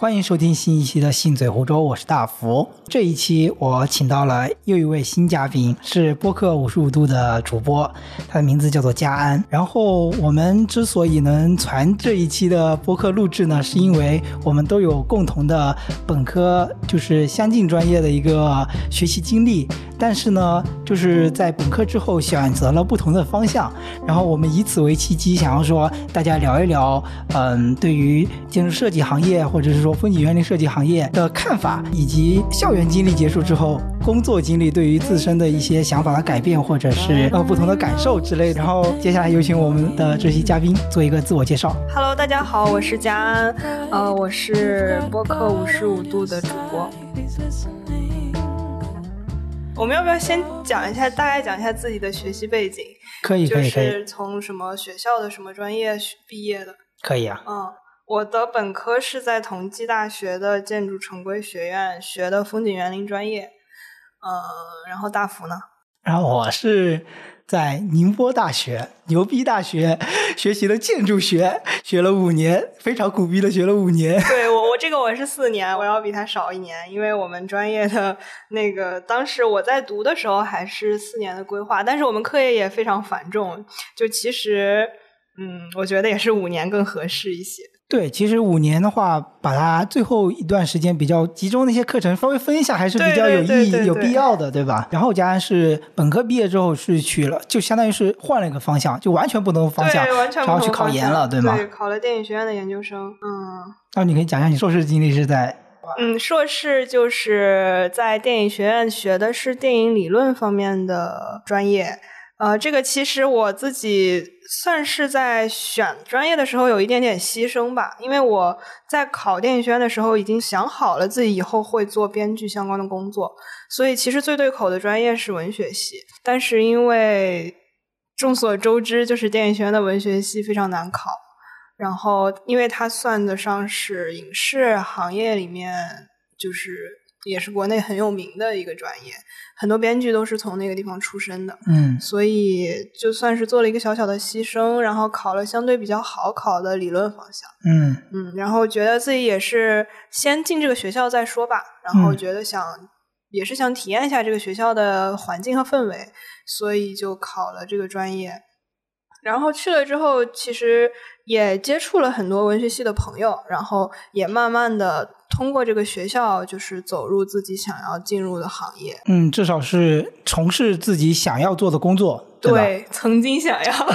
欢迎收听新一期的《信嘴湖州》，我是大福。这一期我请到了又一位新嘉宾，是播客五十五度的主播，他的名字叫做嘉安。然后我们之所以能传这一期的播客录制呢，是因为我们都有共同的本科，就是相近专业的一个学习经历。但是呢，就是在本科之后选择了不同的方向。然后我们以此为契机，想要说大家聊一聊，嗯，对于建筑设计行业或者是说风景园林设计行业的看法，以及校园经历结束之后工作经历对于自身的一些想法的改变，或者是呃不同的感受之类的。然后接下来有请我们的这些嘉宾做一个自我介绍。Hello，大家好，我是佳安，呃，我是播客五十五度的主播。我们要不要先讲一下，大概讲一下自己的学习背景？可以，就可以，可以，是从什么学校的什么专业毕业的？可以啊。嗯，我的本科是在同济大学的建筑城规学院学的风景园林专业。嗯，然后大福呢？然后我是在宁波大学、牛逼大学学习的建筑学，学了五年，非常苦逼的学了五年。对我，我这个我是四年，我要比他少一年，因为我们专业的那个当时我在读的时候还是四年的规划，但是我们课业也非常繁重，就其实，嗯，我觉得也是五年更合适一些。对，其实五年的话，把它最后一段时间比较集中那些课程稍微分一下，还是比较有意义、有必要的，对吧？然后佳安是本科毕业之后是去了，就相当于是换了一个方向，就完全不同的方向，完全不然后去考研了，对吗？对，考了电影学院的研究生。嗯那你可以讲一下你硕士经历是在嗯，硕士就是在电影学院学的是电影理论方面的专业。呃，这个其实我自己算是在选专业的时候有一点点牺牲吧，因为我在考电影学院的时候已经想好了自己以后会做编剧相关的工作，所以其实最对口的专业是文学系，但是因为众所周知，就是电影学院的文学系非常难考，然后因为它算得上是影视行业里面就是也是国内很有名的一个专业，很多编剧都是从那个地方出身的。嗯所以就算是做了一个小小的牺牲，然后考了相对比较好考的理论方向，嗯嗯，然后觉得自己也是先进这个学校再说吧，然后嗯觉得想、也是想体验一下这个学校的环境和氛围，所以就考了这个专业。然后去了之后，其实也接触了很多文学系的朋友，然后也慢慢的通过这个学校，就是走入自己想要进入的行业。嗯，至少是从事自己想要做的工作，对曾经想要，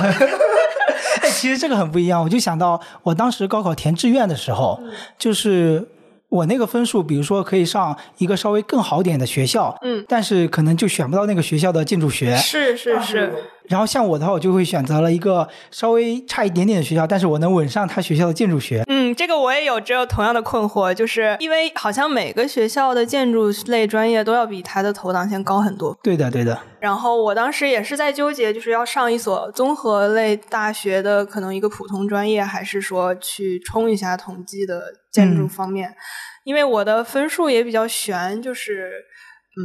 哎，其实这个很不一样。我就想到我当时高考填志愿的时候，嗯就是我那个分数，比如说可以上一个稍微更好点的学校，嗯，但是可能就选不到那个学校的建筑学。是是是，然后像我的话，我就会选择了一个稍微差一点点的学校，但是我能稳上他学校的建筑学。嗯，这个我也有只有同样的困惑，就是因为好像每个学校的建筑类专业都要比它的投档线高很多。对的，对的。然后我当时也是在纠结，就是要上一所综合类大学的可能一个普通专业，还是说去冲一下统计的建筑嗯方面，因为我的分数也比较悬，就是。嗯，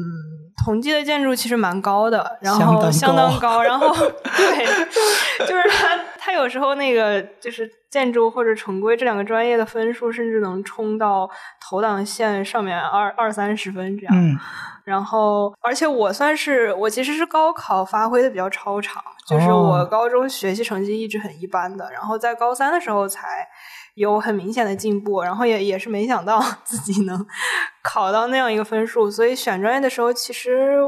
统计的建筑其实蛮高的，然后相当高高，然后 对，就是他他有时候那个就是建筑或者城规这两个专业的分数，甚至能冲到投档线上面二二三十分这样。嗯然后，而且我算是我其实是高考发挥的比较超常，就是哦我高中学习成绩一直很一般的，然后在高三的时候才有很明显的进步，然后也也是没想到 自己能 考到那样一个分数，所以选专业的时候其实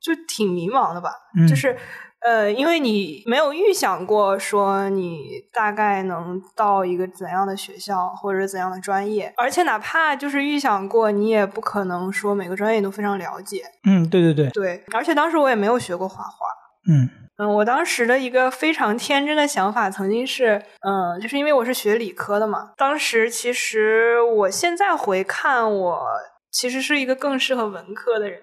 就挺迷茫的吧，嗯就是。呃，因为你没有预想过说你大概能到一个怎样的学校或者怎样的专业，而且哪怕就是预想过，你也不可能说每个专业都非常了解。嗯，对对对，对，而且当时我也没有学过画画。嗯嗯，我当时的一个非常天真的想法，曾经是，嗯，就是因为我是学理科的嘛。当时其实我现在回看，我其实是一个更适合文科的人。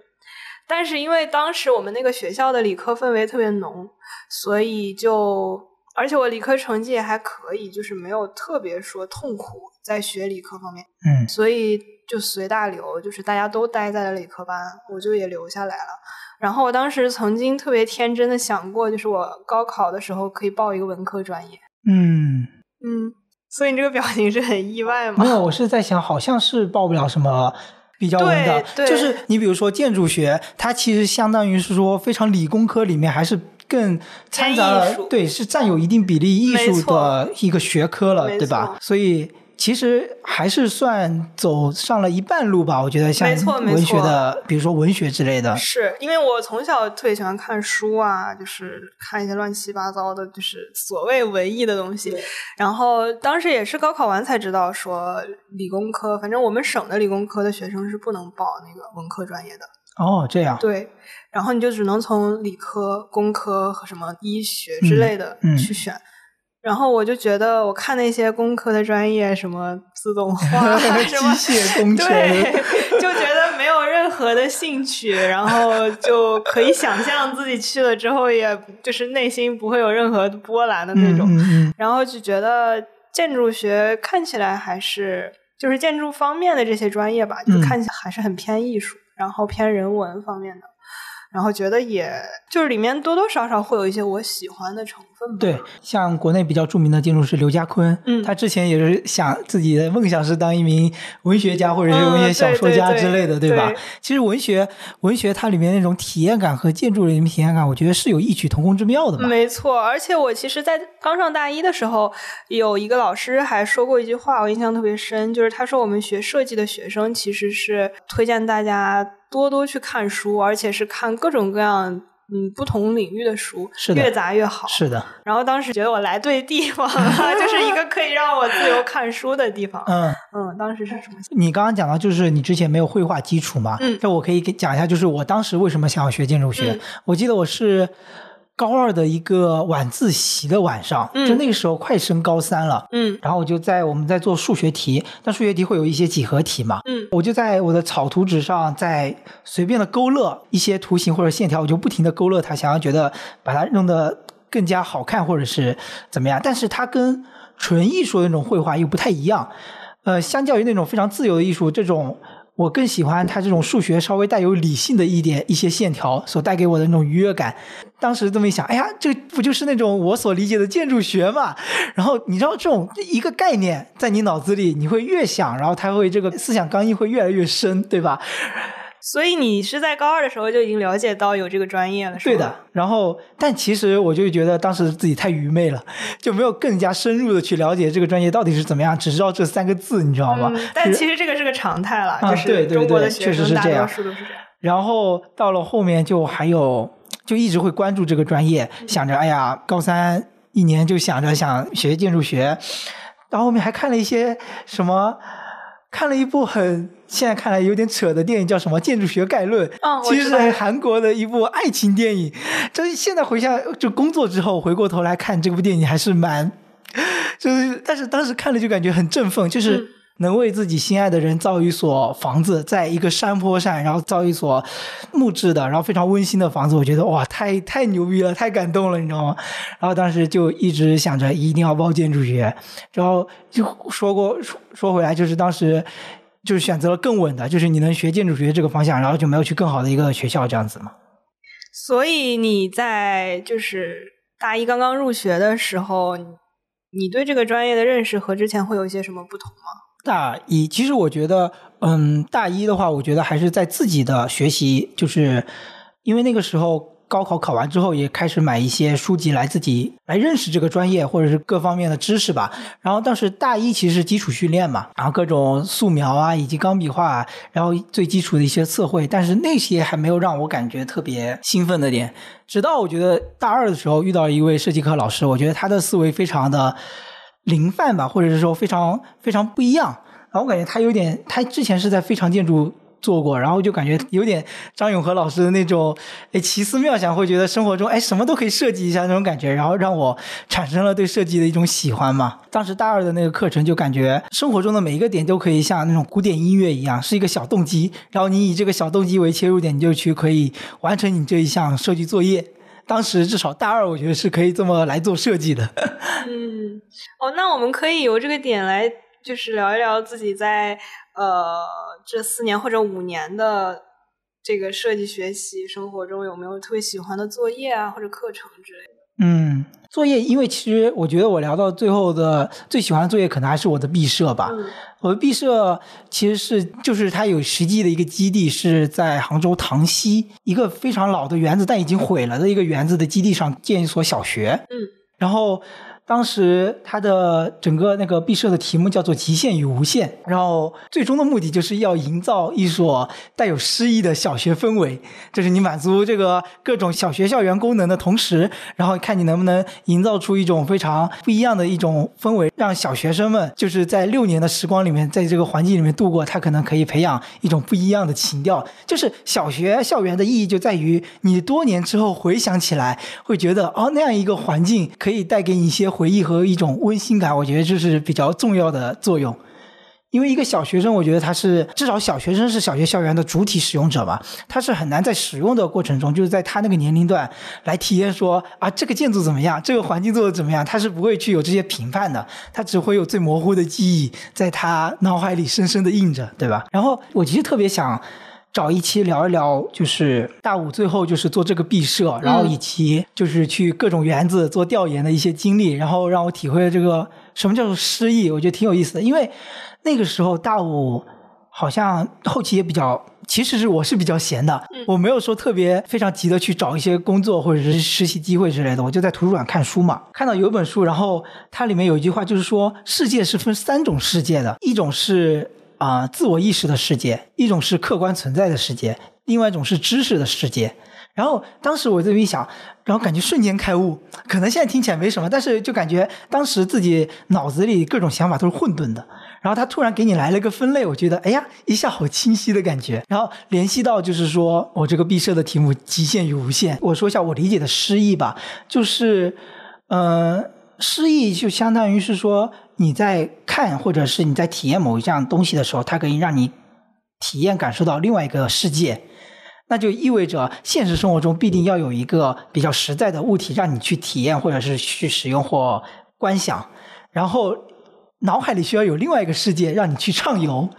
但是因为当时我们那个学校的理科氛围特别浓，所以就而且我理科成绩也还可以，就是没有特别说痛苦在学理科方面，嗯所以就随大流，就是大家都待在了理科班，我就也留下来了。然后我当时曾经特别天真的想过，就是我高考的时候可以报一个文科专业，嗯，嗯，所以你这个表情是很意外吗？没有，我是在想，好像是报不了什么比较文的，就是你比如说建筑学，它其实相当于是说非常理工科里面还是更掺杂了对，是占有一定比例艺术的一个学科了，对吧？所以。其实还是算走上了一半路吧，我觉得像文学错的，比如说文学之类的，是因为我从小特别喜欢看书啊，就是看一些乱七八糟的，就是所谓文艺的东西。然后当时也是高考完才知道，说理工科，反正我们省的理工科的学生是不能报那个文科专业的。哦，这样，对，然后你就只能从理科、工科和什么医学之类的嗯嗯去选。然后我就觉得，我看那些工科的专业，什么自动化、机械工程，对，就觉得没有任何的兴趣，然后就可以想象自己去了之后，也就是内心不会有任何波澜的那种。嗯嗯嗯然后就觉得建筑学看起来还是就是建筑方面的这些专业吧，就嗯看起来还是很偏艺术，然后偏人文方面的。然后觉得也就是里面多多少少会有一些我喜欢的成对，像国内比较著名的建筑师刘家坤，嗯他之前也是想自己的梦想是当一名文学家或者是嗯文学小说家之类的，对吧对？其实文学文学它里面那种体验感和建筑里面体验感，我觉得是有异曲同工之妙的嘛。没错，而且我其实，在刚上大一的时候，有一个老师还说过一句话，我印象特别深，就是他说我们学设计的学生其实是推荐大家多多去看书，而且是看各种各样嗯不同领域的书，是的越杂越好。是的，然后当时觉得我来对地方了，就是一个可以让我自由看书的地方。嗯。嗯，当时是什么？你刚刚讲到，就是你之前没有绘画基础嘛？嗯这我可以给讲一下，就是我当时为什么想要学建筑学。嗯我记得我是高二的一个晚自习的晚上，嗯就那个时候快升高三了。嗯然后我就在我们在做数学题，但数学题会有一些几何题嘛，嗯我就在我的草图纸上在随便的勾勒一些图形或者线条，我就不停的勾勒它，想要觉得把它弄得更加好看或者是怎么样。但是它跟纯艺术的那种绘画又不太一样，呃，相较于那种非常自由的艺术，这种我更喜欢它这种数学稍微带有理性的一点一些线条所带给我的那种愉悦感。当时这么一想，哎呀，这不就是那种我所理解的建筑学嘛？然后你知道，这种一个概念在你脑子里，你会越想，然后它会这个思想刚毅会越来越深，对吧？所以你是在高二的时候就已经了解到有这个专业了，是吧？对的。然后，但其实我就觉得当时自己太愚昧了，就没有更加深入的去了解这个专业到底是怎么样，只知道这三个字，你知道吗？嗯，但其实这个是个常态了，啊就是中国的确实学生大是这样多数都是这样。然后到了后面就还有，就一直会关注这个专业，想着哎呀，高三一年就想着想学建筑学，到后面还看了一些什么，看了一部很现在看来有点扯的电影，叫什么《建筑学概论》，嗯其实是韩国的一部爱情电影。就是现在回想，就工作之后回过头来看这部电影，还是蛮，就是但是当时看了就感觉很振奋，就是。嗯能为自己心爱的人造一所房子，在一个山坡上，然后造一所木质的，然后非常温馨的房子，我觉得哇，太太牛逼了，太感动了，你知道吗？然后当时就一直想着一定要报建筑学，然后就说过 说说回来，就是当时就是选择了更稳的，就是你能学建筑学这个方向，然后就没有去更好的一个学校这样子嘛。所以你在就是大一刚刚入学的时候，你对这个专业的认识和之前会有一些什么不同吗？大一，其实我觉得，嗯，大一的话，我觉得还是在自己的学习，就是因为那个时候高考考完之后，也开始买一些书籍来自己来认识这个专业或者是各方面的知识吧。然后当时大一其实是基础训练嘛，然后各种素描啊，以及钢笔画，然后最基础的一些测绘，但是那些还没有让我感觉特别兴奋的点。直到我觉得大二的时候遇到了一位设计课老师，我觉得他的思维非常的灵泛吧，或者是说非常非常不一样。然后我感觉他有点，他之前是在非常建筑做过，然后就感觉有点张永和老师的那种，哎，奇思妙想，会觉得生活中哎什么都可以设计一下那种感觉，然后让我产生了对设计的一种喜欢嘛。当时大二的那个课程就感觉生活中的每一个点都可以像那种古典音乐一样，是一个小动机，然后你以这个小动机为切入点，你就去可以完成你这一项设计作业。当时至少大二，我觉得是可以这么来做设计的。嗯，哦，那我们可以由这个点来，就是聊一聊自己在呃这四年或者五年的这个设计学习生活中有没有特别喜欢的作业啊或者课程之类的。嗯，作业，因为其实我觉得我聊到最后的最喜欢的作业，可能还是我的毕设吧。嗯我们毕设其实是就是它有实际的一个基地是在杭州塘溪一个非常老的园子，但已经毁了的一个园子的基地上建一所小学。嗯然后当时它的整个那个毕设的题目叫做“极限与无限”，然后最终的目的就是要营造一所带有诗意的小学氛围，就是你满足这个各种小学校园功能的同时，然后看你能不能营造出一种非常不一样的一种氛围，让小学生们就是在六年的时光里面，在这个环境里面度过，他可能可以培养一种不一样的情调。就是小学校园的意义就在于你多年之后回想起来，会觉得哦，那样一个环境可以带给你一些回忆和一种温馨感。我觉得这是比较重要的作用。因为一个小学生，我觉得他是至少小学生是小学校园的主体使用者嘛，他是很难在使用的过程中，就是在他那个年龄段来体验说啊这个建筑怎么样，这个环境做的怎么样，他是不会去有这些评判的，他只会有最模糊的记忆在他脑海里深深的印着，对吧？然后我其实特别想。找一期聊一聊，就是大五最后就是做这个毕设，然后以及就是去各种园子做调研的一些经历，然后让我体会这个什么叫做诗意，我觉得挺有意思的。因为那个时候大五好像后期也比较，其实是我是比较闲的，我没有说特别非常急的去找一些工作或者是实习机会之类的，我就在图书馆看书嘛，看到有一本书，然后它里面有一句话就是说，世界是分三种世界的，一种是。啊、自我意识的世界，一种是客观存在的世界，另外一种是知识的世界。然后当时我这么一想，然后感觉瞬间开悟。可能现在听起来没什么，但是就感觉当时自己脑子里各种想法都是混沌的。然后他突然给你来了一个分类，我觉得哎呀，一下好清晰的感觉。然后联系到就是说我这个毕设的题目“极限与无限”，我说一下我理解的诗意吧，就是，呃，诗意就相当于是说你在看或者是你在体验某一项东西的时候，它可以让你体验感受到另外一个世界。那就意味着现实生活中必定要有一个比较实在的物体让你去体验或者是去使用或观想，然后脑海里需要有另外一个世界让你去畅游。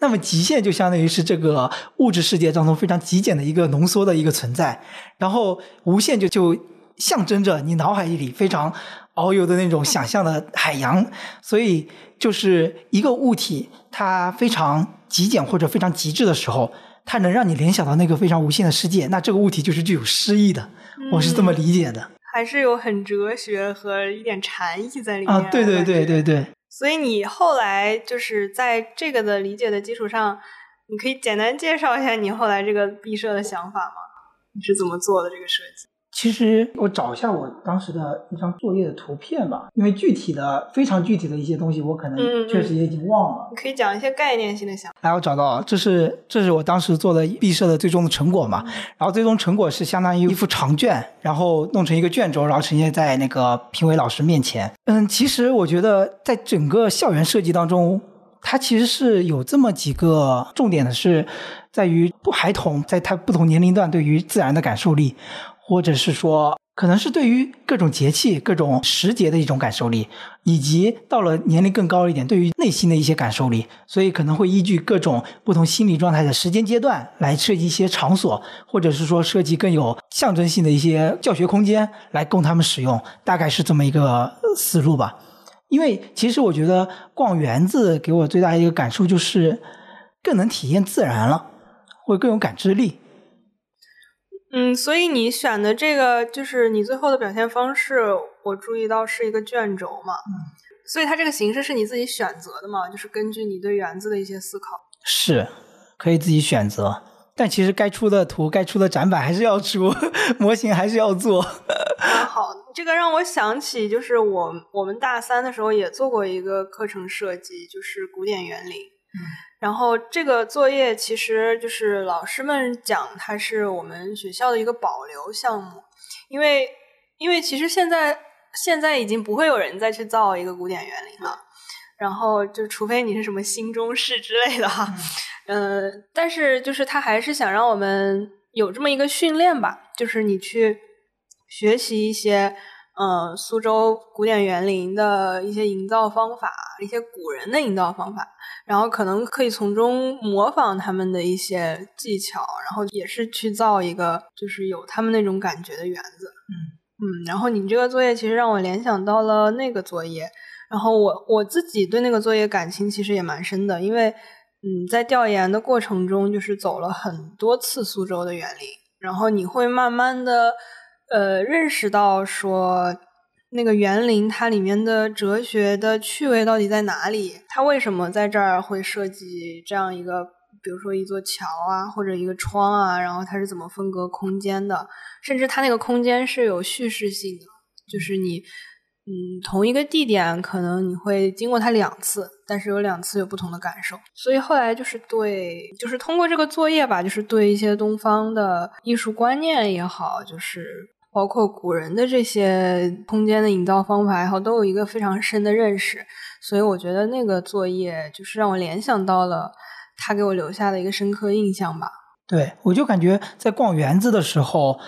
那么极限就相当于是这个物质世界当中非常极简的一个浓缩的一个存在，然后无限就就象征着你脑海里非常遨游的那种想象的海洋。所以就是一个物体它非常极简或者非常极致的时候，它能让你联想到那个非常无限的世界，那这个物体就是具有诗意的。我是这么理解的。还是有很哲学和一点禅意在里面啊，对对对对对。所以你后来就是在这个的理解的基础上，你可以简单介绍一下你后来这个毕设的想法吗？你是怎么做的这个设计？其实我找一下我当时的一张作业的图片吧，因为具体的非常具体的一些东西，我可能确实也已经忘了。你可以讲一些概念性的想法。来，我找到了，这是这是我当时做的毕设的最终的成果嘛。然后最终成果是相当于一幅长卷，然后弄成一个卷轴，然后呈现在那个评委老师面前。嗯，其实我觉得在整个校园设计当中，它其实是有这么几个重点的，是在于不孩童在他不同年龄段对于自然的感受力，或者是说。可能是对于各种节气、各种时节的一种感受力，以及到了年龄更高一点，对于内心的一些感受力，所以可能会依据各种不同心理状态的时间阶段来设计一些场所，或者是说设计更有象征性的一些教学空间来供他们使用，大概是这么一个思路吧。因为其实我觉得逛园子给我最大的一个感受就是更能体验自然了，会更有感知力。嗯，所以你选的这个就是你最后的表现方式，我注意到是一个卷轴嘛。嗯。所以它这个形式是你自己选择的嘛？就是根据你对园子的一些思考。是，可以自己选择，但其实该出的图、该出的展板还是要出，模型还是要做。蛮 好的，这个让我想起，就是我我们大三的时候也做过一个课程设计，就是古典园林。嗯。然后这个作业其实就是老师们讲，它是我们学校的一个保留项目，因为因为其实现在现在已经不会有人再去造一个古典园林了，然后就除非你是什么新中式之类的哈，嗯、呃，但是就是他还是想让我们有这么一个训练吧，就是你去学习一些。嗯，苏州古典园林的一些营造方法，一些古人的营造方法，然后可能可以从中模仿他们的一些技巧，然后也是去造一个就是有他们那种感觉的园子。嗯嗯，然后你这个作业其实让我联想到了那个作业，然后我我自己对那个作业感情其实也蛮深的，因为嗯，在调研的过程中，就是走了很多次苏州的园林，然后你会慢慢的呃认识到说那个园林它里面的哲学的趣味到底在哪里，它为什么在这儿会设计这样一个。比如说一座桥啊，或者一个窗啊，然后它是怎么分隔空间的？甚至它那个空间是有叙事性的，就是你，嗯，同一个地点，可能你会经过它两次，但是有两次有不同的感受。所以后来就是对，就是通过这个作业吧，就是对一些东方的艺术观念也好，就是包括古人的这些空间的营造方法也好，都有一个非常深的认识。所以我觉得那个作业就是让我联想到了。他给我留下的一个深刻印象吧。对，我就感觉在逛园子的时候，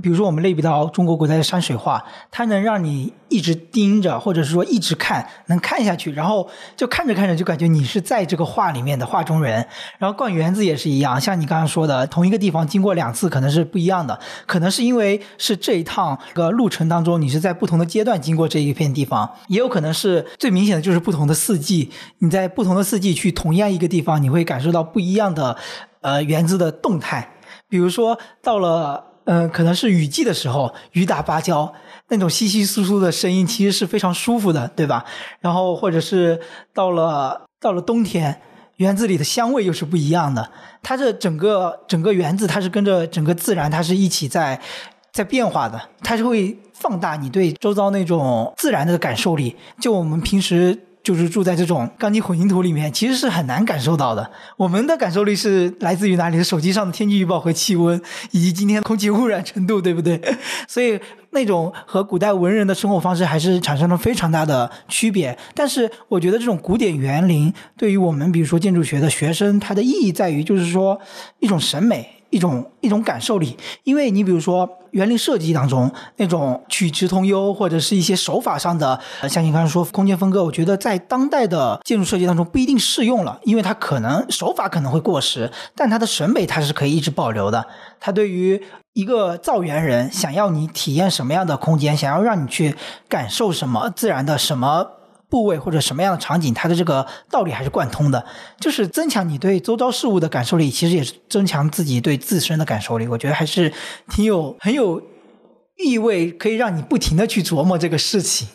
比如说我们类比到中国古代的山水画，它能让你一直盯着，或者是说一直看，能看下去，然后就看着看着就感觉你是在这个画里面的画中人。然后逛园子也是一样，像你刚刚说的，同一个地方经过两次可能是不一样的，可能是因为是这一趟个路程当中，你是在不同的阶段经过这一片地方，也有可能是最明显的就是不同的四季，你在不同的四季去同样一个地方，你会感受到不一样的。呃，园子的动态，比如说到了，嗯，可能是雨季的时候，雨打芭蕉，那种稀稀疏疏的声音，其实是非常舒服的，对吧？然后或者是到了到了冬天，园子里的香味又是不一样的。它这整个整个园子，它是跟着整个自然，它是一起在在变化的，它是会放大你对周遭那种自然的感受力。就我们平时。就是住在这种钢筋混凝土里面，其实是很难感受到的。我们的感受力是来自于哪里？手机上的天气预报和气温，以及今天空气污染程度，对不对？所以那种和古代文人的生活方式还是产生了非常大的区别。但是我觉得这种古典园林对于我们，比如说建筑学的学生，它的意义在于就是说一种审美。一种一种感受力，因为你比如说园林设计当中那种取直通幽，或者是一些手法上的，像你刚才说空间分割，我觉得在当代的建筑设计当中不一定适用了，因为它可能手法可能会过时，但它的审美它是可以一直保留的。它对于一个造园人想要你体验什么样的空间，想要让你去感受什么自然的什么。部位或者什么样的场景，它的这个道理还是贯通的，就是增强你对周遭事物的感受力，其实也是增强自己对自身的感受力。我觉得还是挺有很有意味，可以让你不停的去琢磨这个事情。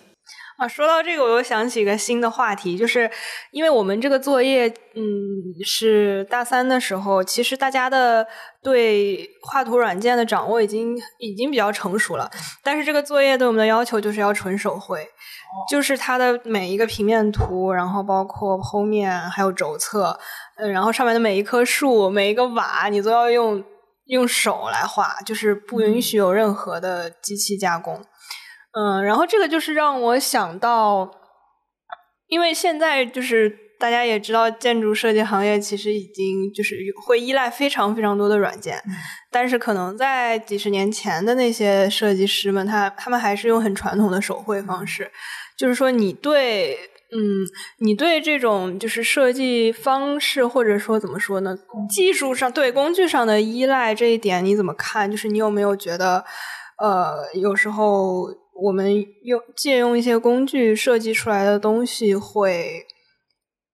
啊，说到这个，我又想起一个新的话题，就是因为我们这个作业，嗯，是大三的时候，其实大家的对画图软件的掌握已经已经比较成熟了，但是这个作业对我们的要求就是要纯手绘，就是它的每一个平面图，然后包括剖面还有轴测，嗯，然后上面的每一棵树、每一个瓦，你都要用用手来画，就是不允许有任何的机器加工。嗯，然后这个就是让我想到，因为现在就是大家也知道，建筑设计行业其实已经就是会依赖非常非常多的软件，但是可能在几十年前的那些设计师们，他他们还是用很传统的手绘方式。就是说，你对嗯，你对这种就是设计方式，或者说怎么说呢，技术上对工具上的依赖这一点你怎么看？就是你有没有觉得，呃，有时候。我们用借用一些工具设计出来的东西，会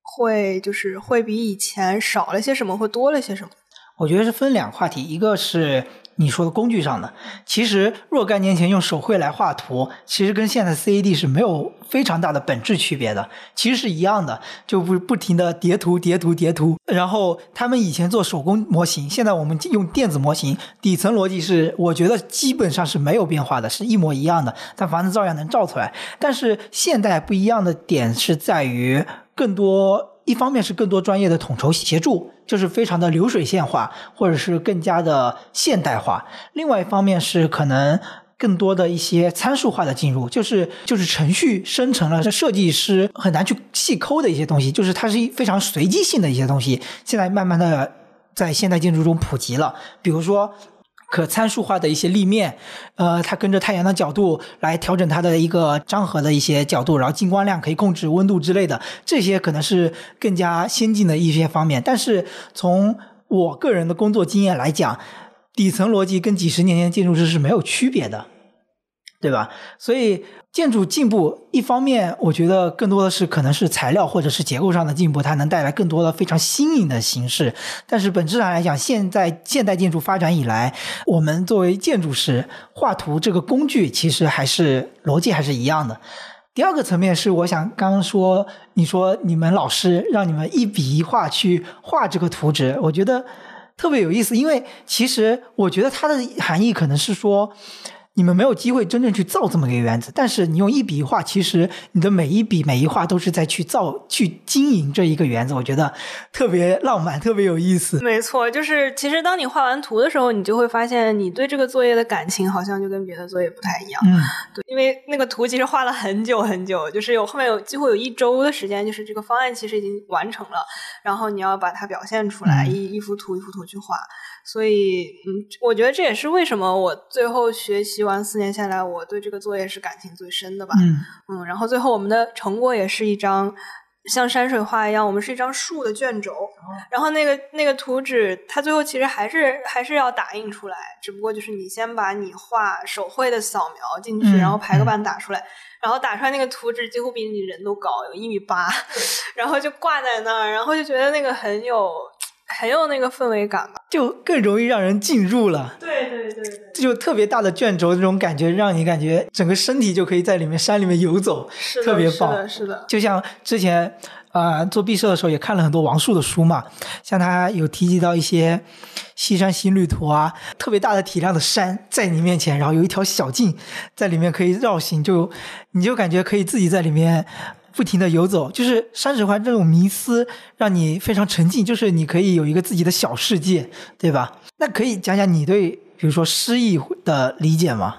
会就是会比以前少了些什么，会多了些什么？我觉得是分两个话题，一个是。你说的工具上的，其实若干年前用手绘来画图，其实跟现在 CAD 是没有非常大的本质区别的，其实是一样的，就不不停的叠图、叠图、叠图。然后他们以前做手工模型，现在我们用电子模型，底层逻辑是我觉得基本上是没有变化的，是一模一样的，但房子照样能照出来。但是现代不一样的点是在于更多。一方面是更多专业的统筹协助，就是非常的流水线化，或者是更加的现代化；另外一方面是可能更多的一些参数化的进入，就是就是程序生成了，这设计师很难去细抠的一些东西，就是它是非常随机性的一些东西，现在慢慢的在现代建筑中普及了，比如说。可参数化的一些立面，呃，它跟着太阳的角度来调整它的一个张合的一些角度，然后进光量可以控制温度之类的，这些可能是更加先进的一些方面。但是从我个人的工作经验来讲，底层逻辑跟几十年前建筑师是没有区别的。对吧？所以建筑进步，一方面我觉得更多的是可能是材料或者是结构上的进步，它能带来更多的非常新颖的形式。但是本质上来讲，现在现代建筑发展以来，我们作为建筑师画图这个工具，其实还是逻辑还是一样的。第二个层面是，我想刚刚说，你说你们老师让你们一笔一画去画这个图纸，我觉得特别有意思，因为其实我觉得它的含义可能是说。你们没有机会真正去造这么一个园子，但是你用一笔一画，其实你的每一笔每一画都是在去造、去经营这一个园子，我觉得特别浪漫，特别有意思。没错，就是其实当你画完图的时候，你就会发现你对这个作业的感情好像就跟别的作业不太一样。嗯，对，因为那个图其实画了很久很久，就是有后面有几乎有一周的时间，就是这个方案其实已经完成了，然后你要把它表现出来，一一幅图一幅图去画。所以，嗯，我觉得这也是为什么我最后学习完四年下来，我对这个作业是感情最深的吧。嗯嗯，然后最后我们的成果也是一张像山水画一样，我们是一张树的卷轴。然后那个那个图纸，它最后其实还是还是要打印出来，只不过就是你先把你画手绘的扫描进去，然后排个版打出来，然后打出来那个图纸几乎比你人都高，有一米八，然后就挂在那儿，然后就觉得那个很有。很有那个氛围感吧，就更容易让人进入了。对对对对，就特别大的卷轴，这种感觉让你感觉整个身体就可以在里面山里面游走，是特别棒。是的，是的。就像之前啊做毕设的时候也看了很多王树的书嘛，像他有提及到一些西山新绿图啊，特别大的体量的山在你面前，然后有一条小径在里面可以绕行，就你就感觉可以自己在里面。不停的游走，就是山水画这种迷思，让你非常沉浸，就是你可以有一个自己的小世界，对吧？那可以讲讲你对，比如说诗意的理解吗？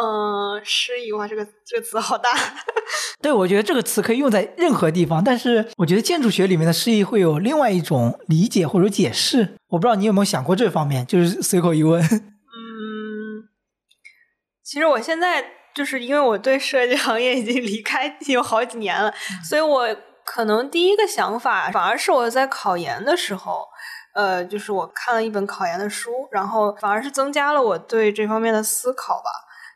嗯，诗意哇，这个这个词好大。对，我觉得这个词可以用在任何地方，但是我觉得建筑学里面的诗意会有另外一种理解或者解释。我不知道你有没有想过这方面，就是随口一问。嗯，其实我现在。就是因为我对设计行业已经离开有好几年了，所以我可能第一个想法反而是我在考研的时候，呃，就是我看了一本考研的书，然后反而是增加了我对这方面的思考吧。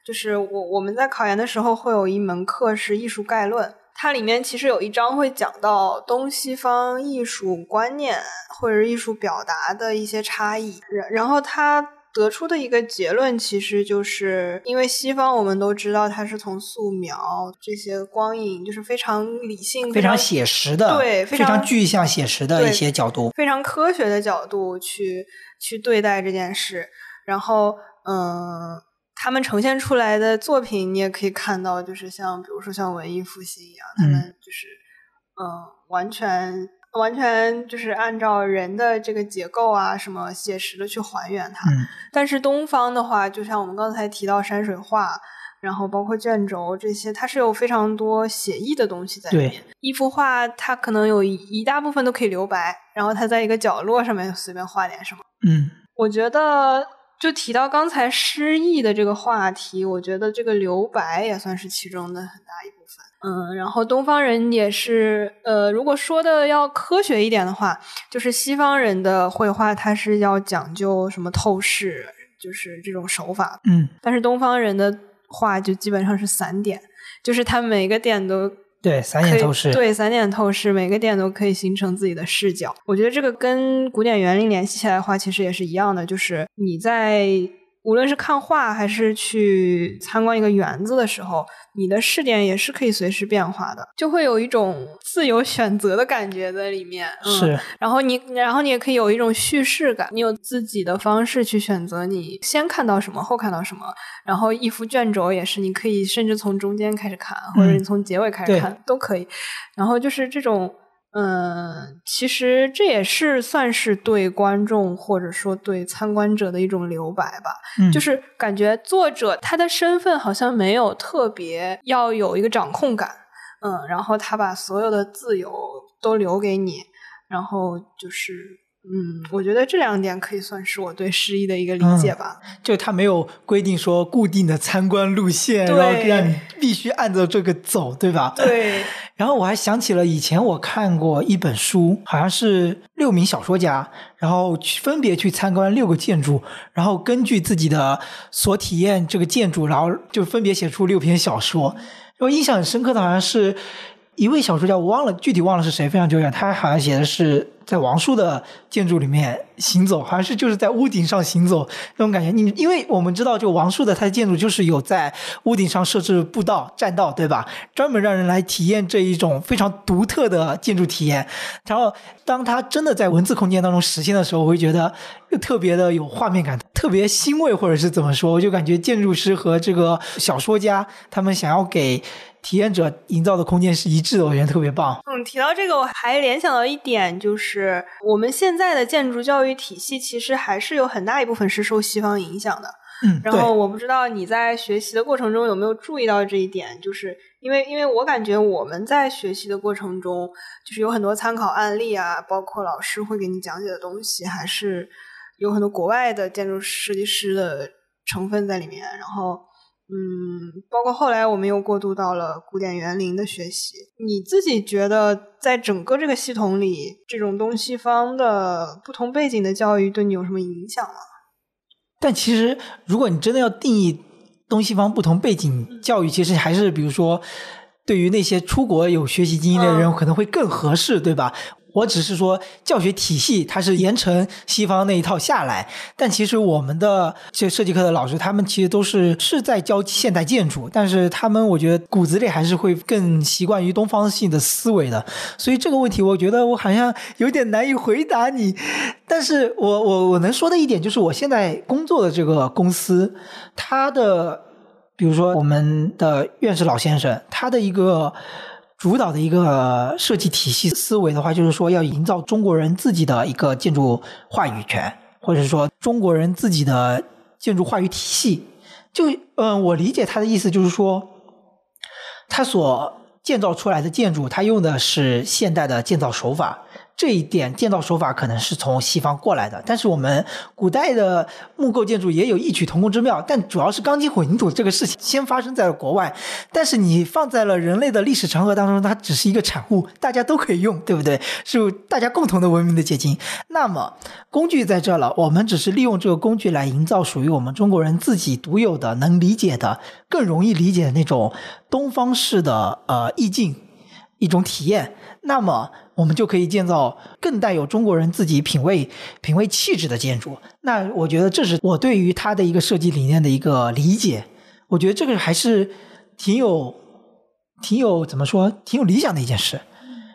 就是我我们在考研的时候会有一门课是艺术概论，它里面其实有一章会讲到东西方艺术观念或者艺术表达的一些差异，然然后它。得出的一个结论，其实就是因为西方，我们都知道它是从素描这些光影，就是非常理性、非常写实的，对，非常具象写实的一些角度，非常科学的角度去去对待这件事。然后，嗯，他们呈现出来的作品，你也可以看到，就是像比如说像文艺复兴一样，他们就是，嗯，完全。完全就是按照人的这个结构啊，什么写实的去还原它。但是东方的话，就像我们刚才提到山水画，然后包括卷轴这些，它是有非常多写意的东西在里面。一幅画它可能有一大部分都可以留白，然后它在一个角落上面随便画点什么。嗯，我觉得就提到刚才诗意的这个话题，我觉得这个留白也算是其中的很大一部分。嗯，然后东方人也是，呃，如果说的要科学一点的话，就是西方人的绘画，它是要讲究什么透视，就是这种手法。嗯，但是东方人的画就基本上是散点，就是它每个点都对散点透视，对散点透视，每个点都可以形成自己的视角。我觉得这个跟古典园林联系起来的话，其实也是一样的，就是你在。无论是看画还是去参观一个园子的时候，你的视点也是可以随时变化的，就会有一种自由选择的感觉在里面。是，然后你，然后你也可以有一种叙事感，你有自己的方式去选择你先看到什么，后看到什么。然后一幅卷轴也是，你可以甚至从中间开始看，或者你从结尾开始看都可以。然后就是这种。嗯，其实这也是算是对观众或者说对参观者的一种留白吧。嗯，就是感觉作者他的身份好像没有特别要有一个掌控感。嗯，然后他把所有的自由都留给你，然后就是，嗯，我觉得这两点可以算是我对诗意的一个理解吧。就他没有规定说固定的参观路线，然后让你必须按照这个走，对吧？对。然后我还想起了以前我看过一本书，好像是六名小说家，然后去分别去参观六个建筑，然后根据自己的所体验这个建筑，然后就分别写出六篇小说。我印象很深刻的好像是。一位小说家，我忘了具体忘了是谁，非常久远。他好像写的是在王树的建筑里面行走，好像是就是在屋顶上行走那种感觉。你因为我们知道，就王树的他的建筑就是有在屋顶上设置步道、栈道，对吧？专门让人来体验这一种非常独特的建筑体验。然后，当他真的在文字空间当中实现的时候，我会觉得又特别的有画面感，特别欣慰，或者是怎么说？我就感觉建筑师和这个小说家他们想要给。体验者营造的空间是一致的，我觉得特别棒。嗯，提到这个，我还联想到一点，就是我们现在的建筑教育体系其实还是有很大一部分是受西方影响的。嗯，然后我不知道你在学习的过程中有没有注意到这一点，就是因为因为我感觉我们在学习的过程中，就是有很多参考案例啊，包括老师会给你讲解的东西，还是有很多国外的建筑设计师的成分在里面，然后。嗯，包括后来我们又过渡到了古典园林的学习。你自己觉得，在整个这个系统里，这种东西方的不同背景的教育对你有什么影响吗？但其实，如果你真的要定义东西方不同背景教育，其实还是比如说，对于那些出国有学习经验的人，可能会更合适，对吧？我只是说教学体系它是沿承西方那一套下来，但其实我们的这设计课的老师他们其实都是是在教现代建筑，但是他们我觉得骨子里还是会更习惯于东方性的思维的，所以这个问题我觉得我好像有点难以回答你。但是我我我能说的一点就是，我现在工作的这个公司，它的比如说我们的院士老先生，他的一个。主导的一个设计体系思维的话，就是说要营造中国人自己的一个建筑话语权，或者说中国人自己的建筑话语体系。就嗯，我理解他的意思就是说，他所建造出来的建筑，他用的是现代的建造手法。这一点建造手法可能是从西方过来的，但是我们古代的木构建筑也有异曲同工之妙。但主要是钢筋混凝土这个事情先发生在了国外，但是你放在了人类的历史长河当中，它只是一个产物，大家都可以用，对不对？是大家共同的文明的结晶。那么工具在这了，我们只是利用这个工具来营造属于我们中国人自己独有的、能理解的、更容易理解的那种东方式的呃意境一种体验。那么。我们就可以建造更带有中国人自己品味、品味气质的建筑。那我觉得这是我对于它的一个设计理念的一个理解。我觉得这个还是挺有、挺有怎么说、挺有理想的一件事。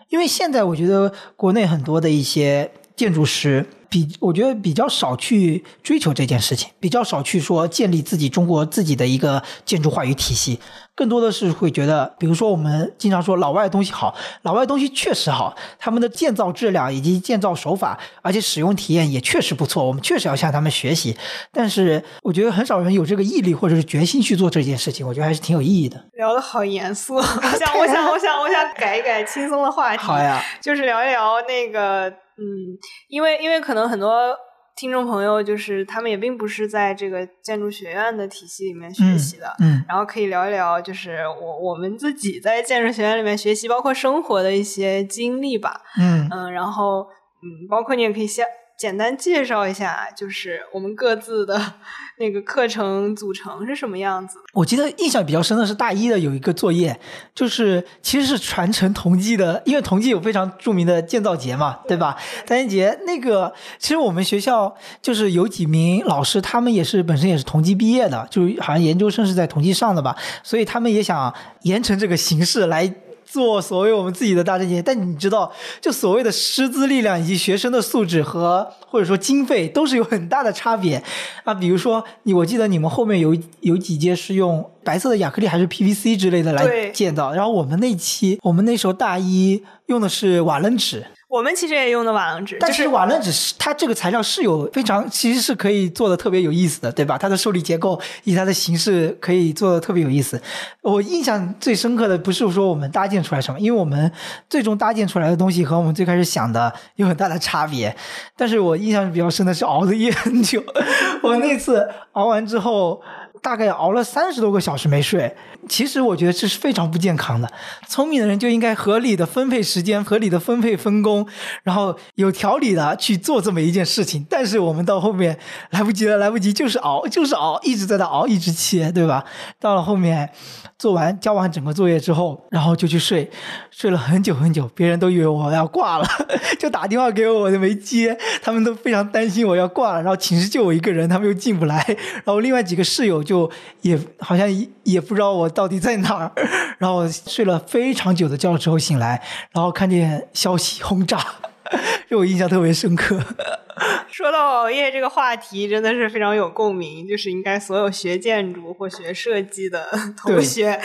因为现在我觉得国内很多的一些建筑师。比我觉得比较少去追求这件事情，比较少去说建立自己中国自己的一个建筑话语体系，更多的是会觉得，比如说我们经常说老外的东西好，老外东西确实好，他们的建造质量以及建造手法，而且使用体验也确实不错，我们确实要向他们学习。但是我觉得很少人有这个毅力或者是决心去做这件事情，我觉得还是挺有意义的。聊的好严肃，我想，我想，我想，我想改一改轻松的话题，好呀，就是聊一聊那个。嗯，因为因为可能很多听众朋友就是他们也并不是在这个建筑学院的体系里面学习的，嗯，然后可以聊一聊，就是我我们自己在建筑学院里面学习，包括生活的一些经历吧，嗯嗯，然后嗯，包括你也可以先。简单介绍一下，就是我们各自的 那个课程组成是什么样子。我记得印象比较深的是大一的有一个作业，就是其实是传承同济的，因为同济有非常著名的建造节嘛，对吧？单元节那个，其实我们学校就是有几名老师，他们也是本身也是同济毕业的，就好像研究生是在同济上的吧，所以他们也想沿承这个形式来。做所谓我们自己的大政节，但你知道，就所谓的师资力量以及学生的素质和或者说经费都是有很大的差别啊。比如说，你我记得你们后面有 有几届是用白色的亚克力还是 PVC 之类的来建造，然后我们那期我们那时候大一用的是瓦楞纸。我们其实也用的瓦楞纸，但是瓦楞纸是它这个材料是有非常，其实是可以做的特别有意思的，对吧？它的受力结构以及它的形式可以做的特别有意思。我印象最深刻的不是说我们搭建出来什么，因为我们最终搭建出来的东西和我们最开始想的有很大的差别。但是我印象比较深的是熬的夜很久，我那次熬完之后。大概熬了三十多个小时没睡。其实我觉得这是非常不健康的。聪明的人就应该合理的分配时间，合理的分配分工，然后有条理的去做这么一件事情。但是我们到后面来不及了，来不及，就是熬，就是熬，一直在那熬，一直切，对吧？到了后面。做完交完整个作业之后，然后就去睡，睡了很久很久，别人都以为我要挂了，就打电话给我，我就没接，他们都非常担心我要挂了。然后寝室就我一个人，他们又进不来，然后另外几个室友就也好像也不知道我到底在哪儿。然后睡了非常久的觉之后醒来，然后看见消息轰炸，让我印象特别深刻。说到熬夜这个话题，真的是非常有共鸣，就是应该所有学建筑或学设计的同学。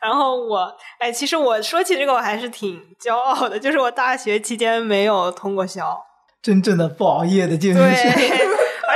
然后我，哎，其实我说起这个，我还是挺骄傲的，就是我大学期间没有通过宵，真正的不熬夜的建筑对，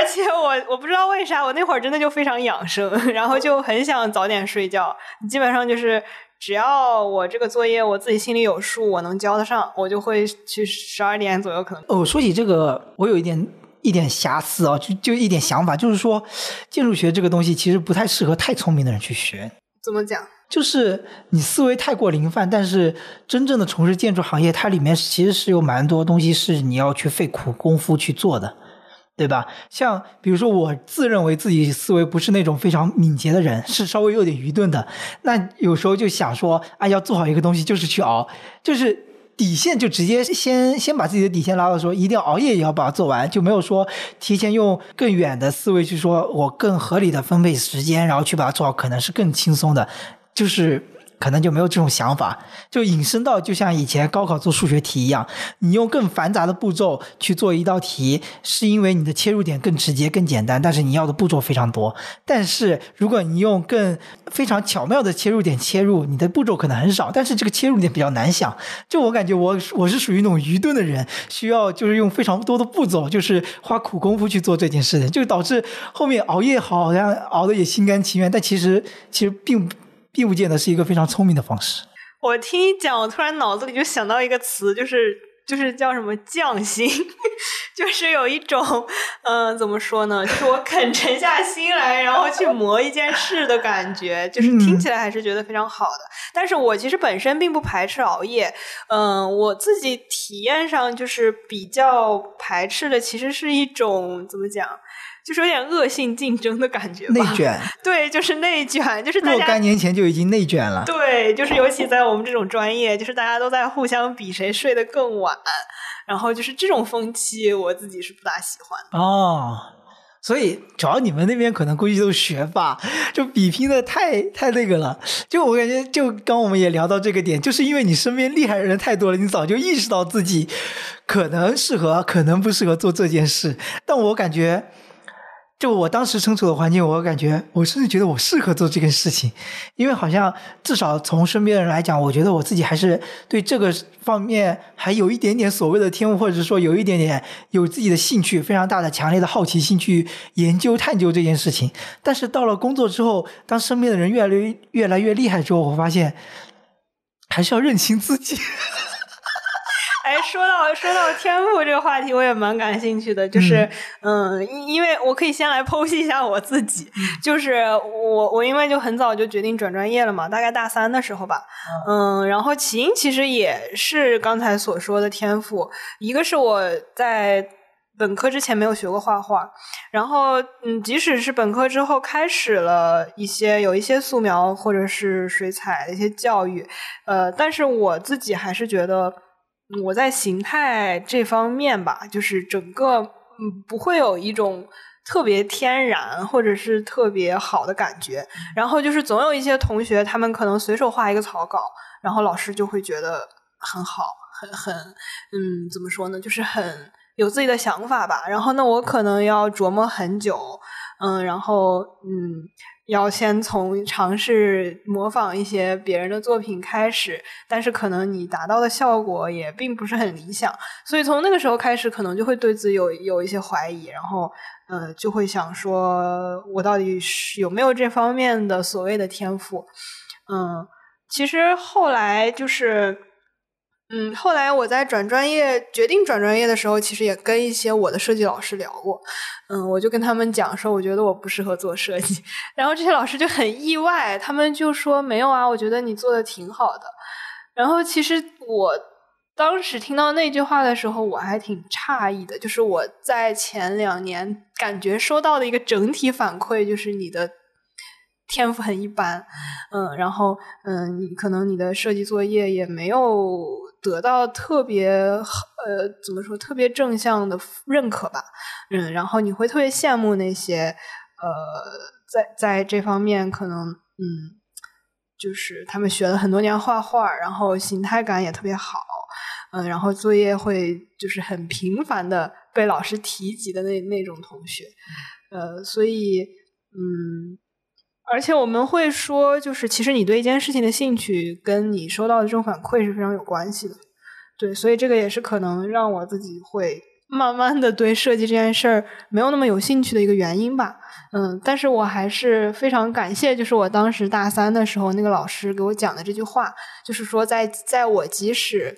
而且我我不知道为啥，我那会儿真的就非常养生，然后就很想早点睡觉，基本上就是。只要我这个作业我自己心里有数，我能交得上，我就会去十二点左右可能。哦，说起这个，我有一点一点瑕疵啊，就就一点想法，就是说建筑学这个东西其实不太适合太聪明的人去学。怎么讲？就是你思维太过零泛，但是真正的从事建筑行业，它里面其实是有蛮多东西是你要去费苦功夫去做的。对吧？像比如说，我自认为自己思维不是那种非常敏捷的人，是稍微有点愚钝的。那有时候就想说，啊，要做好一个东西，就是去熬，就是底线就直接先先把自己的底线拉到说，一定要熬夜也要把它做完，就没有说提前用更远的思维去说，我更合理的分配时间，然后去把它做好，可能是更轻松的，就是。可能就没有这种想法，就引申到就像以前高考做数学题一样，你用更繁杂的步骤去做一道题，是因为你的切入点更直接、更简单，但是你要的步骤非常多。但是如果你用更非常巧妙的切入点切入，你的步骤可能很少，但是这个切入点比较难想。就我感觉，我我是属于那种愚钝的人，需要就是用非常多的步骤，就是花苦功夫去做这件事情，就导致后面熬夜好像熬的也心甘情愿，但其实其实并不。并不见得是一个非常聪明的方式。我听你讲，我突然脑子里就想到一个词，就是就是叫什么匠心，就是有一种嗯，怎么说呢？就是我肯沉下心来，然后去磨一件事的感觉，就是听起来还是觉得非常好的。但是我其实本身并不排斥熬夜，嗯，我自己体验上就是比较排斥的，其实是一种怎么讲？就是有点恶性竞争的感觉，内卷。对，就是内卷，就是若干年前就已经内卷了。对，就是尤其在我们这种专业，就是大家都在互相比谁睡得更晚，然后就是这种风气，我自己是不大喜欢。哦，所以主要你们那边可能估计都是学霸，就比拼的太太那个了。就我感觉，就刚我们也聊到这个点，就是因为你身边厉害的人太多了，你早就意识到自己可能适合，可能不适合做这件事。但我感觉。就我当时身处的环境，我感觉我甚至觉得我适合做这件事情，因为好像至少从身边的人来讲，我觉得我自己还是对这个方面还有一点点所谓的天赋，或者说有一点点有自己的兴趣，非常大的强烈的好奇心去研究探究这件事情。但是到了工作之后，当身边的人越来越越来越厉害之后，我发现还是要认清自己。哎，说到说到天赋这个话题，我也蛮感兴趣的。就是，嗯，因为我可以先来剖析一下我自己。就是我我因为就很早就决定转专业了嘛，大概大三的时候吧。嗯，然后起因其实也是刚才所说的天赋。一个是我在本科之前没有学过画画，然后嗯，即使是本科之后开始了一些有一些素描或者是水彩的一些教育，呃，但是我自己还是觉得。我在形态这方面吧，就是整个嗯不会有一种特别天然或者是特别好的感觉。然后就是总有一些同学，他们可能随手画一个草稿，然后老师就会觉得很好，很很嗯怎么说呢，就是很有自己的想法吧。然后那我可能要琢磨很久，嗯，然后嗯。要先从尝试模仿一些别人的作品开始，但是可能你达到的效果也并不是很理想，所以从那个时候开始，可能就会对自己有有一些怀疑，然后呃，就会想说，我到底是有没有这方面的所谓的天赋？嗯，其实后来就是。嗯，后来我在转专业、决定转专业的时候，其实也跟一些我的设计老师聊过。嗯，我就跟他们讲说，我觉得我不适合做设计，然后这些老师就很意外，他们就说没有啊，我觉得你做的挺好的。然后其实我当时听到那句话的时候，我还挺诧异的，就是我在前两年感觉收到的一个整体反馈，就是你的。天赋很一般，嗯，然后嗯，可能你的设计作业也没有得到特别呃怎么说特别正向的认可吧，嗯，然后你会特别羡慕那些呃在在这方面可能嗯就是他们学了很多年画画，然后形态感也特别好，嗯，然后作业会就是很频繁的被老师提及的那那种同学，呃，所以嗯。而且我们会说，就是其实你对一件事情的兴趣，跟你收到的这种反馈是非常有关系的。对，所以这个也是可能让我自己会慢慢的对设计这件事儿没有那么有兴趣的一个原因吧。嗯，但是我还是非常感谢，就是我当时大三的时候那个老师给我讲的这句话，就是说在在我即使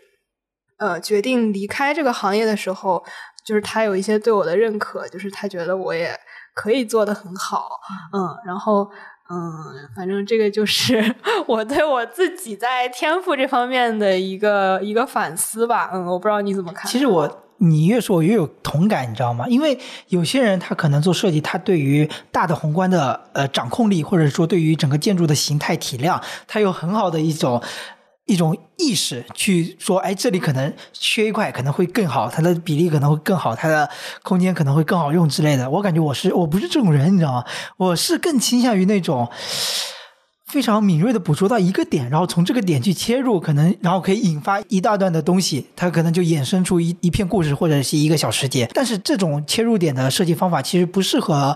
呃决定离开这个行业的时候，就是他有一些对我的认可，就是他觉得我也可以做得很好。嗯，然后。嗯，反正这个就是 我对我自己在天赋这方面的一个一个反思吧。嗯，我不知道你怎么看。其实我你越说，我越有同感，你知道吗？因为有些人他可能做设计，他对于大的宏观的呃掌控力，或者说对于整个建筑的形态体量，他有很好的一种。一种意识去说，哎，这里可能缺一块，可能会更好，它的比例可能会更好，它的空间可能会更好用之类的。我感觉我是我不是这种人，你知道吗？我是更倾向于那种非常敏锐的捕捉到一个点，然后从这个点去切入，可能然后可以引发一大段的东西，它可能就衍生出一一片故事或者是一个小世界。但是这种切入点的设计方法其实不适合。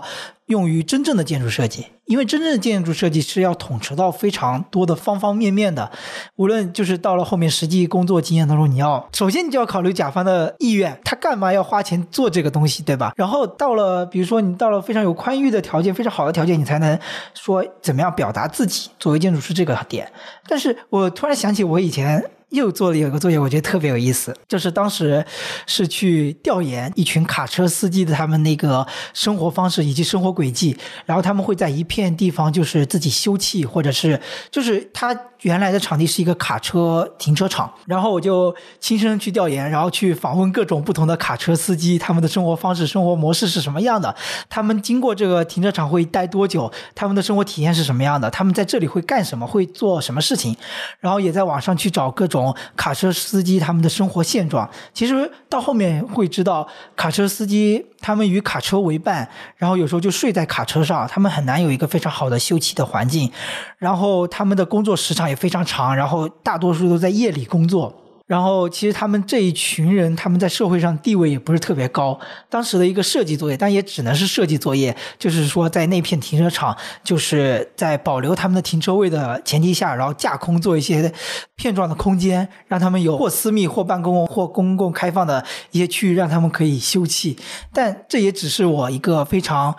用于真正的建筑设计，因为真正的建筑设计是要统筹到非常多的方方面面的。无论就是到了后面实际工作经验当中，你要首先你就要考虑甲方的意愿，他干嘛要花钱做这个东西，对吧？然后到了比如说你到了非常有宽裕的条件、非常好的条件，你才能说怎么样表达自己作为建筑师这个点。但是我突然想起我以前。又做了有个作业，我觉得特别有意思，就是当时是去调研一群卡车司机的他们那个生活方式以及生活轨迹，然后他们会在一片地方就是自己休憩，或者是就是他原来的场地是一个卡车停车场，然后我就亲身去调研，然后去访问各种不同的卡车司机，他们的生活方式、生活模式是什么样的，他们经过这个停车场会待多久，他们的生活体验是什么样的，他们在这里会干什么，会做什么事情，然后也在网上去找各种。卡车司机他们的生活现状，其实到后面会知道，卡车司机他们与卡车为伴，然后有时候就睡在卡车上，他们很难有一个非常好的休憩的环境，然后他们的工作时长也非常长，然后大多数都在夜里工作。然后，其实他们这一群人，他们在社会上地位也不是特别高。当时的一个设计作业，但也只能是设计作业，就是说在那片停车场，就是在保留他们的停车位的前提下，然后架空做一些片状的空间，让他们有或私密、或办公、或公共开放的一些区域，让他们可以休憩。但这也只是我一个非常。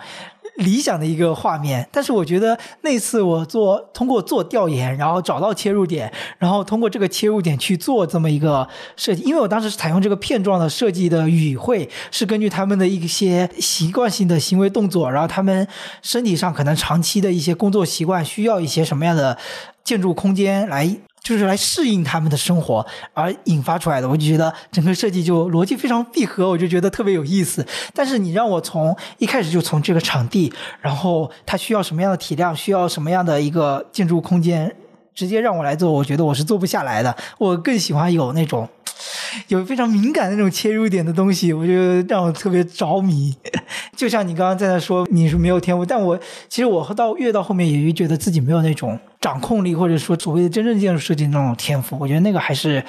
理想的一个画面，但是我觉得那次我做通过做调研，然后找到切入点，然后通过这个切入点去做这么一个设计，因为我当时是采用这个片状的设计的语汇，是根据他们的一些习惯性的行为动作，然后他们身体上可能长期的一些工作习惯需要一些什么样的建筑空间来。就是来适应他们的生活而引发出来的，我就觉得整个设计就逻辑非常闭合，我就觉得特别有意思。但是你让我从一开始就从这个场地，然后它需要什么样的体量，需要什么样的一个建筑空间，直接让我来做，我觉得我是做不下来的。我更喜欢有那种。有非常敏感的那种切入点的东西，我觉得让我特别着迷。就像你刚刚在那说你是没有天赋，但我其实我到越到后面也越觉得自己没有那种掌控力，或者说所谓的真正建筑设计那种天赋。我觉得那个还是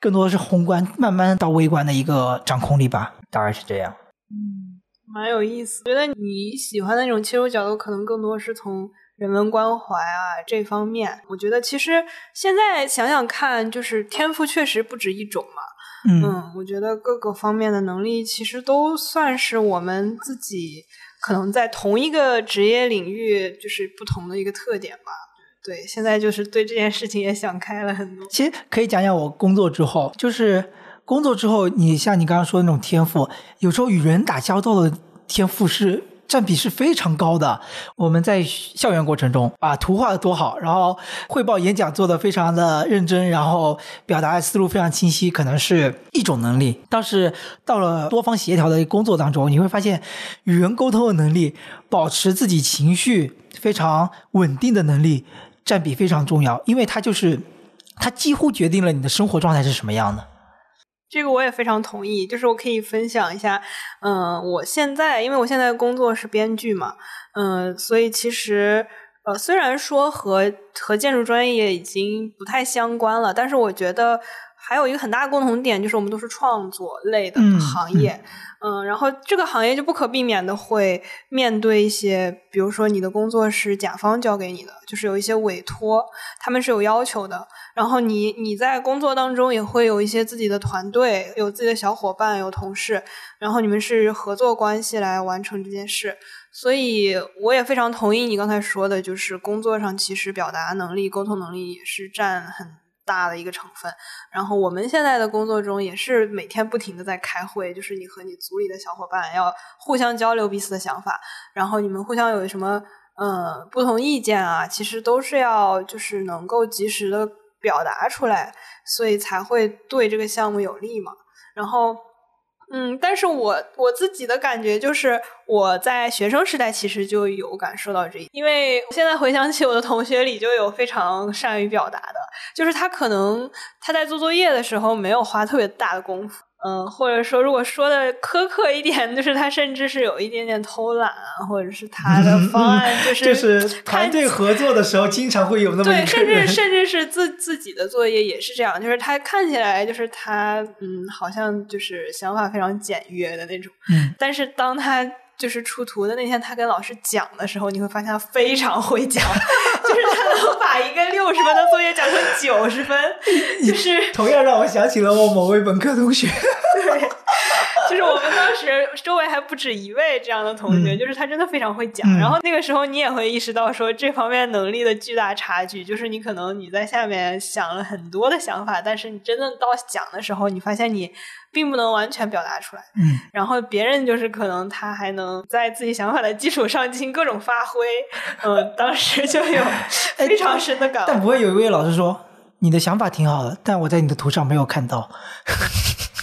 更多的是宏观，慢慢到微观的一个掌控力吧，大概是这样。嗯，蛮有意思。觉得你喜欢那种切入角度，可能更多是从。人文关怀啊，这方面，我觉得其实现在想想看，就是天赋确实不止一种嘛。嗯，我觉得各个方面的能力其实都算是我们自己可能在同一个职业领域就是不同的一个特点吧。对，现在就是对这件事情也想开了很多。其实可以讲讲我工作之后，就是工作之后，你像你刚刚说的那种天赋，有时候与人打交道的天赋是。占比是非常高的。我们在校园过程中啊，图画的多好，然后汇报演讲做的非常的认真，然后表达的思路非常清晰，可能是一种能力。但是到了多方协调的工作当中，你会发现与人沟通的能力，保持自己情绪非常稳定的能力，占比非常重要，因为它就是它几乎决定了你的生活状态是什么样的。这个我也非常同意，就是我可以分享一下，嗯，我现在因为我现在工作是编剧嘛，嗯，所以其实呃，虽然说和和建筑专业已经不太相关了，但是我觉得还有一个很大的共同点，就是我们都是创作类的行业，嗯，然后这个行业就不可避免的会面对一些，比如说你的工作是甲方交给你的，就是有一些委托，他们是有要求的。然后你你在工作当中也会有一些自己的团队，有自己的小伙伴，有同事，然后你们是合作关系来完成这件事。所以我也非常同意你刚才说的，就是工作上其实表达能力、沟通能力也是占很大的一个成分。然后我们现在的工作中也是每天不停的在开会，就是你和你组里的小伙伴要互相交流彼此的想法，然后你们互相有什么嗯不同意见啊，其实都是要就是能够及时的。表达出来，所以才会对这个项目有利嘛。然后，嗯，但是我我自己的感觉就是，我在学生时代其实就有感受到这一，因为现在回想起我的同学里就有非常善于表达的，就是他可能他在做作业的时候没有花特别大的功夫。嗯，或者说，如果说的苛刻一点，就是他甚至是有一点点偷懒啊，或者是他的 方案就是就是团队合作的时候，经常会有那么对，甚至甚至是自自己的作业也是这样，就是他看起来就是他嗯，好像就是想法非常简约的那种，嗯，但是当他。就是出图的那天，他跟老师讲的时候，你会发现他非常会讲，就是他能把一个六十分的作业讲成九十分，就是同样让我想起了我某位本科同学。对。就是我们当时周围还不止一位这样的同学，就是他真的非常会讲。然后那个时候你也会意识到说这方面能力的巨大差距，就是你可能你在下面想了很多的想法，但是你真的到讲的时候，你发现你并不能完全表达出来。嗯，然后别人就是可能他还能在自己想法的基础上进行各种发挥。嗯，当时就有 非常深的感悟。但不会有一位老师说你的想法挺好的，但我在你的图上没有看到。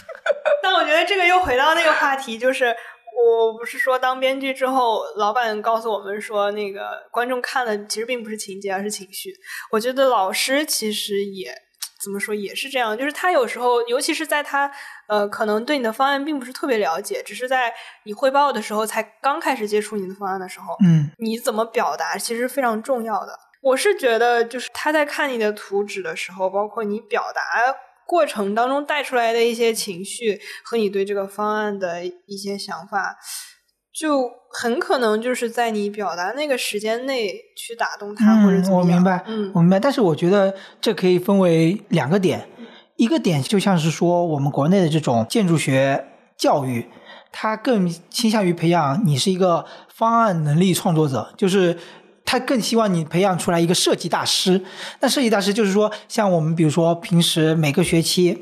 但我觉得这个又回到那个话题，就是我不是说当编剧之后，老板告诉我们说，那个观众看的其实并不是情节，而是情绪。我觉得老师其实也怎么说也是这样，就是他有时候，尤其是在他呃可能对你的方案并不是特别了解，只是在你汇报的时候才刚开始接触你的方案的时候，嗯，你怎么表达其实非常重要的。我是觉得，就是他在看你的图纸的时候，包括你表达。过程当中带出来的一些情绪和你对这个方案的一些想法，就很可能就是在你表达那个时间内去打动他，或者怎么样。我明白，嗯，我明白。但是我觉得这可以分为两个点，一个点就像是说我们国内的这种建筑学教育，它更倾向于培养你是一个方案能力创作者，就是。他更希望你培养出来一个设计大师。那设计大师就是说，像我们比如说平时每个学期，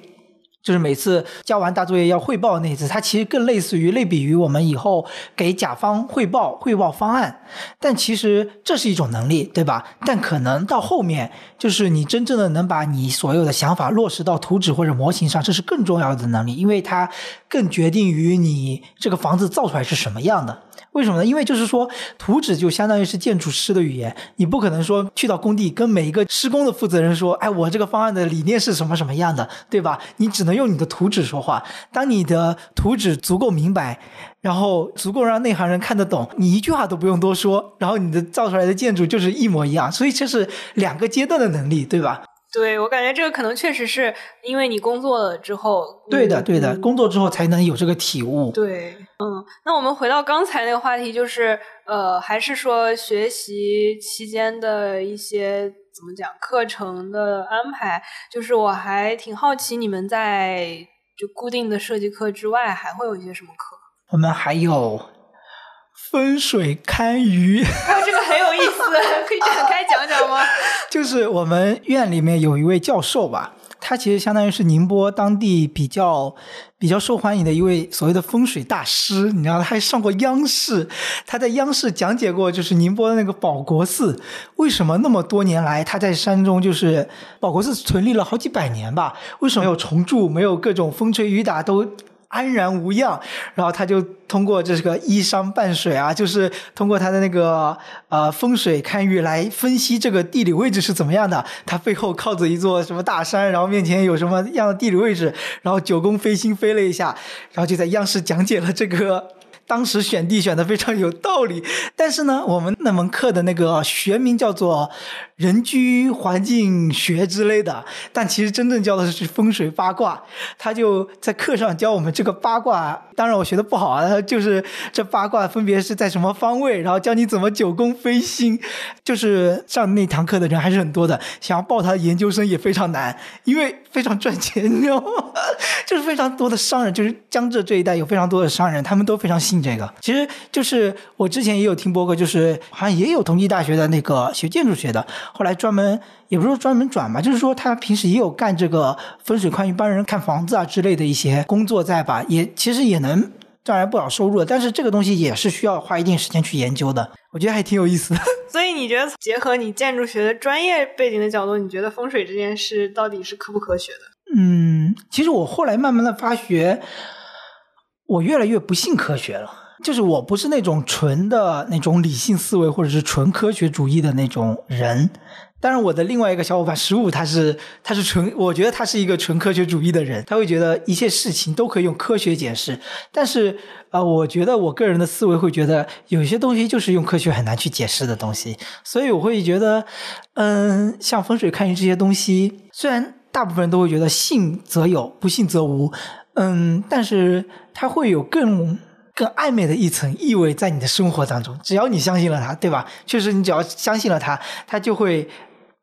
就是每次交完大作业要汇报那一次，它其实更类似于类比于我们以后给甲方汇报汇报方案。但其实这是一种能力，对吧？但可能到后面，就是你真正的能把你所有的想法落实到图纸或者模型上，这是更重要的能力，因为它更决定于你这个房子造出来是什么样的。为什么呢？因为就是说，图纸就相当于是建筑师的语言，你不可能说去到工地跟每一个施工的负责人说，哎，我这个方案的理念是什么什么样的，对吧？你只能用你的图纸说话。当你的图纸足够明白，然后足够让内行人看得懂，你一句话都不用多说，然后你的造出来的建筑就是一模一样。所以这是两个阶段的能力，对吧？对，我感觉这个可能确实是因为你工作了之后，对的，对的，工作之后才能有这个体悟。对，嗯，那我们回到刚才那个话题，就是呃，还是说学习期间的一些怎么讲课程的安排？就是我还挺好奇，你们在就固定的设计课之外，还会有一些什么课？我们还有风水堪舆。啊，这个很有意思，可以展开讲讲吗？就是我们院里面有一位教授吧。他其实相当于是宁波当地比较比较受欢迎的一位所谓的风水大师，你知道，他还上过央视，他在央视讲解过，就是宁波的那个保国寺，为什么那么多年来他在山中就是保国寺存立了好几百年吧，为什么没有重铸，没有各种风吹雨打都。安然无恙，然后他就通过这个依山傍水啊，就是通过他的那个呃风水堪舆来分析这个地理位置是怎么样的。他背后靠着一座什么大山，然后面前有什么样的地理位置，然后九宫飞星飞了一下，然后就在央视讲解了这个。当时选地选的非常有道理，但是呢，我们那门课的那个学名叫做人居环境学之类的，但其实真正教的是风水八卦。他就在课上教我们这个八卦，当然我学的不好啊，就是这八卦分别是在什么方位，然后教你怎么九宫飞星。就是上那堂课的人还是很多的，想要报他的研究生也非常难，因为非常赚钱，你知道吗？就是非常多的商人，就是江浙这一带有非常多的商人，他们都非常信。这个其实就是我之前也有听播客，就是好像也有同济大学的那个学建筑学的，后来专门也不是说专门转吧，就是说他平时也有干这个风水宽于帮人看房子啊之类的一些工作在吧，也其实也能赚来不少收入。但是这个东西也是需要花一定时间去研究的，我觉得还挺有意思的。所以你觉得结合你建筑学的专业背景的角度，你觉得风水这件事到底是科不科学的？嗯，其实我后来慢慢的发觉。我越来越不信科学了，就是我不是那种纯的那种理性思维或者是纯科学主义的那种人。当然，我的另外一个小伙伴十五，他是他是纯，我觉得他是一个纯科学主义的人，他会觉得一切事情都可以用科学解释。但是，呃，我觉得我个人的思维会觉得有些东西就是用科学很难去解释的东西，所以我会觉得，嗯，像风水看运这些东西，虽然大部分人都会觉得信则有，不信则无。嗯，但是它会有更更暧昧的一层意味在你的生活当中。只要你相信了它，对吧？确实，你只要相信了它，它就会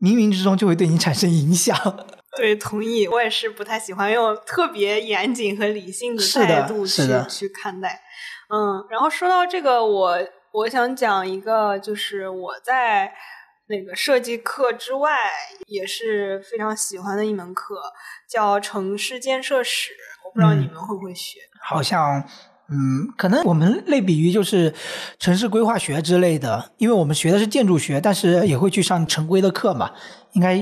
冥冥之中就会对你产生影响。对，同意。我也是不太喜欢用特别严谨和理性的态度去去看待。嗯，然后说到这个，我我想讲一个，就是我在那个设计课之外也是非常喜欢的一门课。叫城市建设史，我不知道你们会不会学。好像，嗯，可能我们类比于就是城市规划学之类的，因为我们学的是建筑学，但是也会去上城规的课嘛。应该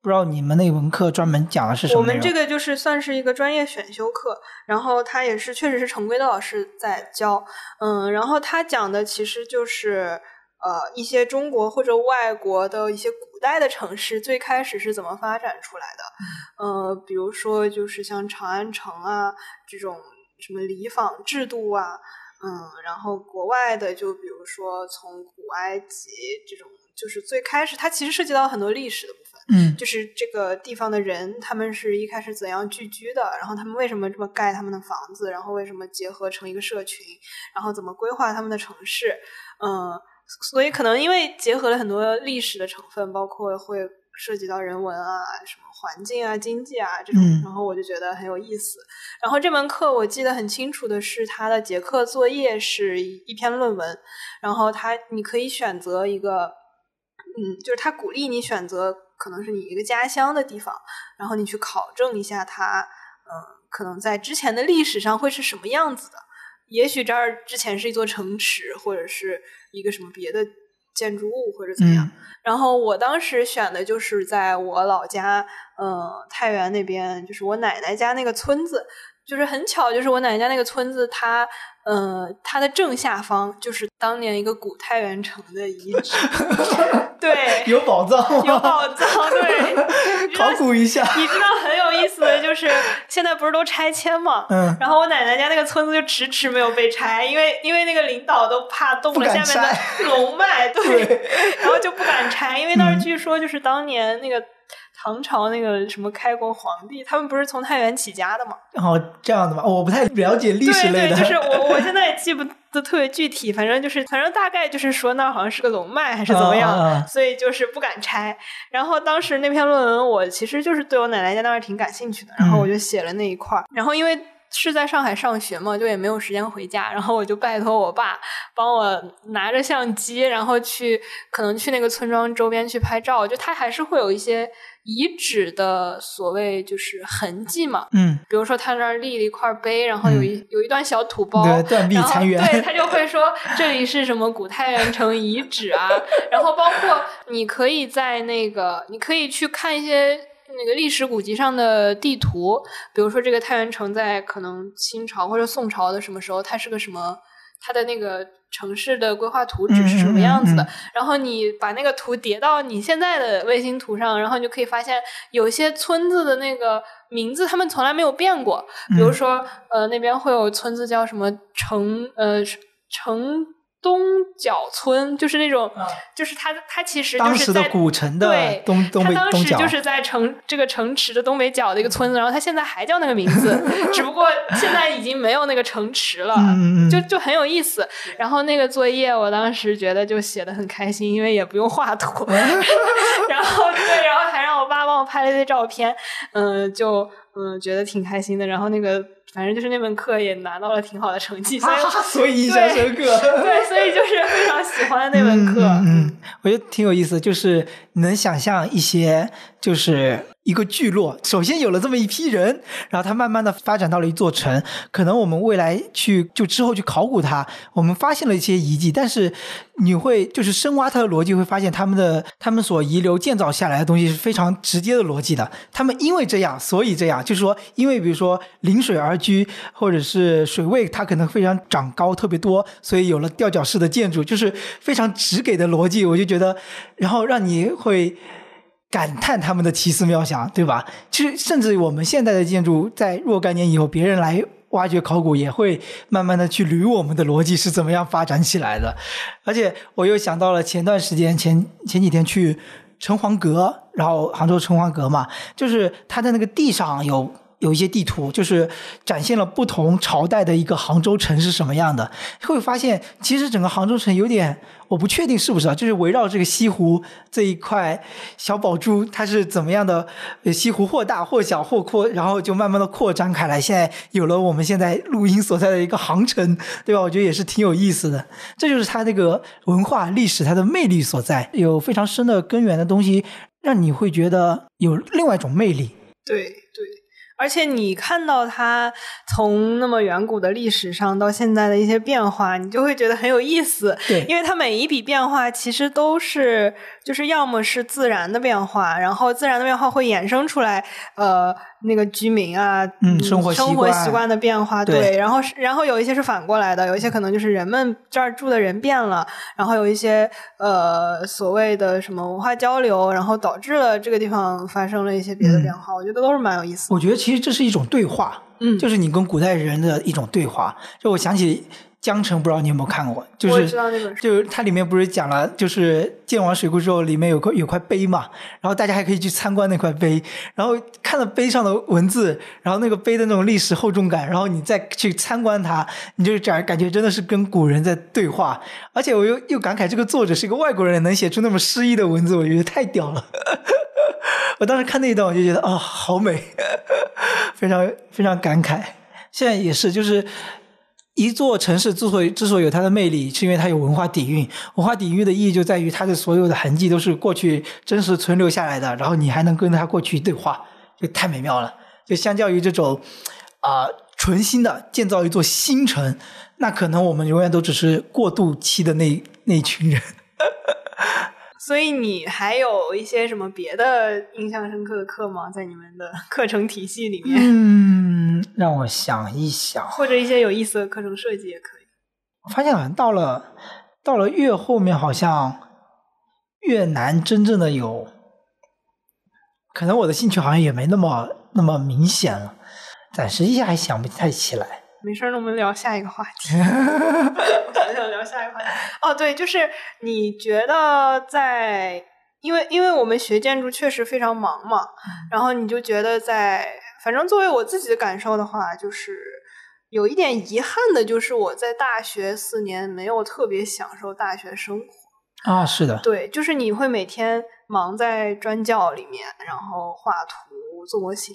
不知道你们那门课专门讲的是什么？我们这个就是算是一个专业选修课，然后他也是确实是城规的老师在教，嗯，然后他讲的其实就是呃一些中国或者外国的一些。古代的城市最开始是怎么发展出来的？呃，比如说就是像长安城啊这种什么礼坊制度啊，嗯，然后国外的就比如说从古埃及这种，就是最开始它其实涉及到很多历史的部分，嗯，就是这个地方的人他们是一开始怎样聚居的，然后他们为什么这么盖他们的房子，然后为什么结合成一个社群，然后怎么规划他们的城市，嗯。所以可能因为结合了很多历史的成分，包括会涉及到人文啊、什么环境啊、经济啊这种，然后我就觉得很有意思。然后这门课我记得很清楚的是，他的结课作业是一篇论文，然后他你可以选择一个，嗯，就是他鼓励你选择可能是你一个家乡的地方，然后你去考证一下它，嗯，可能在之前的历史上会是什么样子的。也许这儿之前是一座城池，或者是一个什么别的建筑物，或者怎么样。然后我当时选的就是在我老家，呃，太原那边，就是我奶奶家那个村子。就是很巧，就是我奶奶家那个村子，它，呃，它的正下方就是当年一个古太原城的遗址。对，有宝藏，有宝藏，对，考古一下。你知道很有意思的就是，现在不是都拆迁嘛？嗯。然后我奶奶家那个村子就迟迟没有被拆，因为因为那个领导都怕动了下面的龙脉，对，然后就不敢拆，因为当时据说就是当年那个。唐朝那个什么开国皇帝，他们不是从太原起家的吗？哦，这样的吗？我不太了解历史类的。对对，就是我我现在也记不得特别具体，反正就是反正大概就是说那好像是个龙脉还是怎么样，所以就是不敢拆。然后当时那篇论文我其实就是对我奶奶家那儿挺感兴趣的，然后我就写了那一块儿。然后因为是在上海上学嘛，就也没有时间回家，然后我就拜托我爸帮我拿着相机，然后去可能去那个村庄周边去拍照，就他还是会有一些。遗址的所谓就是痕迹嘛，嗯，比如说他那儿立了一块碑，然后有一有一段小土包，断壁残垣，对他就会说这里是什么古太原城遗址啊，然后包括你可以在那个你可以去看一些那个历史古籍上的地图，比如说这个太原城在可能清朝或者宋朝的什么时候，它是个什么。它的那个城市的规划图纸是什么样子的？然后你把那个图叠到你现在的卫星图上，然后你就可以发现有些村子的那个名字他们从来没有变过。比如说，呃，那边会有村子叫什么城，呃，城。东角村就是那种，就是它，它其实就是在古城的东东北东角。它当时就是在城这个城池的东北角的一个村子，然后它现在还叫那个名字，只不过现在已经没有那个城池了，就就很有意思。然后那个作业，我当时觉得就写的很开心，因为也不用画图，然后对，然后还让我爸帮我拍了一堆照片，嗯，就嗯觉得挺开心的。然后那个。反正就是那门课也拿到了挺好的成绩，所以所以印象深刻。对，所以就是非常喜欢那门课。嗯，我觉得挺有意思，就是能想象一些就是。一个聚落，首先有了这么一批人，然后它慢慢的发展到了一座城。可能我们未来去就之后去考古它，我们发现了一些遗迹，但是你会就是深挖它的逻辑，会发现他们的他们所遗留建造下来的东西是非常直接的逻辑的。他们因为这样，所以这样，就是说，因为比如说临水而居，或者是水位它可能非常长高特别多，所以有了吊脚式的建筑，就是非常直给的逻辑。我就觉得，然后让你会。感叹他们的奇思妙想，对吧？其实，甚至我们现在的建筑，在若干年以后，别人来挖掘考古，也会慢慢的去捋我们的逻辑是怎么样发展起来的。而且，我又想到了前段时间前前几天去城隍阁，然后杭州城隍阁嘛，就是它的那个地上有。有一些地图，就是展现了不同朝代的一个杭州城是什么样的。会发现，其实整个杭州城有点，我不确定是不是啊，就是围绕这个西湖这一块小宝珠，它是怎么样的？西湖或大或小或阔，然后就慢慢的扩张开来。现在有了我们现在录音所在的一个杭城，对吧？我觉得也是挺有意思的。这就是它这个文化历史它的魅力所在，有非常深的根源的东西，让你会觉得有另外一种魅力。对。而且你看到它从那么远古的历史上到现在的一些变化，你就会觉得很有意思。对，因为它每一笔变化其实都是，就是要么是自然的变化，然后自然的变化会衍生出来，呃。那个居民啊，嗯，生活生活习惯的变化，对，然后然后有一些是反过来的，有一些可能就是人们这儿住的人变了，然后有一些呃所谓的什么文化交流，然后导致了这个地方发生了一些别的变化，我觉得都是蛮有意思。我觉得其实这是一种对话，嗯，就是你跟古代人的一种对话，就我想起。江城不知道你有没有看过，就是就是它里面不是讲了，就是建完水库之后，里面有块有块碑嘛，然后大家还可以去参观那块碑，然后看到碑上的文字，然后那个碑的那种历史厚重感，然后你再去参观它，你就感感觉真的是跟古人在对话，而且我又又感慨这个作者是一个外国人，能写出那么诗意的文字，我觉得太屌了。我当时看那一段，我就觉得啊，好美，非常非常感慨。现在也是，就是。一座城市之所以之所以有它的魅力，是因为它有文化底蕴。文化底蕴的意义就在于它的所有的痕迹都是过去真实存留下来的，然后你还能跟它过去对话，就太美妙了。就相较于这种啊纯新的建造一座新城，那可能我们永远都只是过渡期的那那一群人。所以你还有一些什么别的印象深刻的课吗？在你们的课程体系里面？嗯，让我想一想，或者一些有意思的课程设计也可以。我发现好像到了到了越后面，好像越难真正的有，可能我的兴趣好像也没那么那么明显了，暂时一下还想不太起来。没事那我们聊下一个话题。我想聊下一个话题。哦，对，就是你觉得在，因为因为我们学建筑确实非常忙嘛，然后你就觉得在，反正作为我自己的感受的话，就是有一点遗憾的，就是我在大学四年没有特别享受大学生活。啊，是的，对，就是你会每天忙在专教里面，然后画图。做模型。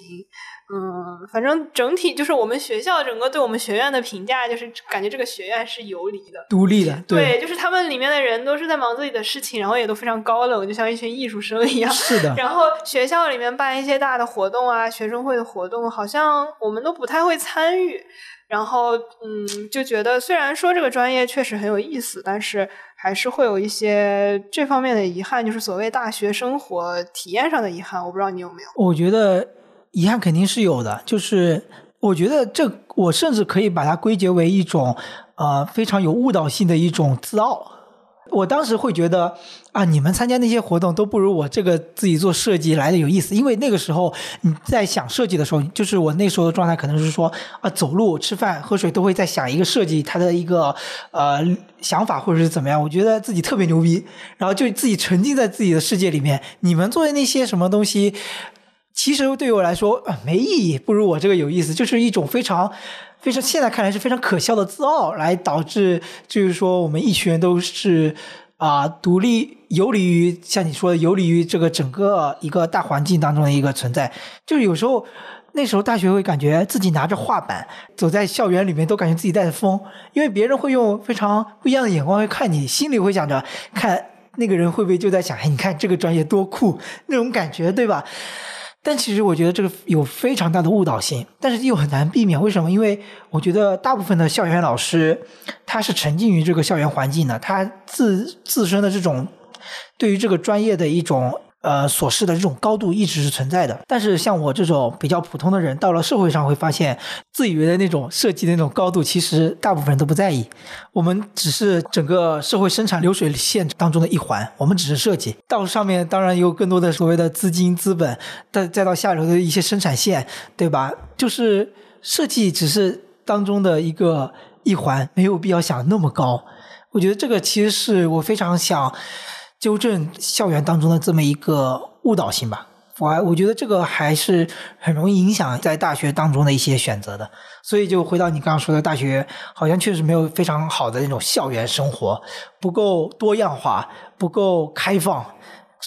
嗯，反正整体就是我们学校整个对我们学院的评价，就是感觉这个学院是游离的、独立的。对，就是他们里面的人都是在忙自己的事情，然后也都非常高冷，就像一群艺术生一样。是的。然后学校里面办一些大的活动啊，学生会的活动，好像我们都不太会参与。然后，嗯，就觉得虽然说这个专业确实很有意思，但是还是会有一些这方面的遗憾，就是所谓大学生活体验上的遗憾。我不知道你有没有？我觉得。遗憾肯定是有的，就是我觉得这，我甚至可以把它归结为一种，呃，非常有误导性的一种自傲。我当时会觉得啊，你们参加那些活动都不如我这个自己做设计来的有意思，因为那个时候你在想设计的时候，就是我那时候的状态可能是说啊，走路、吃饭、喝水都会在想一个设计它的一个呃想法或者是怎么样，我觉得自己特别牛逼，然后就自己沉浸在自己的世界里面。你们做的那些什么东西？其实对于我来说啊没意义，不如我这个有意思，就是一种非常、非常现在看来是非常可笑的自傲，来导致就是说我们一群人都是啊独立游离于像你说的游离于这个整个一个大环境当中的一个存在。就是有时候那时候大学会感觉自己拿着画板走在校园里面，都感觉自己带着风，因为别人会用非常不一样的眼光去看你，心里会想着看那个人会不会就在想，哎，你看这个专业多酷那种感觉，对吧？但其实我觉得这个有非常大的误导性，但是又很难避免。为什么？因为我觉得大部分的校园老师，他是沉浸于这个校园环境的，他自自身的这种对于这个专业的一种。呃，所示的这种高度一直是存在的，但是像我这种比较普通的人，到了社会上会发现，自以为的那种设计的那种高度，其实大部分人都不在意。我们只是整个社会生产流水线当中的一环，我们只是设计。到上面当然有更多的所谓的资金资本，再再到下游的一些生产线，对吧？就是设计只是当中的一个一环，没有必要想那么高。我觉得这个其实是我非常想。纠正校园当中的这么一个误导性吧，我我觉得这个还是很容易影响在大学当中的一些选择的。所以就回到你刚刚说的，大学好像确实没有非常好的那种校园生活，不够多样化，不够开放，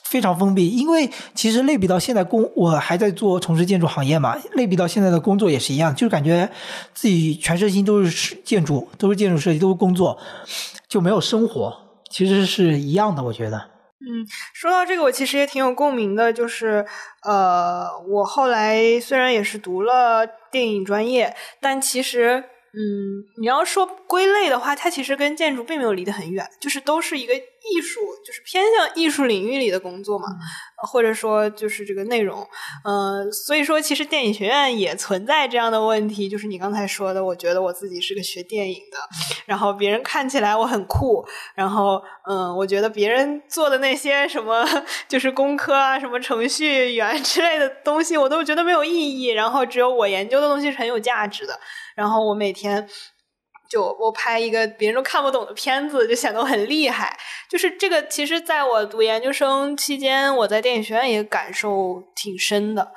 非常封闭。因为其实类比到现在工，我还在做从事建筑行业嘛，类比到现在的工作也是一样，就感觉自己全身心都是建筑，都是建筑设计，都是工作，就没有生活。其实是一样的，我觉得。嗯，说到这个，我其实也挺有共鸣的。就是，呃，我后来虽然也是读了电影专业，但其实。嗯，你要说归类的话，它其实跟建筑并没有离得很远，就是都是一个艺术，就是偏向艺术领域里的工作嘛，或者说就是这个内容。嗯，所以说其实电影学院也存在这样的问题，就是你刚才说的，我觉得我自己是个学电影的，然后别人看起来我很酷，然后嗯，我觉得别人做的那些什么就是工科啊、什么程序员之类的东西，我都觉得没有意义，然后只有我研究的东西是很有价值的。然后我每天就我拍一个别人都看不懂的片子，就显得我很厉害。就是这个，其实在我读研究生期间，我在电影学院也感受挺深的。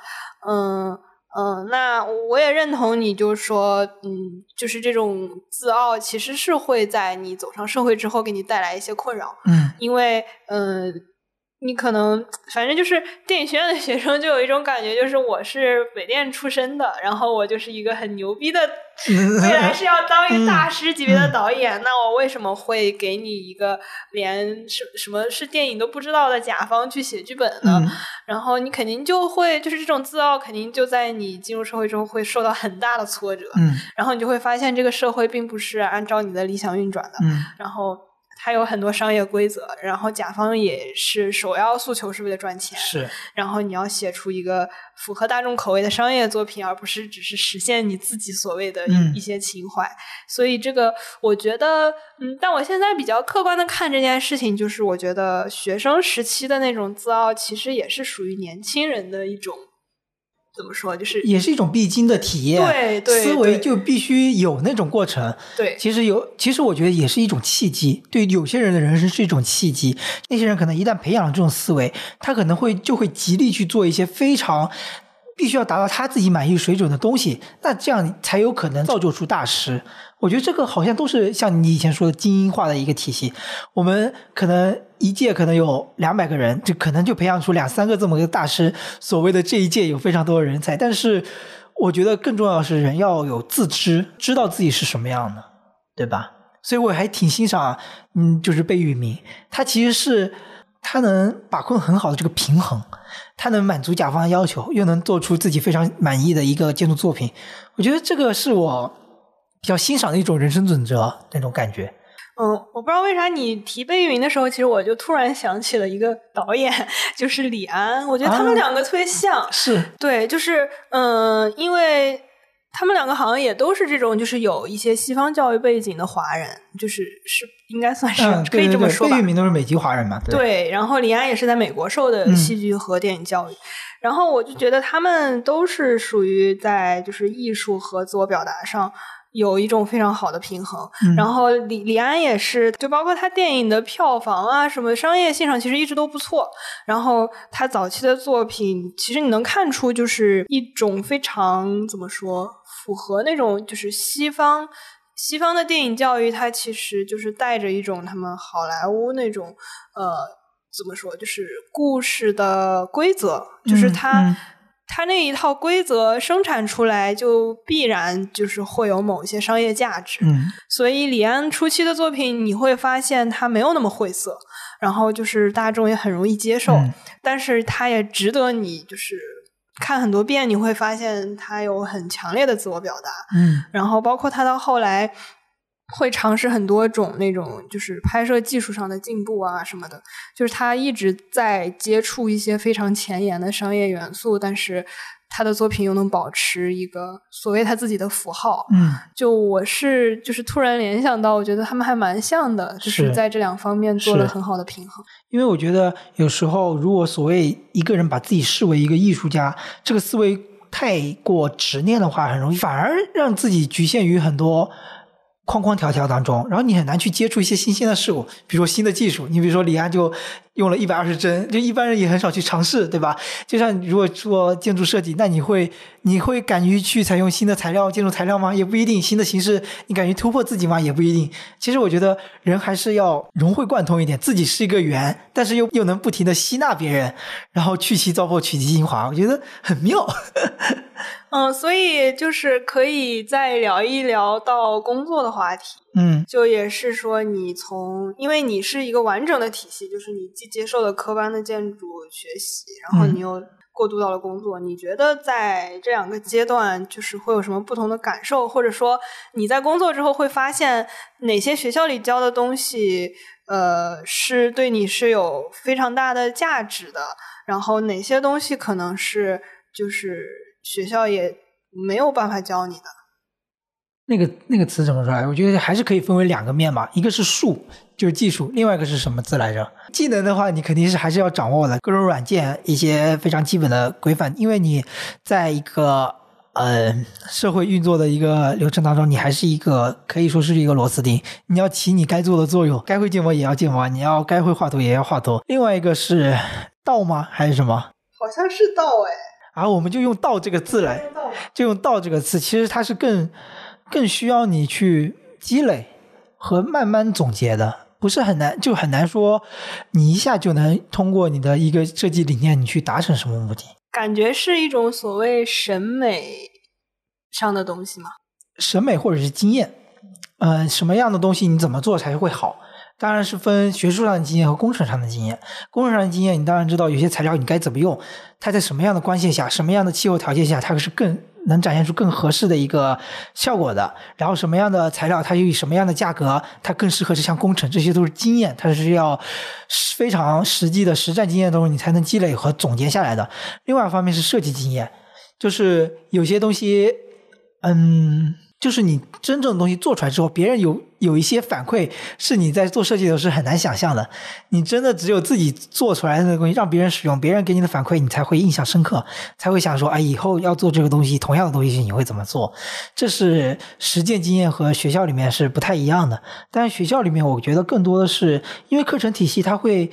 嗯嗯，那我也认同你，就是说，嗯，就是这种自傲，其实是会在你走上社会之后给你带来一些困扰。嗯，因为嗯。你可能反正就是电影学院的学生，就有一种感觉，就是我是北电出身的，然后我就是一个很牛逼的，未来是要当一个大师级别的导演。那我为什么会给你一个连什什么是电影都不知道的甲方去写剧本呢？然后你肯定就会就是这种自傲，肯定就在你进入社会之后会受到很大的挫折。嗯，然后你就会发现这个社会并不是按照你的理想运转的。嗯，然后。它有很多商业规则，然后甲方也是首要诉求是为了赚钱。是，然后你要写出一个符合大众口味的商业作品，而不是只是实现你自己所谓的一些情怀。所以这个，我觉得，嗯，但我现在比较客观的看这件事情，就是我觉得学生时期的那种自傲，其实也是属于年轻人的一种。怎么说？就是也是一种必经的体验，对对，思维就必须有那种过程。对，其实有，其实我觉得也是一种契机。对有些人的人生是一种契机，那些人可能一旦培养了这种思维，他可能会就会极力去做一些非常必须要达到他自己满意水准的东西，那这样才有可能造就出大师。我觉得这个好像都是像你以前说的精英化的一个体系。我们可能一届可能有两百个人，就可能就培养出两三个这么个大师。所谓的这一届有非常多的人才，但是我觉得更重要的是人要有自知，知道自己是什么样的，对吧？所以我还挺欣赏，嗯，就是贝聿铭，他其实是他能把控很好的这个平衡。他能满足甲方的要求，又能做出自己非常满意的一个建筑作品，我觉得这个是我比较欣赏的一种人生准则那种感觉。嗯，我不知道为啥你提贝聿铭的时候，其实我就突然想起了一个导演，就是李安。我觉得他们两个特别像，是对，就是嗯，因为。他们两个好像也都是这种，就是有一些西方教育背景的华人，就是是应该算是 可以这么说吧。贝聿铭都是美籍华人嘛？对。然后李安也是在美国受的戏剧和电影教育，然后我就觉得他们都是属于在就是艺术和自我表达上。有一种非常好的平衡，然后李李安也是，就包括他电影的票房啊，什么商业性上其实一直都不错。然后他早期的作品，其实你能看出就是一种非常怎么说，符合那种就是西方西方的电影教育，它其实就是带着一种他们好莱坞那种呃怎么说，就是故事的规则，就是他。他那一套规则生产出来，就必然就是会有某一些商业价值。嗯，所以李安初期的作品，你会发现他没有那么晦涩，然后就是大众也很容易接受。但是他也值得你就是看很多遍，你会发现他有很强烈的自我表达。嗯，然后包括他到后来。会尝试很多种那种就是拍摄技术上的进步啊什么的，就是他一直在接触一些非常前沿的商业元素，但是他的作品又能保持一个所谓他自己的符号。嗯，就我是就是突然联想到，我觉得他们还蛮像的，就是在这两方面做了很好的平衡。因为我觉得有时候如果所谓一个人把自己视为一个艺术家，这个思维太过执念的话，很容易反而让自己局限于很多。框框条条当中，然后你很难去接触一些新鲜的事物，比如说新的技术。你比如说李安就用了一百二十帧，就一般人也很少去尝试，对吧？就像如果做建筑设计，那你会你会敢于去采用新的材料、建筑材料吗？也不一定。新的形式，你敢于突破自己吗？也不一定。其实我觉得人还是要融会贯通一点，自己是一个圆，但是又又能不停的吸纳别人，然后去其糟粕，取其精华，我觉得很妙。嗯，所以就是可以再聊一聊到工作的话题。嗯，就也是说，你从因为你是一个完整的体系，就是你既接受了科班的建筑学习，然后你又过渡到了工作。你觉得在这两个阶段，就是会有什么不同的感受？或者说你在工作之后会发现哪些学校里教的东西，呃，是对你是有非常大的价值的？然后哪些东西可能是就是。学校也没有办法教你的，那个那个词怎么说来？我觉得还是可以分为两个面嘛，一个是术，就是技术；另外一个是什么字来着？技能的话，你肯定是还是要掌握的各种软件一些非常基本的规范，因为你在一个呃社会运作的一个流程当中，你还是一个可以说是一个螺丝钉，你要起你该做的作用，该会建模也要建模，你要该会画图也要画图。另外一个是道吗？还是什么？好像是道哎。而我们就用“道”这个字来，就用“道”这个词，其实它是更更需要你去积累和慢慢总结的，不是很难，就很难说你一下就能通过你的一个设计理念，你去达成什么目的？感觉是一种所谓审美上的东西吗？审美或者是经验，嗯，什么样的东西你怎么做才会好？当然是分学术上的经验和工程上的经验。工程上的经验，你当然知道有些材料你该怎么用，它在什么样的关系下、什么样的气候条件下，它是更能展现出更合适的一个效果的。然后什么样的材料，它又以什么样的价格，它更适合这项工程，这些都是经验，它是要非常实际的实战经验中你才能积累和总结下来的。另外一方面是设计经验，就是有些东西，嗯。就是你真正的东西做出来之后，别人有有一些反馈，是你在做设计的时候是很难想象的。你真的只有自己做出来的那个东西，让别人使用，别人给你的反馈，你才会印象深刻，才会想说，哎，以后要做这个东西，同样的东西你会怎么做？这是实践经验和学校里面是不太一样的。但是学校里面，我觉得更多的是因为课程体系，它会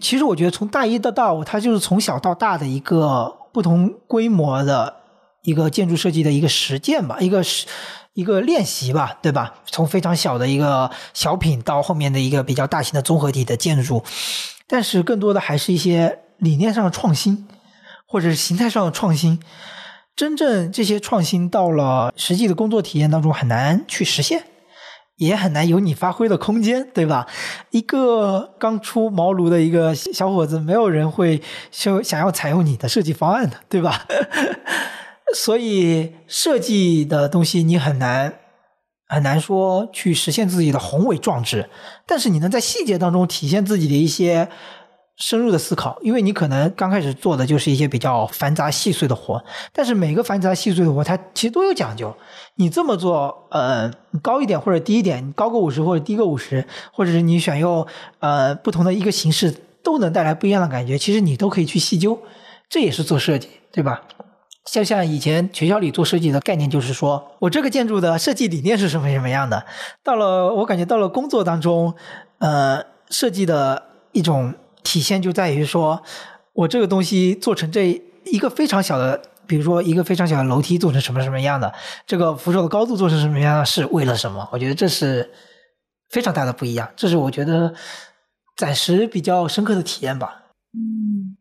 其实我觉得从大一到大五，它就是从小到大的一个不同规模的一个建筑设计的一个实践吧，一个是一个练习吧，对吧？从非常小的一个小品到后面的一个比较大型的综合体的建筑，但是更多的还是一些理念上的创新，或者是形态上的创新。真正这些创新到了实际的工作体验当中，很难去实现。也很难有你发挥的空间，对吧？一个刚出茅庐的一个小伙子，没有人会想想要采用你的设计方案的，对吧？所以设计的东西你很难很难说去实现自己的宏伟壮志，但是你能在细节当中体现自己的一些。深入的思考，因为你可能刚开始做的就是一些比较繁杂细碎的活，但是每个繁杂细碎的活，它其实都有讲究。你这么做，呃，高一点或者低一点，高个五十或者低个五十，或者是你选用呃不同的一个形式，都能带来不一样的感觉。其实你都可以去细究，这也是做设计，对吧？像像以前学校里做设计的概念，就是说我这个建筑的设计理念是什么什么样的，到了我感觉到了工作当中，呃，设计的一种。体现就在于说，我这个东西做成这一个非常小的，比如说一个非常小的楼梯做成什么什么样的，这个扶手的高度做成什么样，是为了什么？我觉得这是非常大的不一样，这是我觉得暂时比较深刻的体验吧。嗯，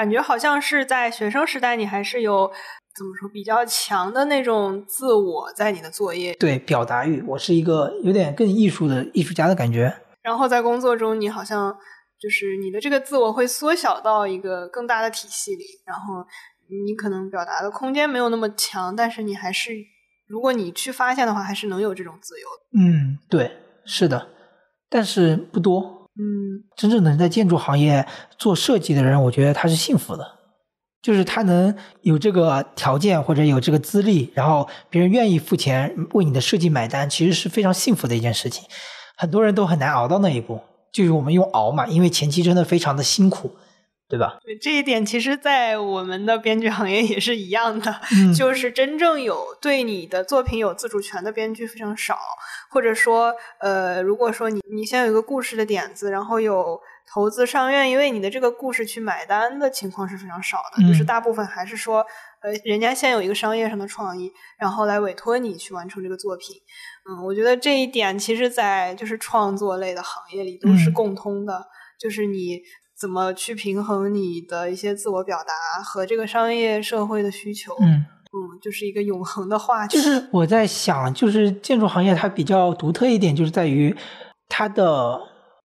感觉好像是在学生时代，你还是有怎么说比较强的那种自我在你的作业，对表达欲，我是一个有点更艺术的艺术家的感觉。然后在工作中，你好像。就是你的这个自我会缩小到一个更大的体系里，然后你可能表达的空间没有那么强，但是你还是，如果你去发现的话，还是能有这种自由的。嗯，对，是的，但是不多。嗯，真正能在建筑行业做设计的人，我觉得他是幸福的，就是他能有这个条件或者有这个资历，然后别人愿意付钱为你的设计买单，其实是非常幸福的一件事情。很多人都很难熬到那一步。就是我们用熬嘛，因为前期真的非常的辛苦，对吧？对这一点，其实，在我们的编剧行业也是一样的，就是真正有对你的作品有自主权的编剧非常少，或者说，呃，如果说你你先有一个故事的点子，然后有投资商愿意为你的这个故事去买单的情况是非常少的，就是大部分还是说，呃，人家先有一个商业上的创意，然后来委托你去完成这个作品。嗯，我觉得这一点其实，在就是创作类的行业里都是共通的，就是你怎么去平衡你的一些自我表达和这个商业社会的需求。嗯嗯，就是一个永恒的话题。就是我在想，就是建筑行业它比较独特一点，就是在于它的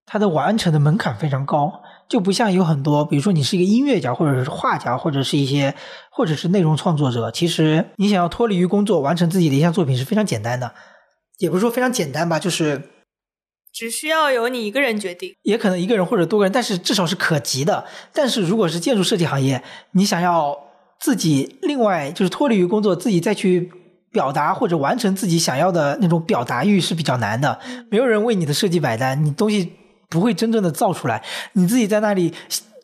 它的完成的门槛非常高，就不像有很多，比如说你是一个音乐家，或者是画家，或者是一些或者是内容创作者，其实你想要脱离于工作，完成自己的一项作品是非常简单的。也不是说非常简单吧，就是只需要由你一个人决定，也可能一个人或者多个人，但是至少是可及的。但是如果是建筑设计行业，你想要自己另外就是脱离于工作，自己再去表达或者完成自己想要的那种表达欲是比较难的。没有人为你的设计买单，你东西不会真正的造出来。你自己在那里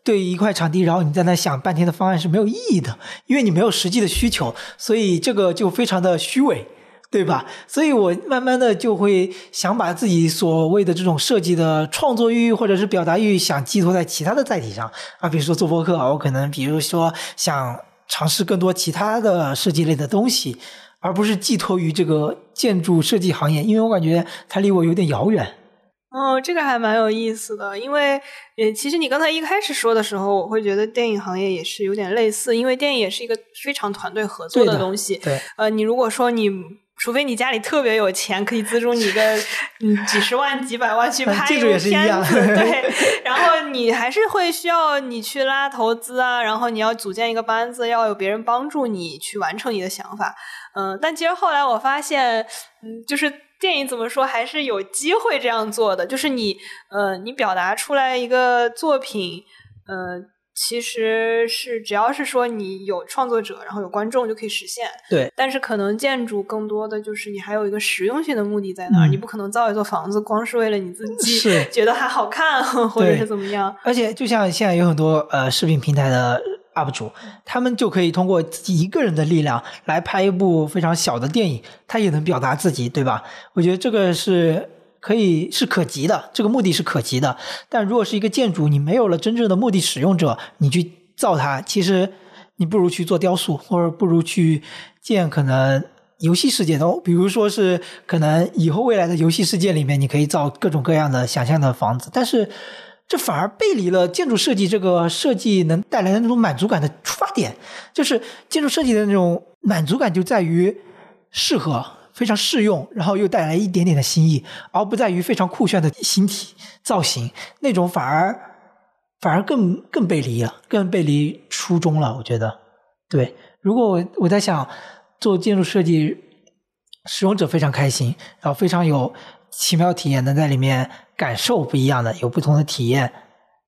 对一块场地，然后你在那想半天的方案是没有意义的，因为你没有实际的需求，所以这个就非常的虚伪。对吧？所以我慢慢的就会想把自己所谓的这种设计的创作欲或者是表达欲，想寄托在其他的载体上啊，比如说做播客啊，我可能比如说想尝试更多其他的设计类的东西，而不是寄托于这个建筑设计行业，因为我感觉它离我有点遥远。哦，这个还蛮有意思的，因为呃，其实你刚才一开始说的时候，我会觉得电影行业也是有点类似，因为电影也是一个非常团队合作的东西。对，呃，你如果说你。除非你家里特别有钱，可以资助你个 嗯几十万、几百万去拍一部片子，对。然后你还是会需要你去拉投资啊，然后你要组建一个班子，要有别人帮助你去完成你的想法。嗯，但其实后来我发现，嗯，就是电影怎么说，还是有机会这样做的，就是你呃，你表达出来一个作品，呃。其实是只要是说你有创作者，然后有观众就可以实现。对，但是可能建筑更多的就是你还有一个实用性的目的在那儿，你不可能造一座房子光是为了你自 己觉得还好看 或者是怎么样。而且就像现在有很多呃视频平台的 UP 主，他们就可以通过自己一个人的力量来拍一部非常小的电影，他也能表达自己，对吧？我觉得这个是可以是可及的，这个目的是可及的。但如果是一个建筑，你没有了真正的目的使用者，你去造它，其实你不如去做雕塑，或者不如去建可能游戏世界的，比如说是可能以后未来的游戏世界里面，你可以造各种各样的想象的房子，但是这反而背离了建筑设计这个设计能带来的那种满足感的出发点，就是建筑设计的那种满足感就在于适合。非常适用，然后又带来一点点的新意，而不在于非常酷炫的形体造型，那种反而反而更更背离了，更背离初衷了。我觉得，对。如果我我在想做建筑设计，使用者非常开心，然后非常有奇妙体验，能在里面感受不一样的，有不同的体验，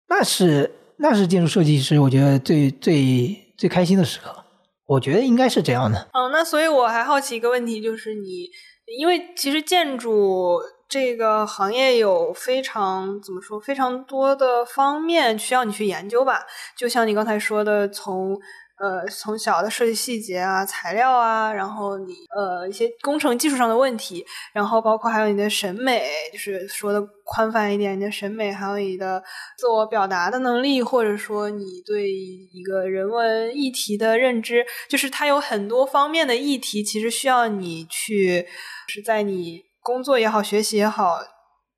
那是那是建筑设计师我觉得最最最开心的时刻。我觉得应该是这样的。嗯，那所以我还好奇一个问题，就是你，因为其实建筑这个行业有非常怎么说，非常多的方面需要你去研究吧。就像你刚才说的，从呃，从小的设计细节啊、材料啊，然后你呃一些工程技术上的问题，然后包括还有你的审美，就是说的宽泛一点，你的审美，还有你的自我表达的能力，或者说你对一个人文议题的认知，就是它有很多方面的议题，其实需要你去是在你工作也好、学习也好。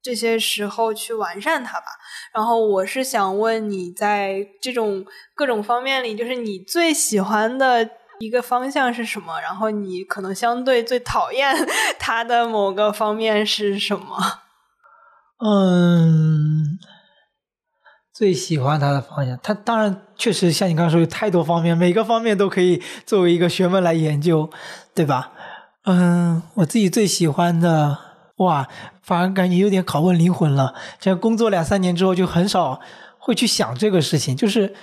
这些时候去完善它吧。然后我是想问你在这种各种方面里，就是你最喜欢的一个方向是什么？然后你可能相对最讨厌 它的某个方面是什么？嗯，最喜欢它的方向，它当然确实像你刚刚说有太多方面，每个方面都可以作为一个学问来研究，对吧？嗯，我自己最喜欢的。哇，反而感觉有点拷问灵魂了。这工作两三年之后，就很少会去想这个事情，就是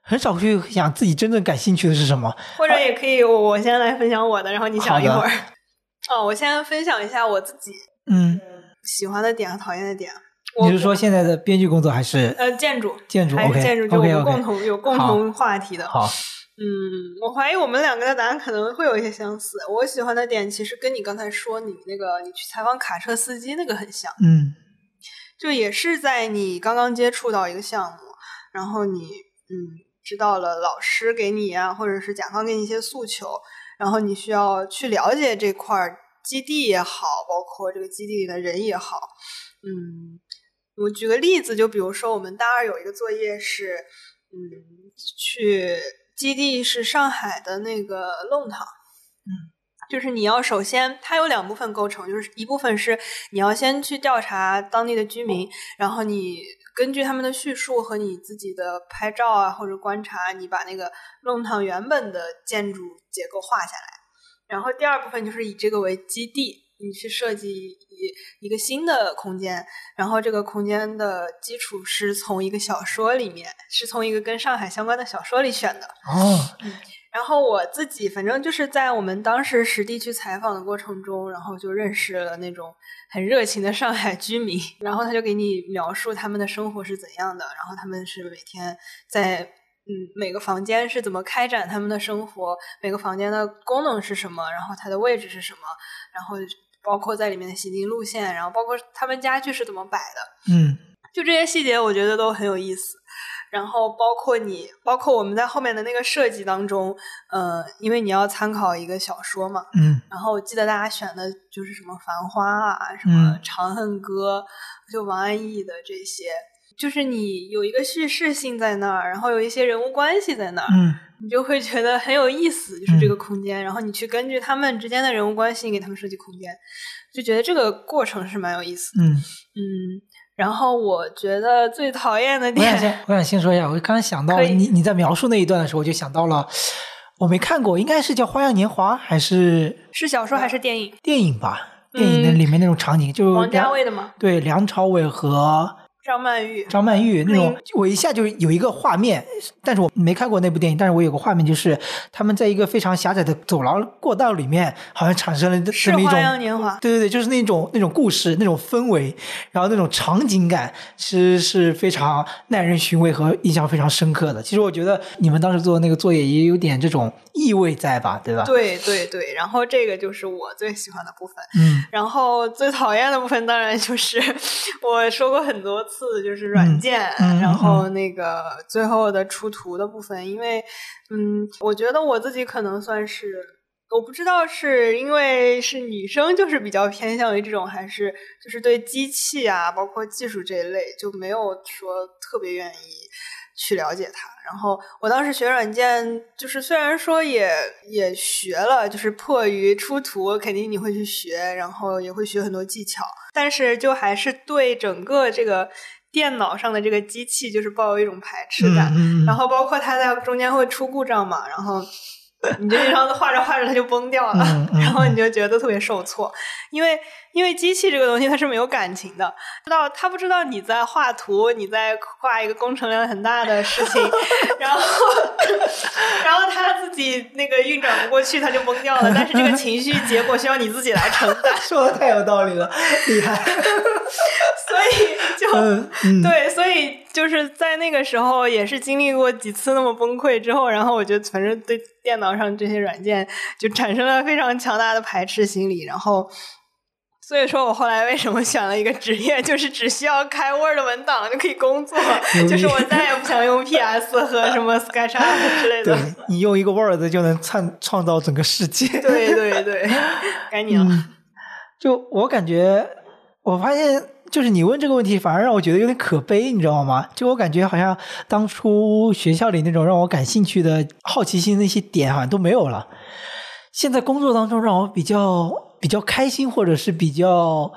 很少去想自己真正感兴趣的是什么。或者也可以，我我先来分享我的，然后你想一会儿。哦，我先分享一下我自己嗯喜欢的点和讨厌的点。你是说现在的编剧工作还是呃建筑？建筑还是建筑？就我们共同有共同话题的。好。嗯，我怀疑我们两个的答案可能会有一些相似。我喜欢的点其实跟你刚才说你那个你去采访卡车司机那个很像。嗯，就也是在你刚刚接触到一个项目，然后你嗯知道了老师给你啊，或者是甲方给你一些诉求，然后你需要去了解这块基地也好，包括这个基地里的人也好。嗯，我举个例子，就比如说我们大二有一个作业是嗯去。基地是上海的那个弄堂，嗯，就是你要首先，它有两部分构成，就是一部分是你要先去调查当地的居民，然后你根据他们的叙述和你自己的拍照啊或者观察，你把那个弄堂原本的建筑结构画下来，然后第二部分就是以这个为基地。你去设计一一个新的空间，然后这个空间的基础是从一个小说里面，是从一个跟上海相关的小说里选的。哦，嗯，然后我自己反正就是在我们当时实地去采访的过程中，然后就认识了那种很热情的上海居民，然后他就给你描述他们的生活是怎样的，然后他们是每天在。嗯，每个房间是怎么开展他们的生活？每个房间的功能是什么？然后它的位置是什么？然后包括在里面的行进路线，然后包括他们家具是怎么摆的？嗯，就这些细节，我觉得都很有意思。然后包括你，包括我们在后面的那个设计当中，呃，因为你要参考一个小说嘛，嗯，然后我记得大家选的就是什么《繁花》啊，什么《长恨歌》，就王安忆的这些。就是你有一个叙事性在那儿，然后有一些人物关系在那儿，嗯，你就会觉得很有意思。就是这个空间，然后你去根据他们之间的人物关系给他们设计空间，就觉得这个过程是蛮有意思。嗯嗯，然后我觉得最讨厌的点，我想先我想先说一下，我刚刚想到你你在描述那一段的时候，我就想到了，我没看过，应该是叫《花样年华》还是是小说还是电影？电影吧，电影的里面那种场景，就王家卫的吗？对，梁朝伟和。张曼玉，张曼玉那种嗯，我一下就有一个画面，但是我没看过那部电影，但是我有个画面，就是他们在一个非常狭窄的走廊过道里面，好像产生了这是么一种花样年华。对对对，就是那种那种故事、那种氛围，然后那种场景感，其实是非常耐人寻味和印象非常深刻的。其实我觉得你们当时做的那个作业也有点这种意味在吧，对吧？，对对对，然后这个就是我最喜欢的部分。嗯然后最讨厌的部分当然就是 我说过很多次，就是软件，然后那个最后的出图的部分，因为嗯，我觉得我自己可能算是。我不知道是因为是女生，就是比较偏向于这种，还是就是对机器啊，包括技术这一类，就没有说特别愿意去了解它。然后我当时学软件，就是虽然说也也学了，就是迫于出图，肯定你会去学，然后也会学很多技巧，但是就还是对整个这个电脑上的这个机器，就是抱有一种排斥感。嗯嗯。然后包括它在中间会出故障嘛，然后你就经常画着画着它就崩掉了，然后你就觉得特别受挫，因为因为机器这个东西它是没有感情的，知道它不知道你在画图，你在画一个工程量很大的事情，然后 然后它自己那个运转不过去，它就崩掉了，但是这个情绪结果需要你自己来承担，说的太有道理了，厉害。所以就。嗯嗯，对，所以就是在那个时候也是经历过几次那么崩溃之后，然后我就反正对电脑上这些软件就产生了非常强大的排斥心理，然后。所以说我后来为什么选了一个职业，就是只需要开 Word 文档就可以工作，就是我再也不想用 PS 和什么 SketchUp 之类的对。你用一个 Word 就能创创造整个世界。对对对，该你了。嗯，就我感觉，我发现就是你问这个问题，反而让我觉得有点可悲，你知道吗？就我感觉好像当初学校里那种让我感兴趣的好奇心那些点好像都没有了。现在工作当中让我比较比较开心，或者是比较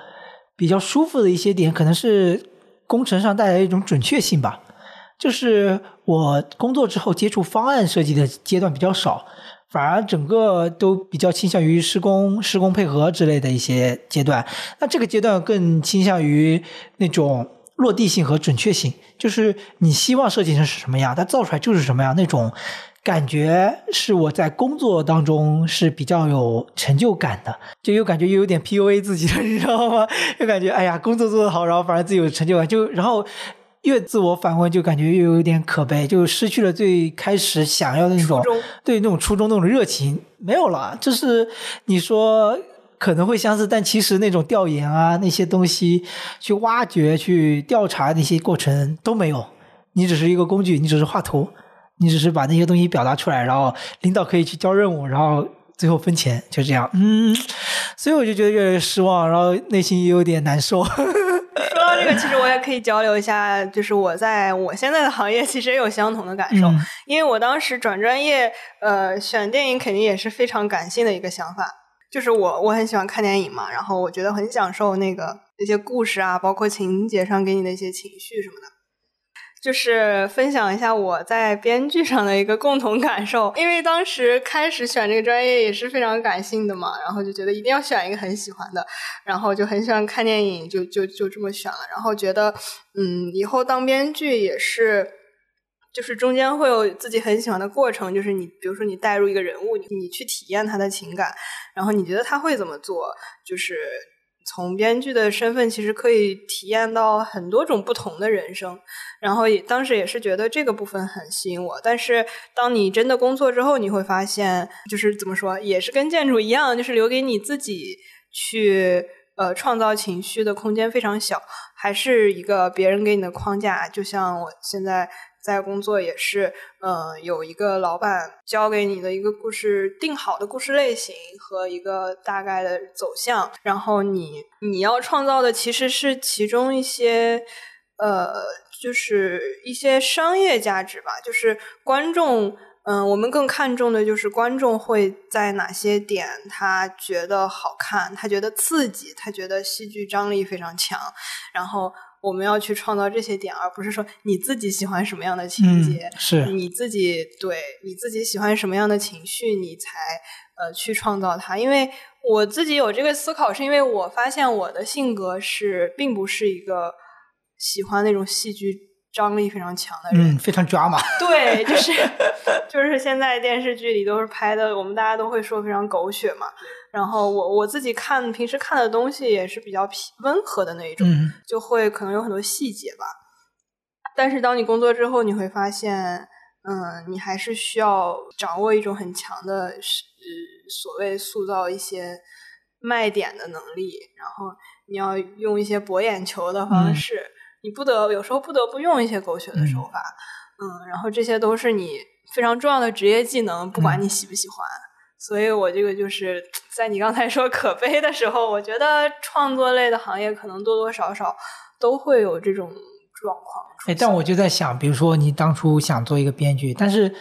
比较舒服的一些点，可能是工程上带来一种准确性吧。就是我工作之后接触方案设计的阶段比较少，反而整个都比较倾向于施工、施工配合之类的一些阶段。那这个阶段更倾向于那种落地性和准确性，就是你希望设计成是什么样，它造出来就是什么样那种。感觉是我在工作当中是比较有成就感的，就又感觉又有点 PUA 自己了，你知道吗？就感觉哎呀，工作做得好，然后反而自己有成就感，就然后越自我反问，就感觉又有点可悲，就失去了最开始想要的那种对那种初衷那种热情没有了。就是你说可能会相似，但其实那种调研啊那些东西，去挖掘、去调查那些过程都没有，你只是一个工具，你只是画图。你只是把那些东西表达出来，然后领导可以去交任务，然后最后分钱，就这样。嗯，所以我就觉得越来越失望，然后内心也有点难受。说到这个，其实我也可以交流一下，就是我在我现在的行业其实也有相同的感受，嗯因为我当时转专业，呃，选电影肯定也是非常感性的一个想法。就是我我很喜欢看电影嘛，然后我觉得很享受那个那些故事啊，包括情节上给你的一些情绪什么的。就是分享一下我在编剧上的一个共同感受，因为当时开始选这个专业也是非常感性的嘛，然后就觉得一定要选一个很喜欢的，然后就很喜欢看电影，就就就这么选了，然后觉得嗯，以后当编剧也是。就是中间会有自己很喜欢的过程，就是你比如说你带入一个人物，你你去体验他的情感，然后你觉得他会怎么做，就是从编剧的身份其实可以体验到很多种不同的人生，然后也当时也是觉得这个部分很吸引我，但是当你真的工作之后，你会发现就是怎么说，也是跟建筑一样，就是留给你自己去呃创造情绪的空间非常小，还是一个别人给你的框架，就像我现在。在工作也是，呃，有一个老板交给你的一个故事定好的故事类型和一个大概的走向，然后你你要创造的其实是其中一些，呃，就是一些商业价值吧，就是观众，嗯、我们更看重的就是观众会在哪些点他觉得好看，他觉得刺激，他觉得戏剧张力非常强，然后。我们要去创造这些点，而不是说你自己喜欢什么样的情节，嗯、是你自己对你自己喜欢什么样的情绪，你才呃去创造它。因为我自己有这个思考，是因为我发现我的性格是并不是一个喜欢那种戏剧张力非常强的人。嗯，非常抓马。对，就是就是现在电视剧里都是拍的，我们大家都会说非常狗血嘛。然后我我自己看平时看的东西也是比较温和的那一种，嗯就会可能有很多细节吧。但是当你工作之后，你会发现，嗯，你还是需要掌握一种很强的，是所谓塑造一些卖点的能力，然后你要用一些博眼球的方式，你不得有时候不得不用一些狗血的手法，嗯，然后这些都是你非常重要的职业技能，不管你喜不喜欢。所以我这个就是在你刚才说可悲的时候，我觉得创作类的行业可能多多少少都会有这种状况。哎，但我就在想，比如说你当初想做一个编剧，但是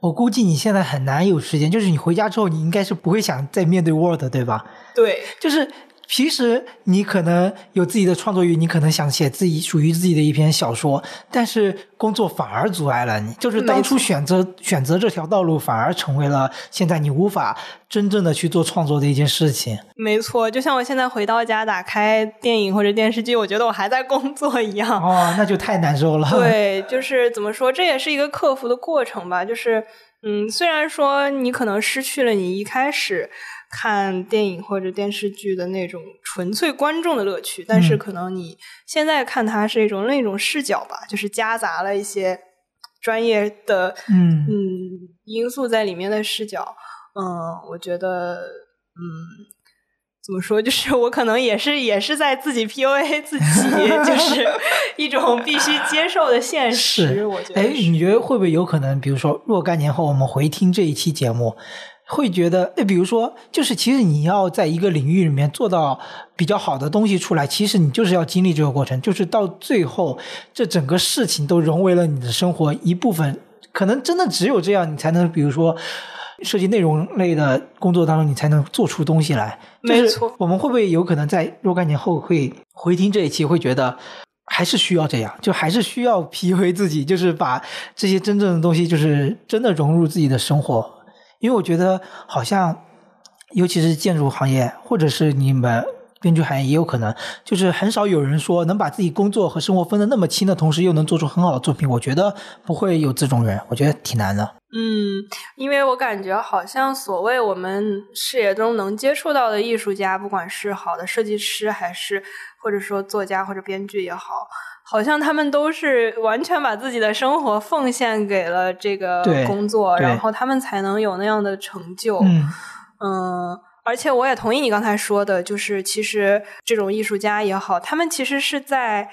我估计你现在很难有时间，就是你回家之后，你应该是不会想再面对 Word，对吧？对，就是平时你可能有自己的创作欲，你可能想写自己属于自己的一篇小说，但是工作反而阻碍了你。就是当初选择选择这条道路，反而成为了现在你无法真正的去做创作的一件事情。没错，就像我现在回到家，打开电影或者电视剧，我觉得我还在工作一样。哦，那就太难受了。对，就是怎么说，这也是一个克服的过程吧。就是嗯，虽然说你可能失去了你一开始。看电影或者电视剧的那种纯粹观众的乐趣，但是可能你现在看它是一种另一种视角吧，就是夹杂了一些专业的嗯嗯因素在里面的视角。嗯，我觉得嗯怎么说，就是我可能也是也是在自己 PUA 自己，就 是一种必须接受的现实。我觉得，哎，你觉得会不会有可能，比如说若干年后我们回听这一期节目？会觉得，哎，比如说，就是其实你要在一个领域里面做到比较好的东西出来，其实你就是要经历这个过程，就是到最后，这整个事情都融为了你的生活一部分。可能真的只有这样，你才能，比如说，设计内容类的工作当中，你才能做出东西来。没错，我们会不会有可能在若干年后会回听这一期，会觉得还是需要这样，就还是需要 PUA 自己，就是把这些真正的东西，就是真的融入自己的生活。因为我觉得好像，尤其是建筑行业，或者是你们编剧行业，也有可能，就是很少有人说能把自己工作和生活分得那么清的同时，又能做出很好的作品。我觉得不会有这种人，我觉得挺难的。嗯，因为我感觉好像所谓我们视野中能接触到的艺术家，不管是好的设计师，还是或者说作家或者编剧也好。好像他们都是完全把自己的生活奉献给了这个工作，然后他们才能有那样的成就。嗯，嗯，而且我也同意你刚才说的，就是其实这种艺术家也好，他们其实是在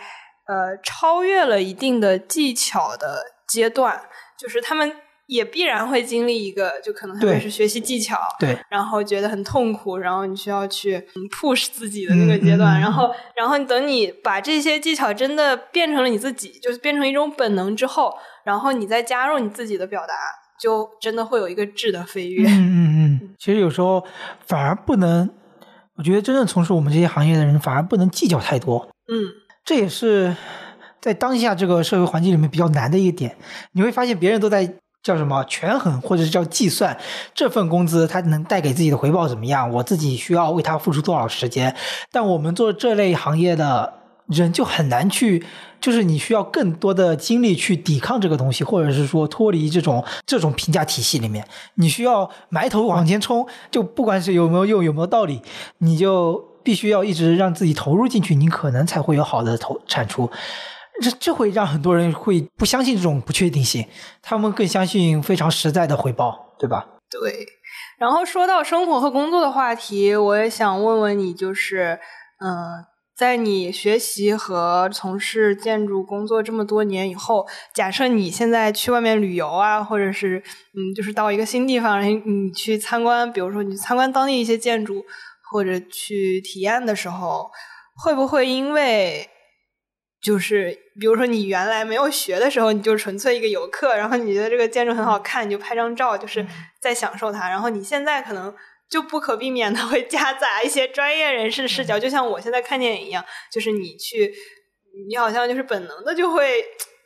呃超越了一定的技巧的阶段，就是他们。也必然会经历一个，就可能特别是学习技巧，对，然后觉得很痛苦，然后你需要去 push 自己的那个阶段，然后，然后等你把这些技巧真的变成了你自己，就是变成一种本能之后，然后你再加入你自己的表达，就真的会有一个质的飞跃。嗯嗯 嗯，其实有时候反而不能，我觉得真正从事我们这些行业的人反而不能计较太多。嗯，这也是在当下这个社会环境里面比较难的一点。你会发现别人都在。叫什么权衡，或者是叫计算这份工资它能带给自己的回报怎么样？我自己需要为它付出多少时间？但我们做这类行业的人就很难去，就是你需要更多的精力去抵抗这个东西，或者是说脱离这种这种评价体系里面，你需要埋头往前冲。就不管是有没有用，有没有道理，你就必须要一直让自己投入进去，你可能才会有好的投产出。这这会让很多人会不相信这种不确定性，他们更相信非常实在的回报，对吧？对。然后说到生活和工作的话题，我也想问问你，就是，嗯，在你学习和从事建筑工作这么多年以后，假设你现在去外面旅游啊，或者是，嗯，就是到一个新地方，你去参观，比如说你参观当地一些建筑，或者去体验的时候，会不会因为？就是，比如说你原来没有学的时候，你就纯粹一个游客，然后你觉得这个建筑很好看，你就拍张照，就是在享受它。然后你现在可能就不可避免的会夹杂一些专业人士视角，就像我现在看电影一样，就是你去，你好像就是本能的就会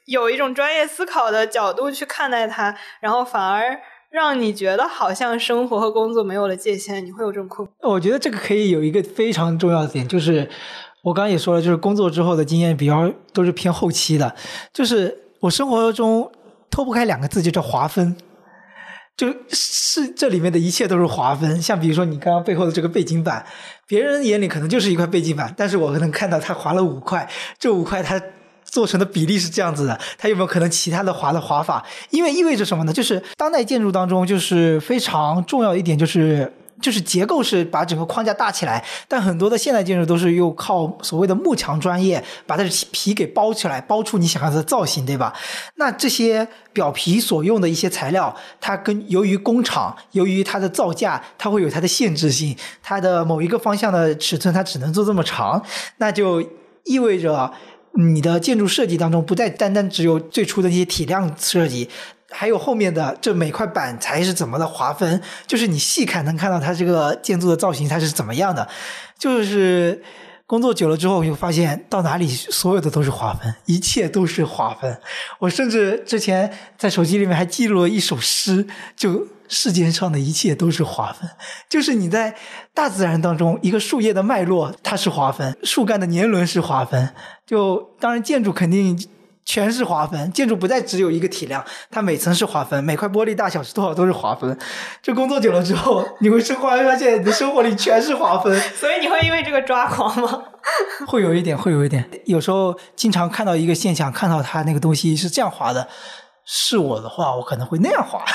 有一种专业思考的角度去看待它，然后反而让你觉得好像生活和工作没有了界限，你会有这种困惑。我觉得这个可以有一个非常重要的点，就是。我刚刚也说了，就是工作之后的经验比较都是偏后期的，就是我生活中脱不开两个字，就叫划分。就是这里面的一切都是划分，像比如说你刚刚背后的这个背景板，别人眼里可能就是一块背景板，但是我可能看到它划了五块，这五块它做成的比例是这样子的，它有没有可能其他的划的划法？因为意味着什么呢？就是当代建筑当中就是非常重要一点就是。就是结构是把整个框架搭起来，但很多的现代建筑都是又靠所谓的幕墙专业把它的皮给包起来，包出你想要的造型，对吧？那这些表皮所用的一些材料，它跟由于工厂，由于它的造价，它会有它的限制性，它的某一个方向的尺寸它只能做这么长，那就意味着你的建筑设计当中不再单单只有最初的那些体量设计。还有后面的这每块板材是怎么的划分？就是你细看能看到它这个建筑的造型它是怎么样的。就是工作久了之后，就发现到哪里所有的都是划分，一切都是划分。我甚至之前在手机里面还记录了一首诗，就世间上的一切都是划分。就是你在大自然当中，一个树叶的脉络它是划分，树干的年轮是划分。就当然建筑肯定。全是划分，建筑不再只有一个体量，它每层是划分，每块玻璃大小是多少都是划分。这工作久了之后，你会生活发现你的生活里全是划分。所以你会因为这个抓狂吗？会有一点，会有一点。有时候经常看到一个现象，看到它那个东西是这样划的，是我的话，我可能会那样划。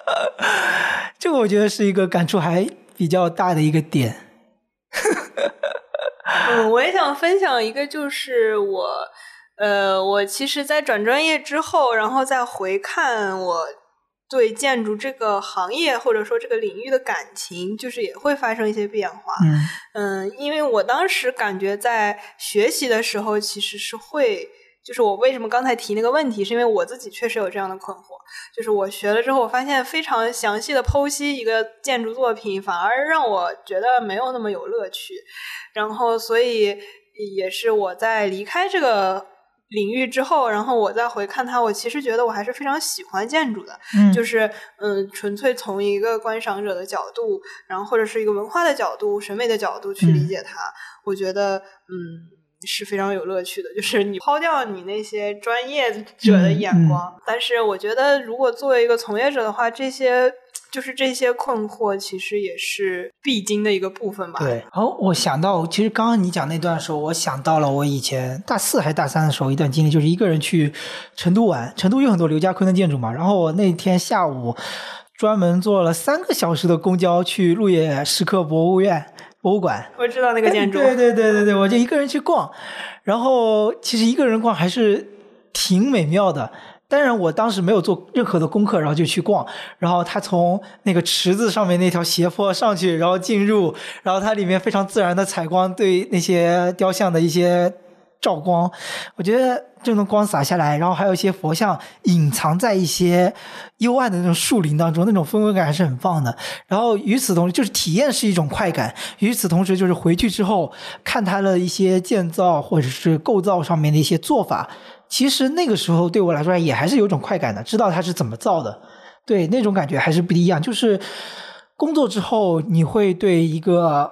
这个我觉得是一个感触还比较大的一个点。嗯，我也想分享一个，就是我。呃，我其实，在转专业之后，然后再回看我对建筑这个行业或者说这个领域的感情，就是也会发生一些变化。嗯，因为我当时感觉在学习的时候，其实是会，就是我为什么刚才提那个问题，是因为我自己确实有这样的困惑，就是我学了之后，我发现非常详细的剖析一个建筑作品，反而让我觉得没有那么有乐趣。然后，所以也是我在离开这个。领域之后，然后我再回看它，我其实觉得我还是非常喜欢建筑的，就是嗯，纯粹从一个观赏者的角度，然后或者是一个文化的角度、审美的角度去理解它，我觉得嗯是非常有乐趣的。就是你抛掉你那些专业者的眼光，但是我觉得如果作为一个从业者的话，这些。就是这些困惑，其实也是必经的一个部分吧。对，然后我想到，其实刚刚你讲那段的时候，我想到了我以前大四还是大三的时候一段经历，就是一个人去成都玩。成都有很多刘家坤的建筑嘛，然后我那天下午专门坐了三个小时的公交去鹿野石刻博物院博物馆。我知道那个建筑。对对对对对，我就一个人去逛，然后其实一个人逛还是挺美妙的。当然，我当时没有做任何的功课，然后就去逛。然后他从那个池子上面那条斜坡上去，然后进入，然后它里面非常自然的采光对那些雕像的一些照光，我觉得这种光洒下来，然后还有一些佛像隐藏在一些幽暗的那种树林当中，那种氛围感还是很棒的。然后与此同时，就是体验是一种快感。与此同时，就是回去之后看它的一些建造或者是构造上面的一些做法。其实那个时候对我来说也还是有种快感的，知道它是怎么造的，对那种感觉还是不一样。就是工作之后，你会对一个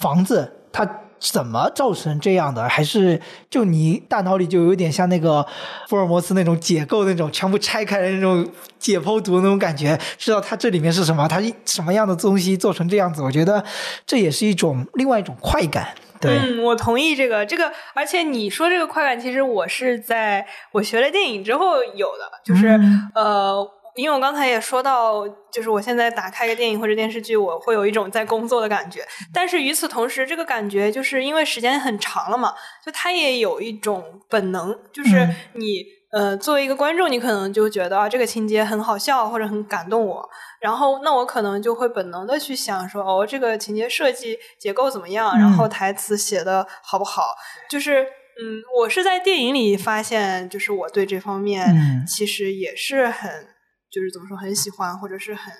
房子它怎么造成这样的，还是就你大脑里就有点像那个福尔摩斯那种解构那种全部拆开的那种解剖图那种感觉，知道它这里面是什么，它什么样的东西做成这样子。我觉得这也是一种另外一种快感。嗯，我同意这个这个，而且你说这个快感，其实我是在我学了电影之后有的，就是呃，因为我刚才也说到，就是我现在打开个电影或者电视剧，我会有一种在工作的感觉。但是与此同时，这个感觉就是因为时间很长了嘛，就它也有一种本能，就是你。呃，作为一个观众，你可能就觉得啊，这个情节很好笑或者很感动我，然后那我可能就会本能的去想说，哦，这个情节设计结构怎么样，然后台词写的好不好？就是，嗯，我是在电影里发现，就是我对这方面其实也是很，就是怎么说，很喜欢或者是很。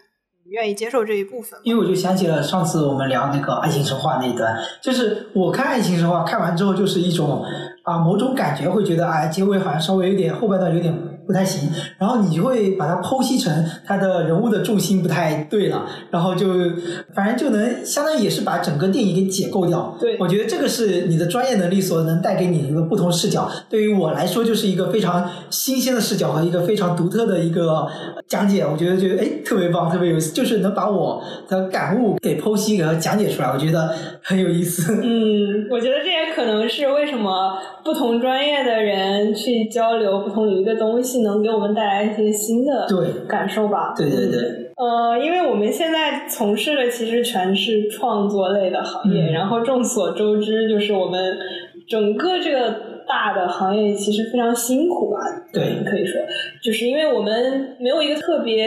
愿意接受这一部分，因为我就想起了上次我们聊那个爱情神话那一段，就是我看爱情神话看完之后，就是一种啊某种感觉，会觉得哎结尾好像稍微有点后半段有点不不太行，然后你就会把它剖析成它的人物的重心不太对了，然后就反正就能相当于也是把整个电影给解构掉。对我觉得这个是你的专业能力所能带给你的一个不同视角。对于我来说，就是一个非常新鲜的视角和一个非常独特的一个讲解。我觉得就哎特别棒，特别有意思，就是能把我的感悟给剖析和讲解出来，我觉得很有意思。嗯，我觉得这也可能是为什么不同专业的人去交流不同领域的东西，能给我们带来一些新的对感受吧。对对对，呃，因为我们现在从事的其实全是创作类的行业，嗯然后众所周知，就是我们整个这个大的行业其实非常辛苦吧。对可以说，就是因为我们没有一个特别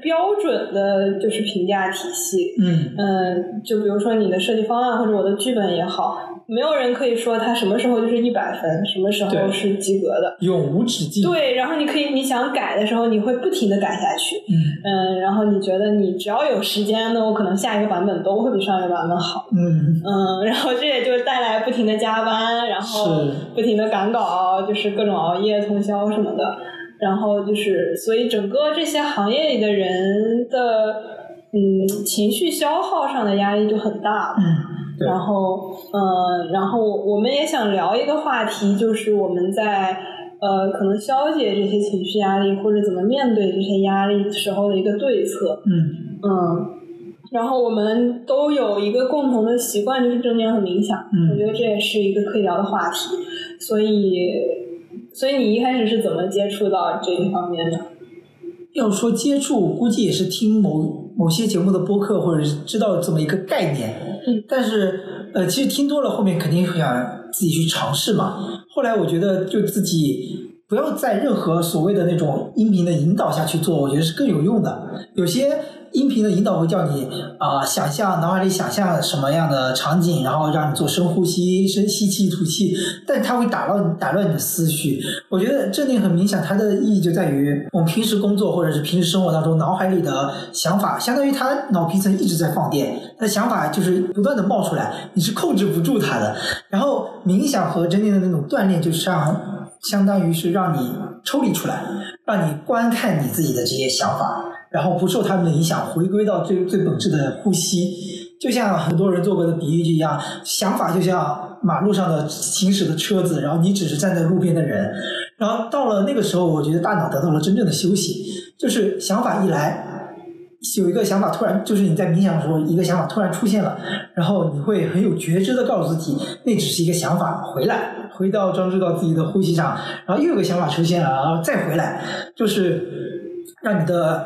标准的，就是评价体系。嗯嗯，就比如说你的设计方案或者我的剧本也好，没有人可以说它什么时候就是一百分，什么时候是及格的。永无止境。对，然后你可以你想改的时候，你会不停的改下去。嗯嗯，然后你觉得你只要有时间，那我可能下一个版本都会比上一个版本好。嗯，嗯，然后这也就带来不停的加班，然后是不停的赶稿，就是各种熬夜通宵什么的。然后就是，所以整个这些行业里的人的，嗯，情绪消耗上的压力就很大了。嗯，对然后，呃，然后我们也想聊一个话题，就是我们在呃可能消解这些情绪压力，或者怎么面对这些压力时候的一个对策。嗯嗯，然后我们都有一个共同的习惯，就是正念和冥想。嗯我觉得这也是一个可以聊的话题。所以，所以你一开始是怎么接触到这一方面的？要说接触，估计也是听某某些节目的播客，或者是知道这么一个概念。嗯但是呃，其实听多了，后面肯定会想自己去尝试嘛。后来我觉得，就自己不要在任何所谓的那种音频的引导下去做，我觉得是更有用的。有些音频的引导会叫你啊、想象脑海里想象什么样的场景，然后让你做深呼吸、深吸气、吐气，但它会打乱打乱你的思绪。我觉得正念和冥想它的意义就在于，我们平时工作或者是平时生活当中，脑海里的想法，相当于它脑皮层一直在放电，它的想法就是不断的冒出来，你是控制不住它的。然后冥想和正念的那种锻炼，就是让相当于是让你抽离出来，让你观看你自己的这些想法，然后不受他们的影响，回归到最最本质的呼吸。就像很多人做过的比喻一样，想法就像马路上的行驶的车子，然后你只是站在路边的人。然后到了那个时候，我觉得大脑得到了真正的休息，就是想法一来。有一个想法突然，就是你在冥想的时候，一个想法突然出现了，然后你会很有觉知的告诉自己，那只是一个想法，回来，回到专注到自己的呼吸上，然后又有个想法出现了，然后再回来，就是让你的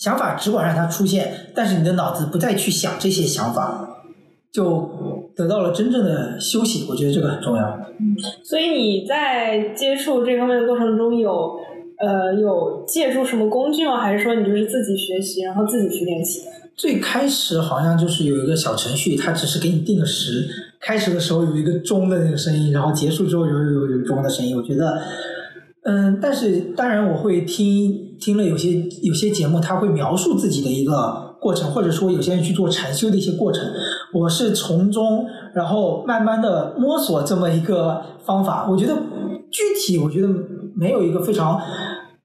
想法只管让它出现，但是你的脑子不再去想这些想法，就得到了真正的休息。我觉得这个很重要。嗯所以你在接触这方面的过程中有，呃有借助什么工具吗？还是说你就是自己学习，然后自己去练习？最开始好像就是有一个小程序，它只是给你定个时，开始的时候有一个钟的那个声音，然后结束之后有有有钟的声音。我觉得，嗯，但是当然我会听听了有些有些节目，他会描述自己的一个过程，或者说有些人去做禅修的一些过程。我是从中然后慢慢的摸索这么一个方法。我觉得具体我觉得没有一个非常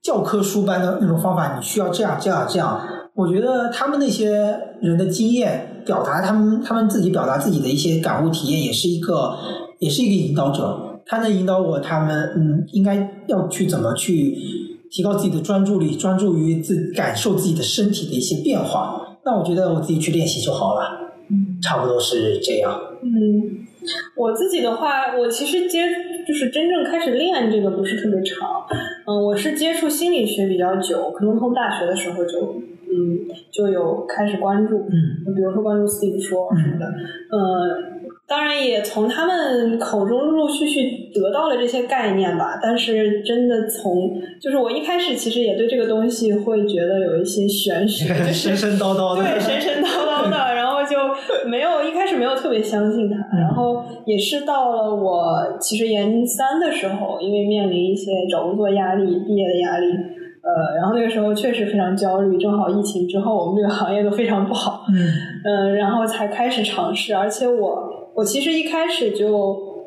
教科书般的那种方法，你需要这样这样这样。我觉得他们那些人的经验表达，他们他们自己表达自己的一些感悟体验，也是一个也是一个引导者。他能引导我，他们嗯，应该要去怎么去提高自己的专注力，专注于自感受自己的身体的一些变化。那我觉得我自己去练习就好了，差不多是这样。嗯，我自己的话，我其实接就是真正开始练这个不是特别长，嗯，我是接触心理学比较久，可能从大学的时候就嗯就有开始关注，嗯。比如说关注 Steve 说什么的，呃，当然也从他们口中陆陆续续得到了这些概念吧。但是真的从，就是我一开始其实也对这个东西会觉得有一些玄学，就是 神神叨叨的，对，神神叨叨的，然后就没有一开始没有特别相信他，嗯然后也是到了我其实研三的时候，因为面临一些找工作压力、毕业的压力，呃，然后那个时候确实非常焦虑，正好疫情之后，我们这个行业都非常不好，嗯嗯，然后才开始尝试，而且我我其实一开始就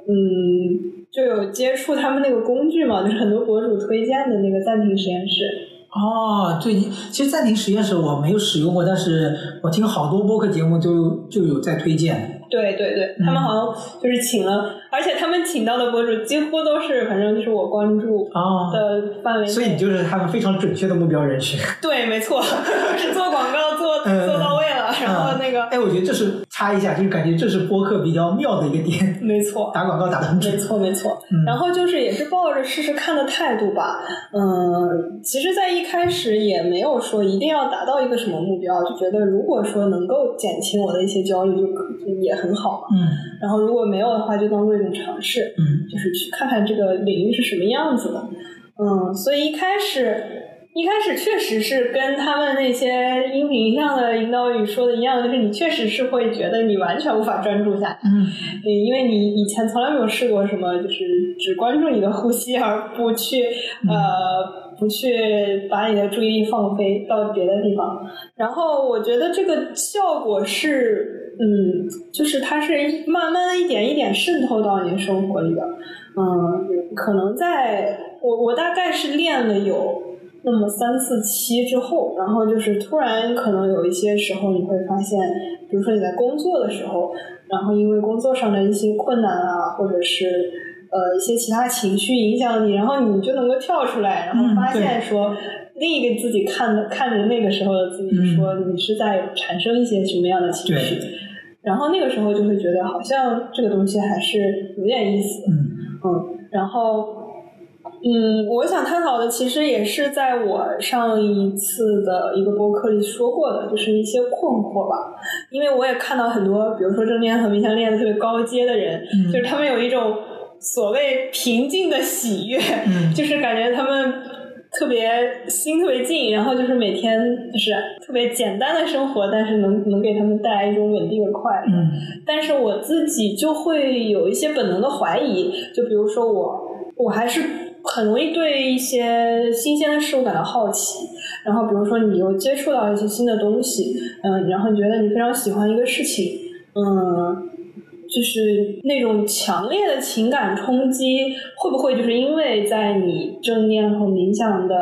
嗯就有接触他们那个工具嘛，就是很多博主推荐的那个暂停实验室。哦，对，其实暂停实验室我没有使用过，但是我听好多播客节目就就有在推荐。对对对，他们好像就是请了，而且他们请到的博主几乎都是，反正就是我关注的范围内。所以你就是他们非常准确的目标人群。对，没错，是做广告做做到然后那个。哎，我觉得这是插一下，就是感觉这是播客比较妙的一个点。没错，打广告打的很准。没错没错，然后就是也是抱着试试看的态度吧。嗯，其实，在一开始也没有说一定要达到一个什么目标，就觉得如果说能够减轻我的一些焦虑，就可也。很好嘛，嗯，然后如果没有的话，就当做一种尝试，嗯，就是去看看这个领域是什么样子的，嗯，所以一开始一开始确实是跟他们那些音频上的引导语说的一样，就是你确实是会觉得你完全无法专注下来，嗯，因为你以前从来没有试过什么，就是只关注你的呼吸，而不去呃不去把你的注意力放飞到别的地方，然后我觉得这个效果是。嗯，就是它是慢慢的一点一点渗透到你的生活里的，嗯，可能在我我大概是练了有那么三四期之后，然后就是突然可能有一些时候你会发现，比如说你在工作的时候，然后因为工作上的一些困难啊，或者是呃一些其他情绪影响你，然后你就能够跳出来，然后发现说。另一个自己看的看着那个时候的自己说，你是在产生一些什么样的情绪？然后那个时候就会觉得好像这个东西还是有点意思。嗯嗯，然后嗯，我想探讨的其实也是在我上一次的一个播客里说过的，就是一些困惑吧。因为我也看到很多，比如说正念和冥想练的特别高阶的人，就是他们有一种所谓平静的喜悦，就是感觉他们。特别心特别静，然后就是每天就是特别简单的生活，但是能能给他们带来一种稳定的快乐。嗯，但是我自己就会有一些本能的怀疑，就比如说我，我还是很容易对一些新鲜的事物感到好奇。然后比如说你又接触到一些新的东西，嗯，然后你觉得你非常喜欢一个事情，嗯。就是那种强烈的情感冲击，会不会就是因为在你正念和冥想的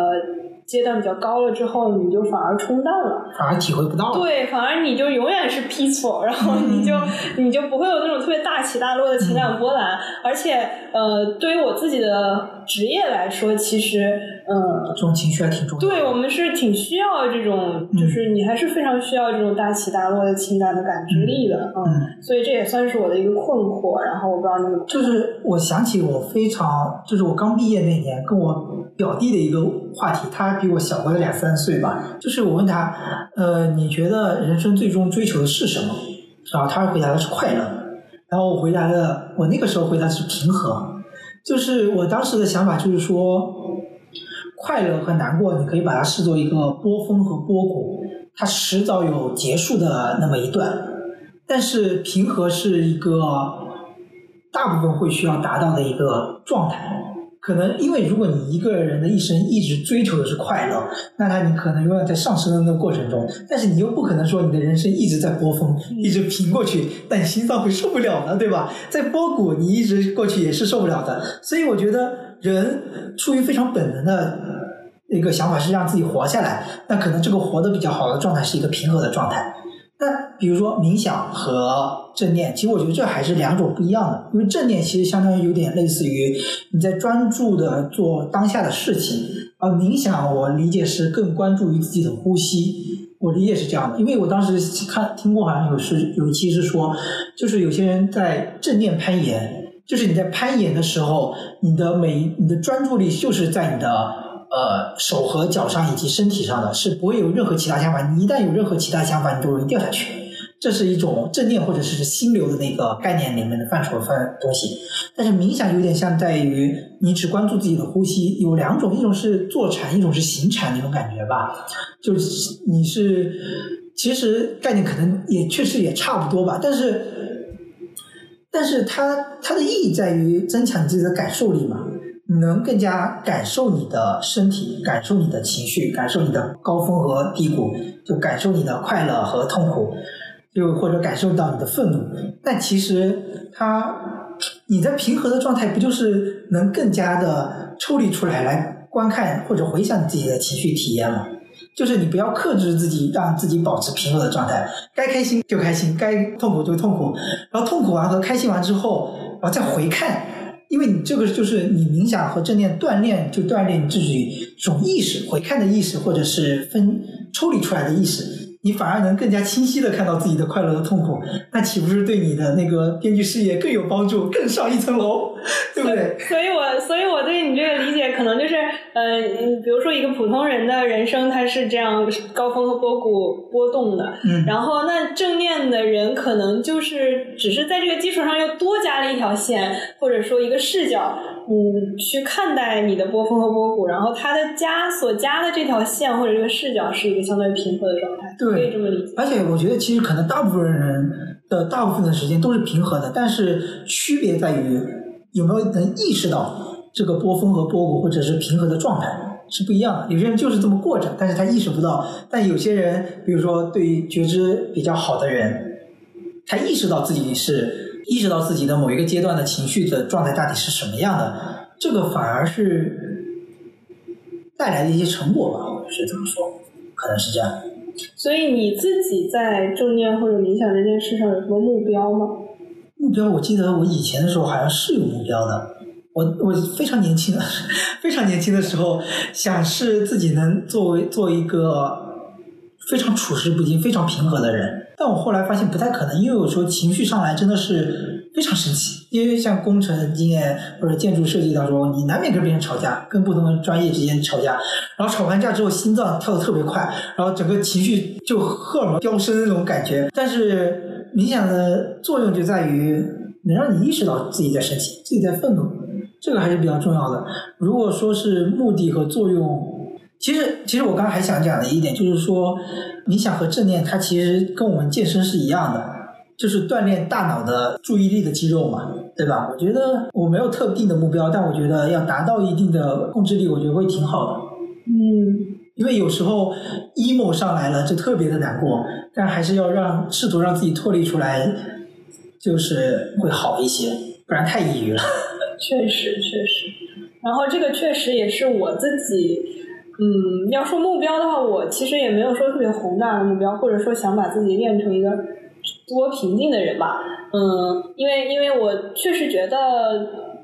阶段比较高了之后，你就反而冲淡了，反而体会不到了。对，反而你就永远是 peaceful，然后你就你就不会有那种特别大起大落的情感波澜。而且，呃，对于我自己的职业来说，其实。嗯，这种情绪还挺重要。对我们是挺需要这种，就是你还是非常需要这种大起大落的情感的感知力的，嗯，所以这也算是我的一个困惑。然后我不知道你就是我想起我非常，就是我刚毕业那年跟我表弟的一个话题，他比我小个两三岁吧，就是我问他，呃，你觉得人生最终追求的是什么？然后他回答的是快乐，然后我回答的，我那个时候回答的是平和，就是我当时的想法就是说。快乐和难过，你可以把它视作一个波峰和波谷，它迟早有结束的那么一段。但是平和是一个大部分会需要达到的一个状态。可能因为如果你一个人的一生一直追求的是快乐，那他你可能永远在上升的那个过程中。但是你又不可能说你的人生一直在波峰，一直平过去，但心脏会受不了的，对吧？在波谷你一直过去也是受不了的。所以我觉得人出于非常本能的一个想法是让自己活下来，那可能这个活得比较好的状态是一个平和的状态。那比如说冥想和正念，其实我觉得这还是两种不一样的。因为正念其实相当于有点类似于你在专注的做当下的事情，而冥想我理解是更关注于自己的呼吸。我理解是这样的，因为我当时看听过好像有是有一期是说，就是有些人在正念攀岩，就是你在攀岩的时候，你的每你的专注力就是在你的。呃，手和脚上以及身体上的是不会有任何其他想法。你一旦有任何其他想法，你就容易掉下去。这是一种正念或者是心流的那个概念里面的范畴范东西。但是冥想有点像在于你只关注自己的呼吸，有两种，一种是坐禅，一种是行禅那种感觉吧。就是你是其实概念可能也确实也差不多吧，但是但是它它的意义在于增强自己的感受力嘛。你能更加感受你的身体，感受你的情绪，感受你的高峰和低谷，就感受你的快乐和痛苦，又或者感受到你的愤怒。但其实它你在平和的状态，不就是能更加的抽离出来来观看或者回想自己的情绪体验吗？就是你不要克制自己，让自己保持平和的状态，该开心就开心，该痛苦就痛苦，然后痛苦完和开心完之后，然后再回看，因为你这个就是你冥想和正念锻炼，就锻炼你自己这种意识、回看的意识，或者是分抽离出来的意识。你反而能更加清晰的看到自己的快乐和痛苦，那岂不是对你的那个编剧事业更有帮助，更上一层楼，对不对？所以我所以我对你这个理解，可能就是呃，比如说一个普通人的人生，他是这样高峰和波谷波动的，嗯，然后那正念的人可能就是只是在这个基础上又多加了一条线，或者说一个视角。嗯，去看待你的波峰和波谷，然后它的加所加的这条线或者这个视角是一个相对平和的状态，对，可以这么理解。而且我觉得，其实可能大部分人的大部分的时间都是平和的，但是区别在于有没有能意识到这个波峰和波谷或者是平和的状态是不一样的。有些人就是这么过着，但是他意识不到；但有些人，比如说对于觉知比较好的人，他意识到自己是。意识到自己的某一个阶段的情绪的状态大体是什么样的，这个反而是带来的一些成果吧，或者是怎么说，可能是这样。所以你自己在正念或者冥想这件事上有什么目标吗？目标，我记得我以前的时候好像是有目标的。我我非常年轻，非常年轻的时候，想是自己能作为做一个非常处事不惊、非常平和的人。但我后来发现不太可能，因为有时候情绪上来真的是非常生气。因为像工程经验或者建筑设计当中，你难免跟别人吵架，跟不同的专业之间吵架，然后吵完架之后心脏跳得特别快，然后整个情绪就荷尔蒙飙升那种感觉。但是冥想的作用就在于能让你意识到自己在生气，自己在愤怒，这个还是比较重要的。如果说是目的和作用。其实，其实我刚刚还想讲的一点就是说，冥想和正念它其实跟我们健身是一样的，就是锻炼大脑的注意力的肌肉嘛，对吧？我觉得我没有特定的目标，但我觉得要达到一定的控制力，我觉得会挺好的。嗯，因为有时候 emo 上来了就特别的难过，但还是要让试图让自己脱离出来，就是会好一些，不然太抑郁了。确实，确实。然后这个确实也是我自己。嗯，要说目标的话，我其实也没有说特别宏大的目标，或者说想把自己练成一个多平静的人吧。嗯，因为因为我确实觉得，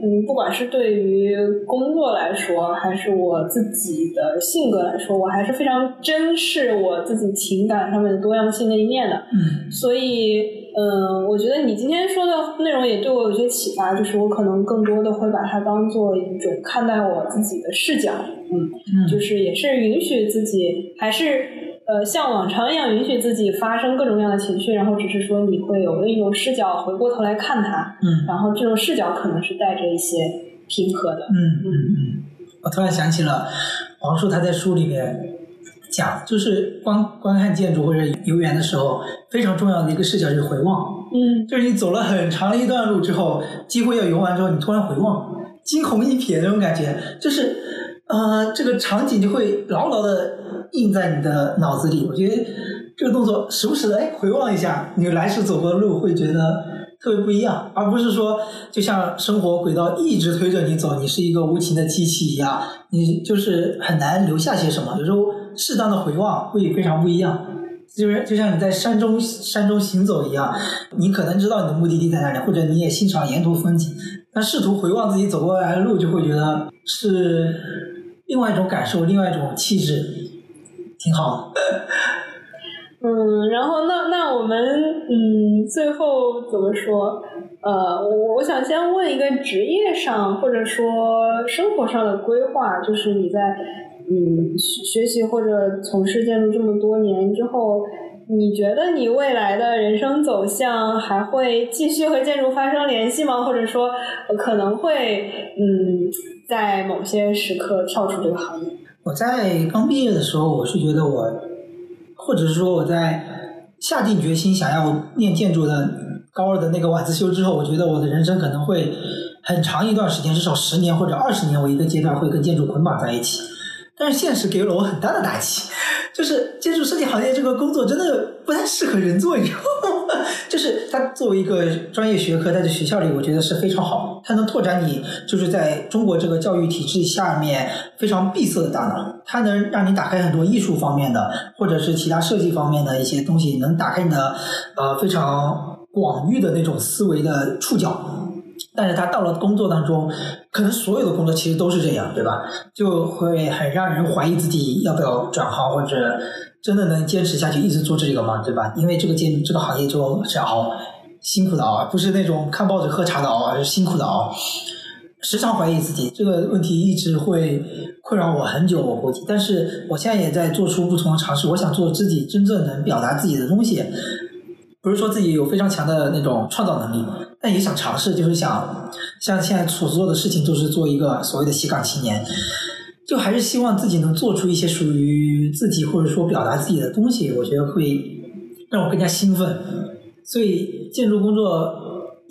嗯，不管是对于工作来说，还是我自己的性格来说，我还是非常珍视我自己情感上面的多样性的一面的。嗯，所以。嗯，我觉得你今天说的内容也对我有些启发，就是我可能更多的会把它当做一种看待我自己的视角，嗯，就是也是允许自己，还是呃像往常一样允许自己发生各种各样的情绪，然后只是说你会有另一种视角回过头来看它，嗯，然后这种视角可能是带着一些平和的，嗯嗯嗯，我突然想起了黄叔他在书里面。讲就是观观看建筑或者游园的时候，非常重要的一个视角就是回望。嗯，就是你走了很长的一段路之后，几乎要游完之后，你突然回望，惊鸿一瞥那种感觉，就是呃，这个场景就会牢牢的印在你的脑子里。我觉得这个动作时不时的哎回望一下，你来时走过的路会觉得特别不一样，而不是说就像生活轨道一直推着你走，你是一个无情的机器一样，你就是很难留下些什么。有时候。适当的回望会非常不一样，就是就像你在山中山中行走一样，你可能知道你的目的地在哪里，或者你也欣赏沿途风景，但试图回望自己走过来的路，就会觉得是另外一种感受，另外一种气质，挺好的。嗯，然后那那我们嗯，最后怎么说？呃，我我想先问一个职业上或者说生活上的规划，就是你在。嗯，学习或者从事建筑这么多年之后，你觉得你未来的人生走向还会继续和建筑发生联系吗？或者说可能会嗯，在某些时刻跳出这个行业？我在刚毕业的时候，我是觉得我，或者是说我在下定决心想要念建筑的高二的那个晚自修之后，我觉得我的人生可能会很长一段时间，至少十年或者二十年，我一个阶段会跟建筑捆绑在一起。但是现实给了我很大的打击，就是建筑设计行业这个工作真的不太适合人做，你知道吗？就是它作为一个专业学科，在这学校里，我觉得是非常好，它能拓展你就是在中国这个教育体制下面非常闭塞的大脑，它能让你打开很多艺术方面的，或者是其他设计方面的一些东西，能打开你的呃非常广域的那种思维的触角。但是他到了工作当中，可能所有的工作其实都是这样，对吧？就会很让人怀疑自己要不要转行，或者真的能坚持下去一直做这个吗？对吧？因为这个兼这个行业就是熬，辛苦的熬，不是那种看报纸喝茶的熬，而是辛苦的熬。时常怀疑自己，这个问题一直会困扰我很久，我估计。但是我现在也在做出不同的尝试，我想做自己真正能表达自己的东西。不是说自己有非常强的那种创造能力，但也想尝试，就是想像现在所做的事情，都是做一个所谓的“斜杠青年”，就还是希望自己能做出一些属于自己或者说表达自己的东西，我觉得会让我更加兴奋。所以建筑工作。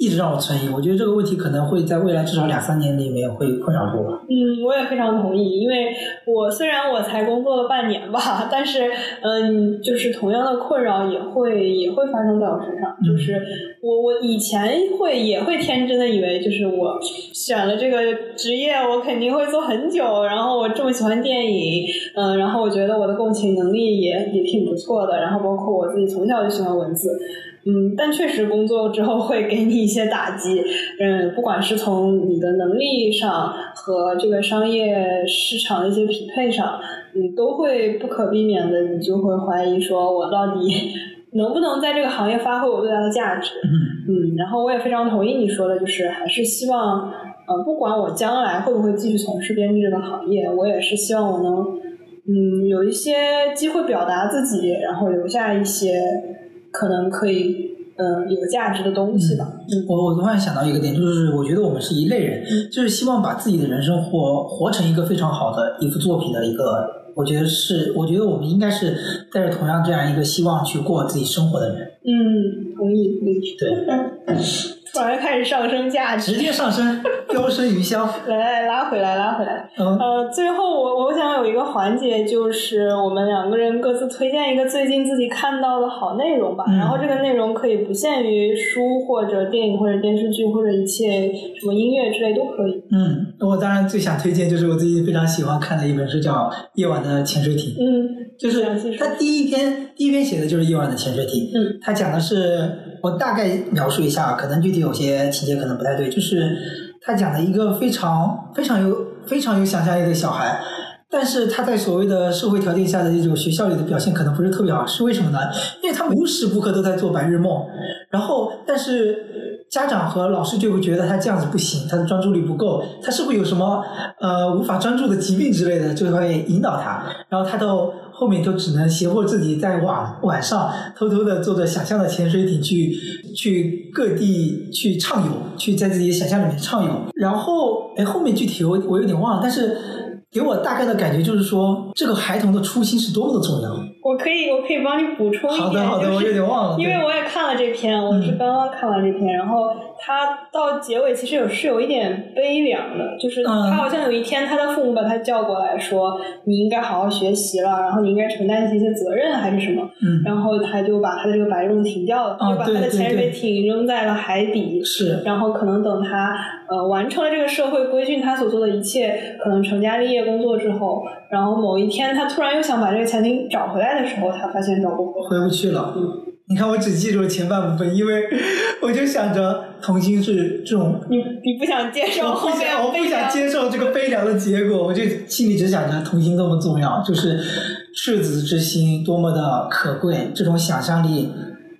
一直让我存疑，我觉得这个问题可能会在未来至少两三年里面会困扰住我。嗯，我也非常同意，因为我虽然我才工作了半年吧，但是嗯，就是同样的困扰也会也会发生在我身上。就是我我以前会也会天真的以为，就是我选了这个职业，我肯定会做很久。然后我这么喜欢电影，嗯，然后我觉得我的共情能力也也挺不错的。然后包括我自己从小就喜欢文字。嗯，但确实工作之后会给你一些打击，嗯，不管是从你的能力上和这个商业市场的一些匹配上，你，都会不可避免的，你就会怀疑说，我到底 能不能在这个行业发挥我最大的价值？嗯，然后我也非常同意你说的，就是还是希望，呃，不管我将来会不会继续从事编辑这个行业，我也是希望我能，嗯，有一些机会表达自己，然后留下一些。可能可以，嗯，有价值的东西吧。我我突然想到一个点，就是我觉得我们是一类人，就是希望把自己的人生活活成一个非常好的一幅作品的一个，我觉得是，我觉得我们应该是带着同样这样一个希望去过自己生活的人。嗯，同意，对。突然开始上升价值，直接上升，飙升云霄。来 来，拉回来，拉回来。呃，最后我我想有一个环节，就是我们两个人各自推荐一个最近自己看到的好内容吧。然后这个内容可以不限于书或者电影或者电视剧或者一切什么音乐之类都可以。嗯，我当然最想推荐就是我最近非常喜欢看的一本书，叫《夜晚的潜水艇》。嗯，就是他第一篇第一篇写的就是《夜晚的潜水艇》。嗯，他讲的是。我大概描述一下，可能具体有些情节可能不太对，就是他讲的一个非常非常有非常有想象力的小孩，但是他在所谓的社会条件下的这种学校里的表现可能不是特别好，是为什么呢？因为他无时无刻都在做白日梦，然后但是家长和老师就会觉得他这样子不行，他的专注力不够，他是不是有什么呃无法专注的疾病之类的，就会引导他，然后他都。后面就只能胁迫自己在晚晚上偷偷的坐着想象的潜水艇去去各地去畅游，去在自己想象里面畅游。然后，哎，后面具体我我有点忘了，但是给我大概的感觉就是说，这个孩童的初心是多么的重要。我可以，我可以帮你补充一点。好的，好的，我有点忘了。因为我也看了这篇，我是刚刚看完这篇，然后。他到结尾其实有是有一点悲凉的，就是他好像有一天他的父母把他叫过来说：“你应该好好学习了，然后你应该承担起一些责任还是什么。”然后他就把他的这个白日梦停掉了，就把他的潜水艇扔在了海底。是，然后可能等他呃完成了这个社会规训他所做的一切，可能成家立业工作之后，然后某一天他突然又想把这个潜艇找回来的时候，他发现找不回，回不去了。你看，我只记住了前半部分，因为我就想着童心是这种。你你不想接受后面我不想接受这个悲凉的结果，我就心里只想着童心多么重要，就是赤子之心多么的可贵，这种想象力。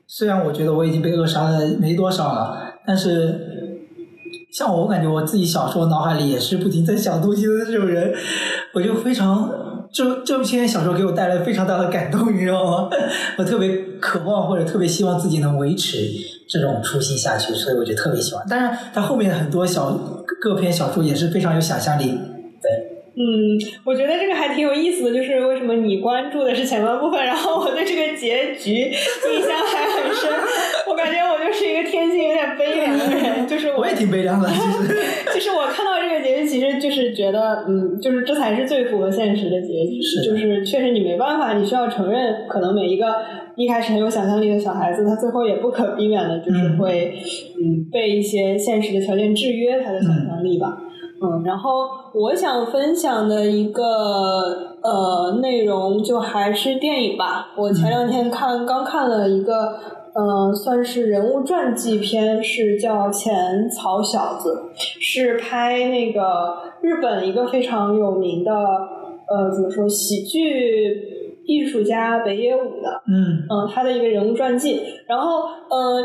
虽然我觉得我已经被扼杀的没多少了，但是像我，我感觉我自己小时候脑海里也是不停在想东西的这种人，我就非常。这这篇小说给我带来非常大的感动，你知道吗？我特别渴望或者特别希望自己能维持这种初心下去，所以我就特别喜欢。当然，它后面的很多小各篇小说也是非常有想象力。对，嗯，我觉得这个还挺有意思的，就是为什么你关注的是前半部分，然后我对这个结局印象还很深。我感觉我就是一个天性有点悲凉的人，就是我也挺悲凉的，其实。就是我看到这个结局，其实就是觉得，嗯，就是这才是最符合现实的结局。是。就是确实你没办法，你需要承认，可能每一个一开始很有想象力的小孩子，他最后也不可避免的就是会，嗯，被一些现实的条件制约他的想象力吧。嗯，然后我想分享的一个呃内容，就还是电影吧。我前两天看刚看了一个，嗯，算是人物传记片，是叫《浅草小子》，是拍那个日本一个非常有名的呃，怎么说喜剧。艺术家北野武的，嗯嗯，他的一个人物传记。然后，呃，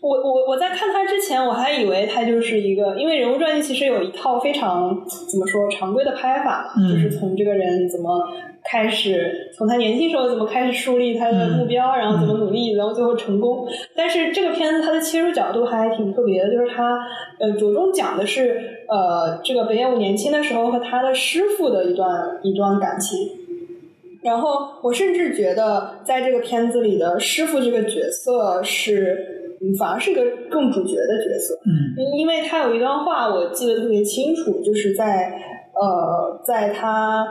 我我我在看他之前，我还以为他就是一个，因为人物传记其实有一套非常怎么说常规的拍法，就是从这个人怎么开始，从他年轻时候怎么开始树立他的目标，然后怎么努力，然后最后成功。但是这个片子它的切入角度还挺特别的，就是他呃着重讲的是呃这个北野武年轻的时候和他的师傅的一段一段感情。然后我甚至觉得，在这个片子里的师傅这个角色是，反而是一个更主角的角色。嗯，因为他有一段话我记得特别清楚，就是在呃，在他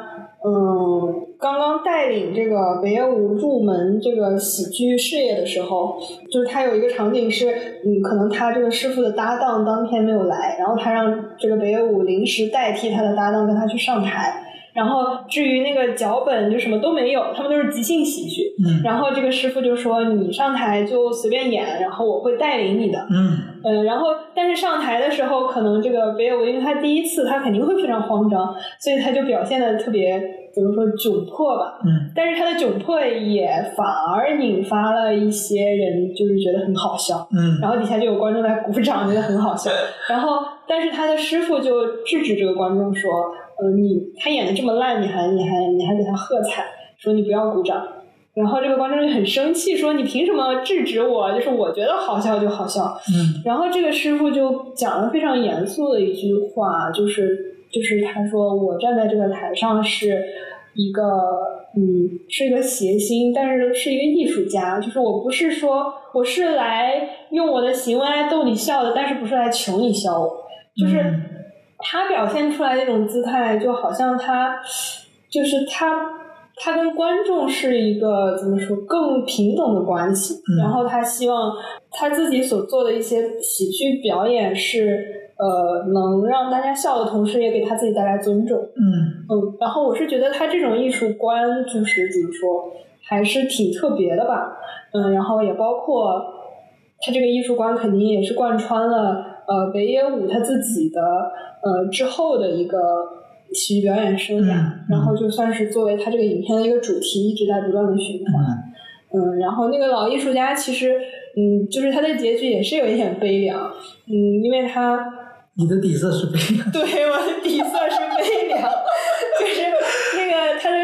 嗯刚刚带领这个北野武入门这个喜剧事业的时候，就是他有一个场景是，嗯，可能他这个师傅的搭档当天没有来，然后他让这个北野武临时代替他的搭档跟他去上台。然后至于那个脚本就什么都没有，他们都是即兴喜剧。嗯。然后这个师傅就说：“你上台就随便演，然后我会带领你的。”嗯。嗯，然后但是上台的时候，可能这个北野武因为他第一次，他肯定会非常慌张，所以他就表现的特别怎么说窘迫吧。嗯。但是他的窘迫也反而引发了一些人就是觉得很好笑。嗯。然后底下就有观众在鼓掌，觉得很好笑。然后，但是他的师傅就制止这个观众说。呃，你他演的这么烂，你还你还你还给他喝彩，说你不要鼓掌，然后这个观众就很生气，说你凭什么制止我？就是我觉得好笑就好笑。嗯。然后这个师傅就讲了非常严肃的一句话，就是就是他说我站在这个台上是一个嗯是一个谐星，但是是一个艺术家，就是我不是说我是来用我的行为来逗你笑的，但是不是来求你笑我，就是。他表现出来那种姿态，就好像他就是他，他跟观众是一个怎么说更平等的关系。然后他希望他自己所做的一些喜剧表演是呃能让大家笑的同时，也给他自己带来尊重。嗯嗯。然后我是觉得他这种艺术观就是怎么说，还是挺特别的吧。嗯，然后也包括他这个艺术观肯定也是贯穿了。呃，北野武他自己的呃之后的一个体育表演生涯，然后就算是作为他这个影片的一个主题，一直在不断的循环。嗯，然后那个老艺术家其实，嗯，就是他的结局也是有一点悲凉。嗯，因为他你的底色是悲凉，对，我的底色是悲凉，就是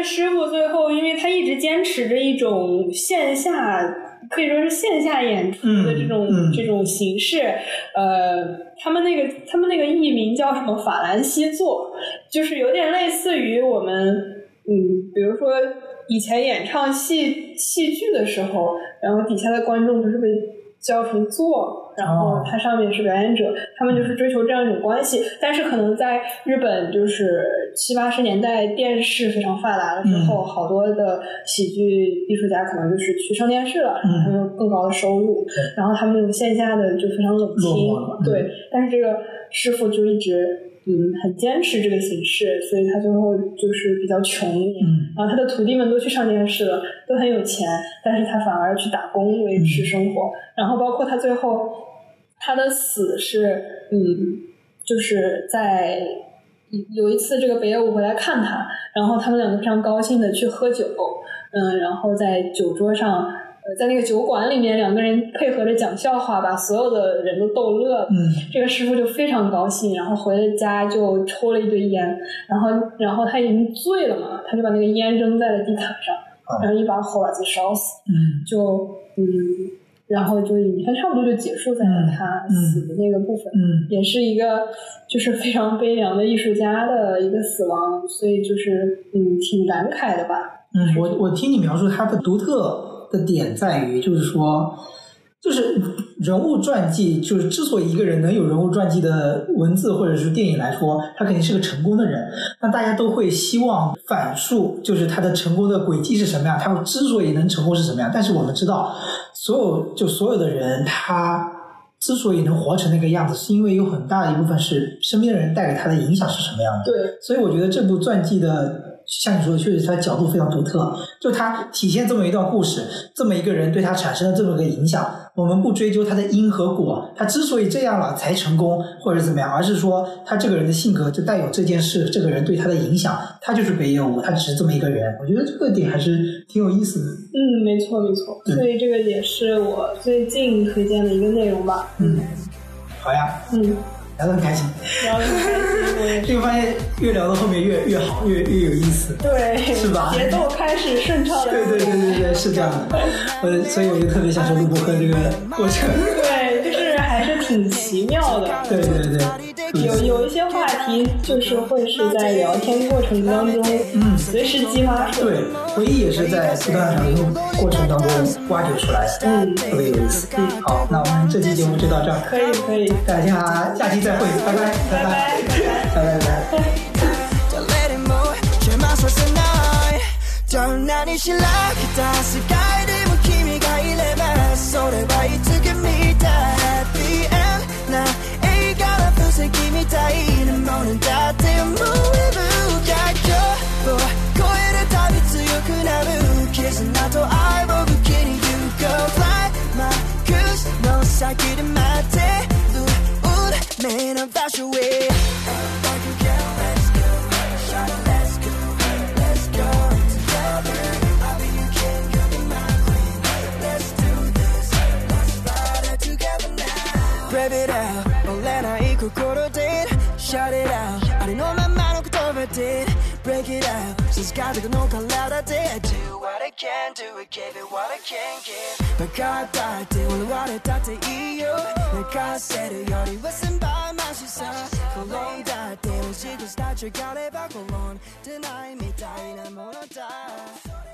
师傅最后，因为他一直坚持着一种线下。可以说是线下演出的这种这种形式，呃，他们那个他们那个艺名叫什么法兰西座，就是有点类似于我们，嗯，比如说以前演唱戏戏剧的时候，然后底下的观众不是被。叫成座，然后它上面是表演者，他们就是追求这样一种关系。但是可能在日本，就是七八十年代电视非常发达了之后，好多的喜剧艺术家可能就是去上电视了，然后他们有更高的收入，然后他们那种线下的就非常冷清。对，但是这个师傅就一直。嗯，很坚持这个形式，所以他最后就是比较穷。嗯，然后他的徒弟们都去上电视了，都很有钱，但是他反而去打工维持生活。然后包括他最后他的死是，嗯，就是在有一次这个北野武回来看他，然后他们两个非常高兴的去喝酒，嗯，然后在酒桌上。呃，在那个酒馆里面，两个人配合着讲笑话，把所有的人都逗乐了。嗯，这个师傅就非常高兴，然后回了家就抽了一堆烟，然后，然后他已经醉了嘛，他就把那个烟扔在了地毯上，然后一把火把自己烧死。嗯，就嗯，然后就影片差不多就结束在了他死的那个部分，嗯也是一个就是非常悲凉的艺术家的一个死亡，所以就是嗯挺感慨的吧。嗯，我我听你描述他的独特的点在于，就是说，就是人物传记，就是之所以一个人能有人物传记的文字或者是电影来说，他肯定是个成功的人，那大家都会希望反述，就是他的成功的轨迹是什么样，他之所以能成功是什么样。但是我们知道，所有就所有的人，他之所以能活成那个样子，是因为有很大的一部分是身边的人带给他的影响是什么样的。对，所以我觉得这部传记的，像你说的，确实他角度非常独特，就他体现这么一段故事，这么一个人对他产生了这么个影响。我们不追究他的因和果，他之所以这样了才成功，或者怎么样，而是说他这个人的性格就带有这件事，这个人对他的影响，他就是北野武，他只是这么一个人。我觉得这个点还是挺有意思的。嗯，没错没错，所以这个也是我最近推荐的一个内容吧。嗯，好呀，嗯，聊得很开心。聊得很开心，我也是。这个发现越聊到后面越越好，越越有意思。对，是吧节奏开始顺畅了。对对对对对，是这样的。呃，所以我就特别享受录播课这个过程。对，很奇妙的，对对对，有有一些话题就是会是在聊天过程当中，嗯，随时激发出来，对，回忆也是在不断聊天过程当中挖掘出来的，嗯，特别有意思。嗯好，那我们这期节目就到这，可以可以，大家下期再会，拜拜拜拜拜拜拜拜。 날 따위는 모는 따뜻한 물을 가져도 고해를 답이 뜨여 그 나무 그래서 나도 알고 그 길이 You go fly my goose 너 살길은 마대 우울 Man I'm fast away Grab it out shut it out. I didn't know my mind could overdid. Break it out. She's got the no call out. I did. Do what I can, do it, give it what I can give. But God died, they will what it that to you. Like I said, it already wasn't by my side. Cologne died, they will see the statue. Got it back alone. Deny me, die, I'm gonna die.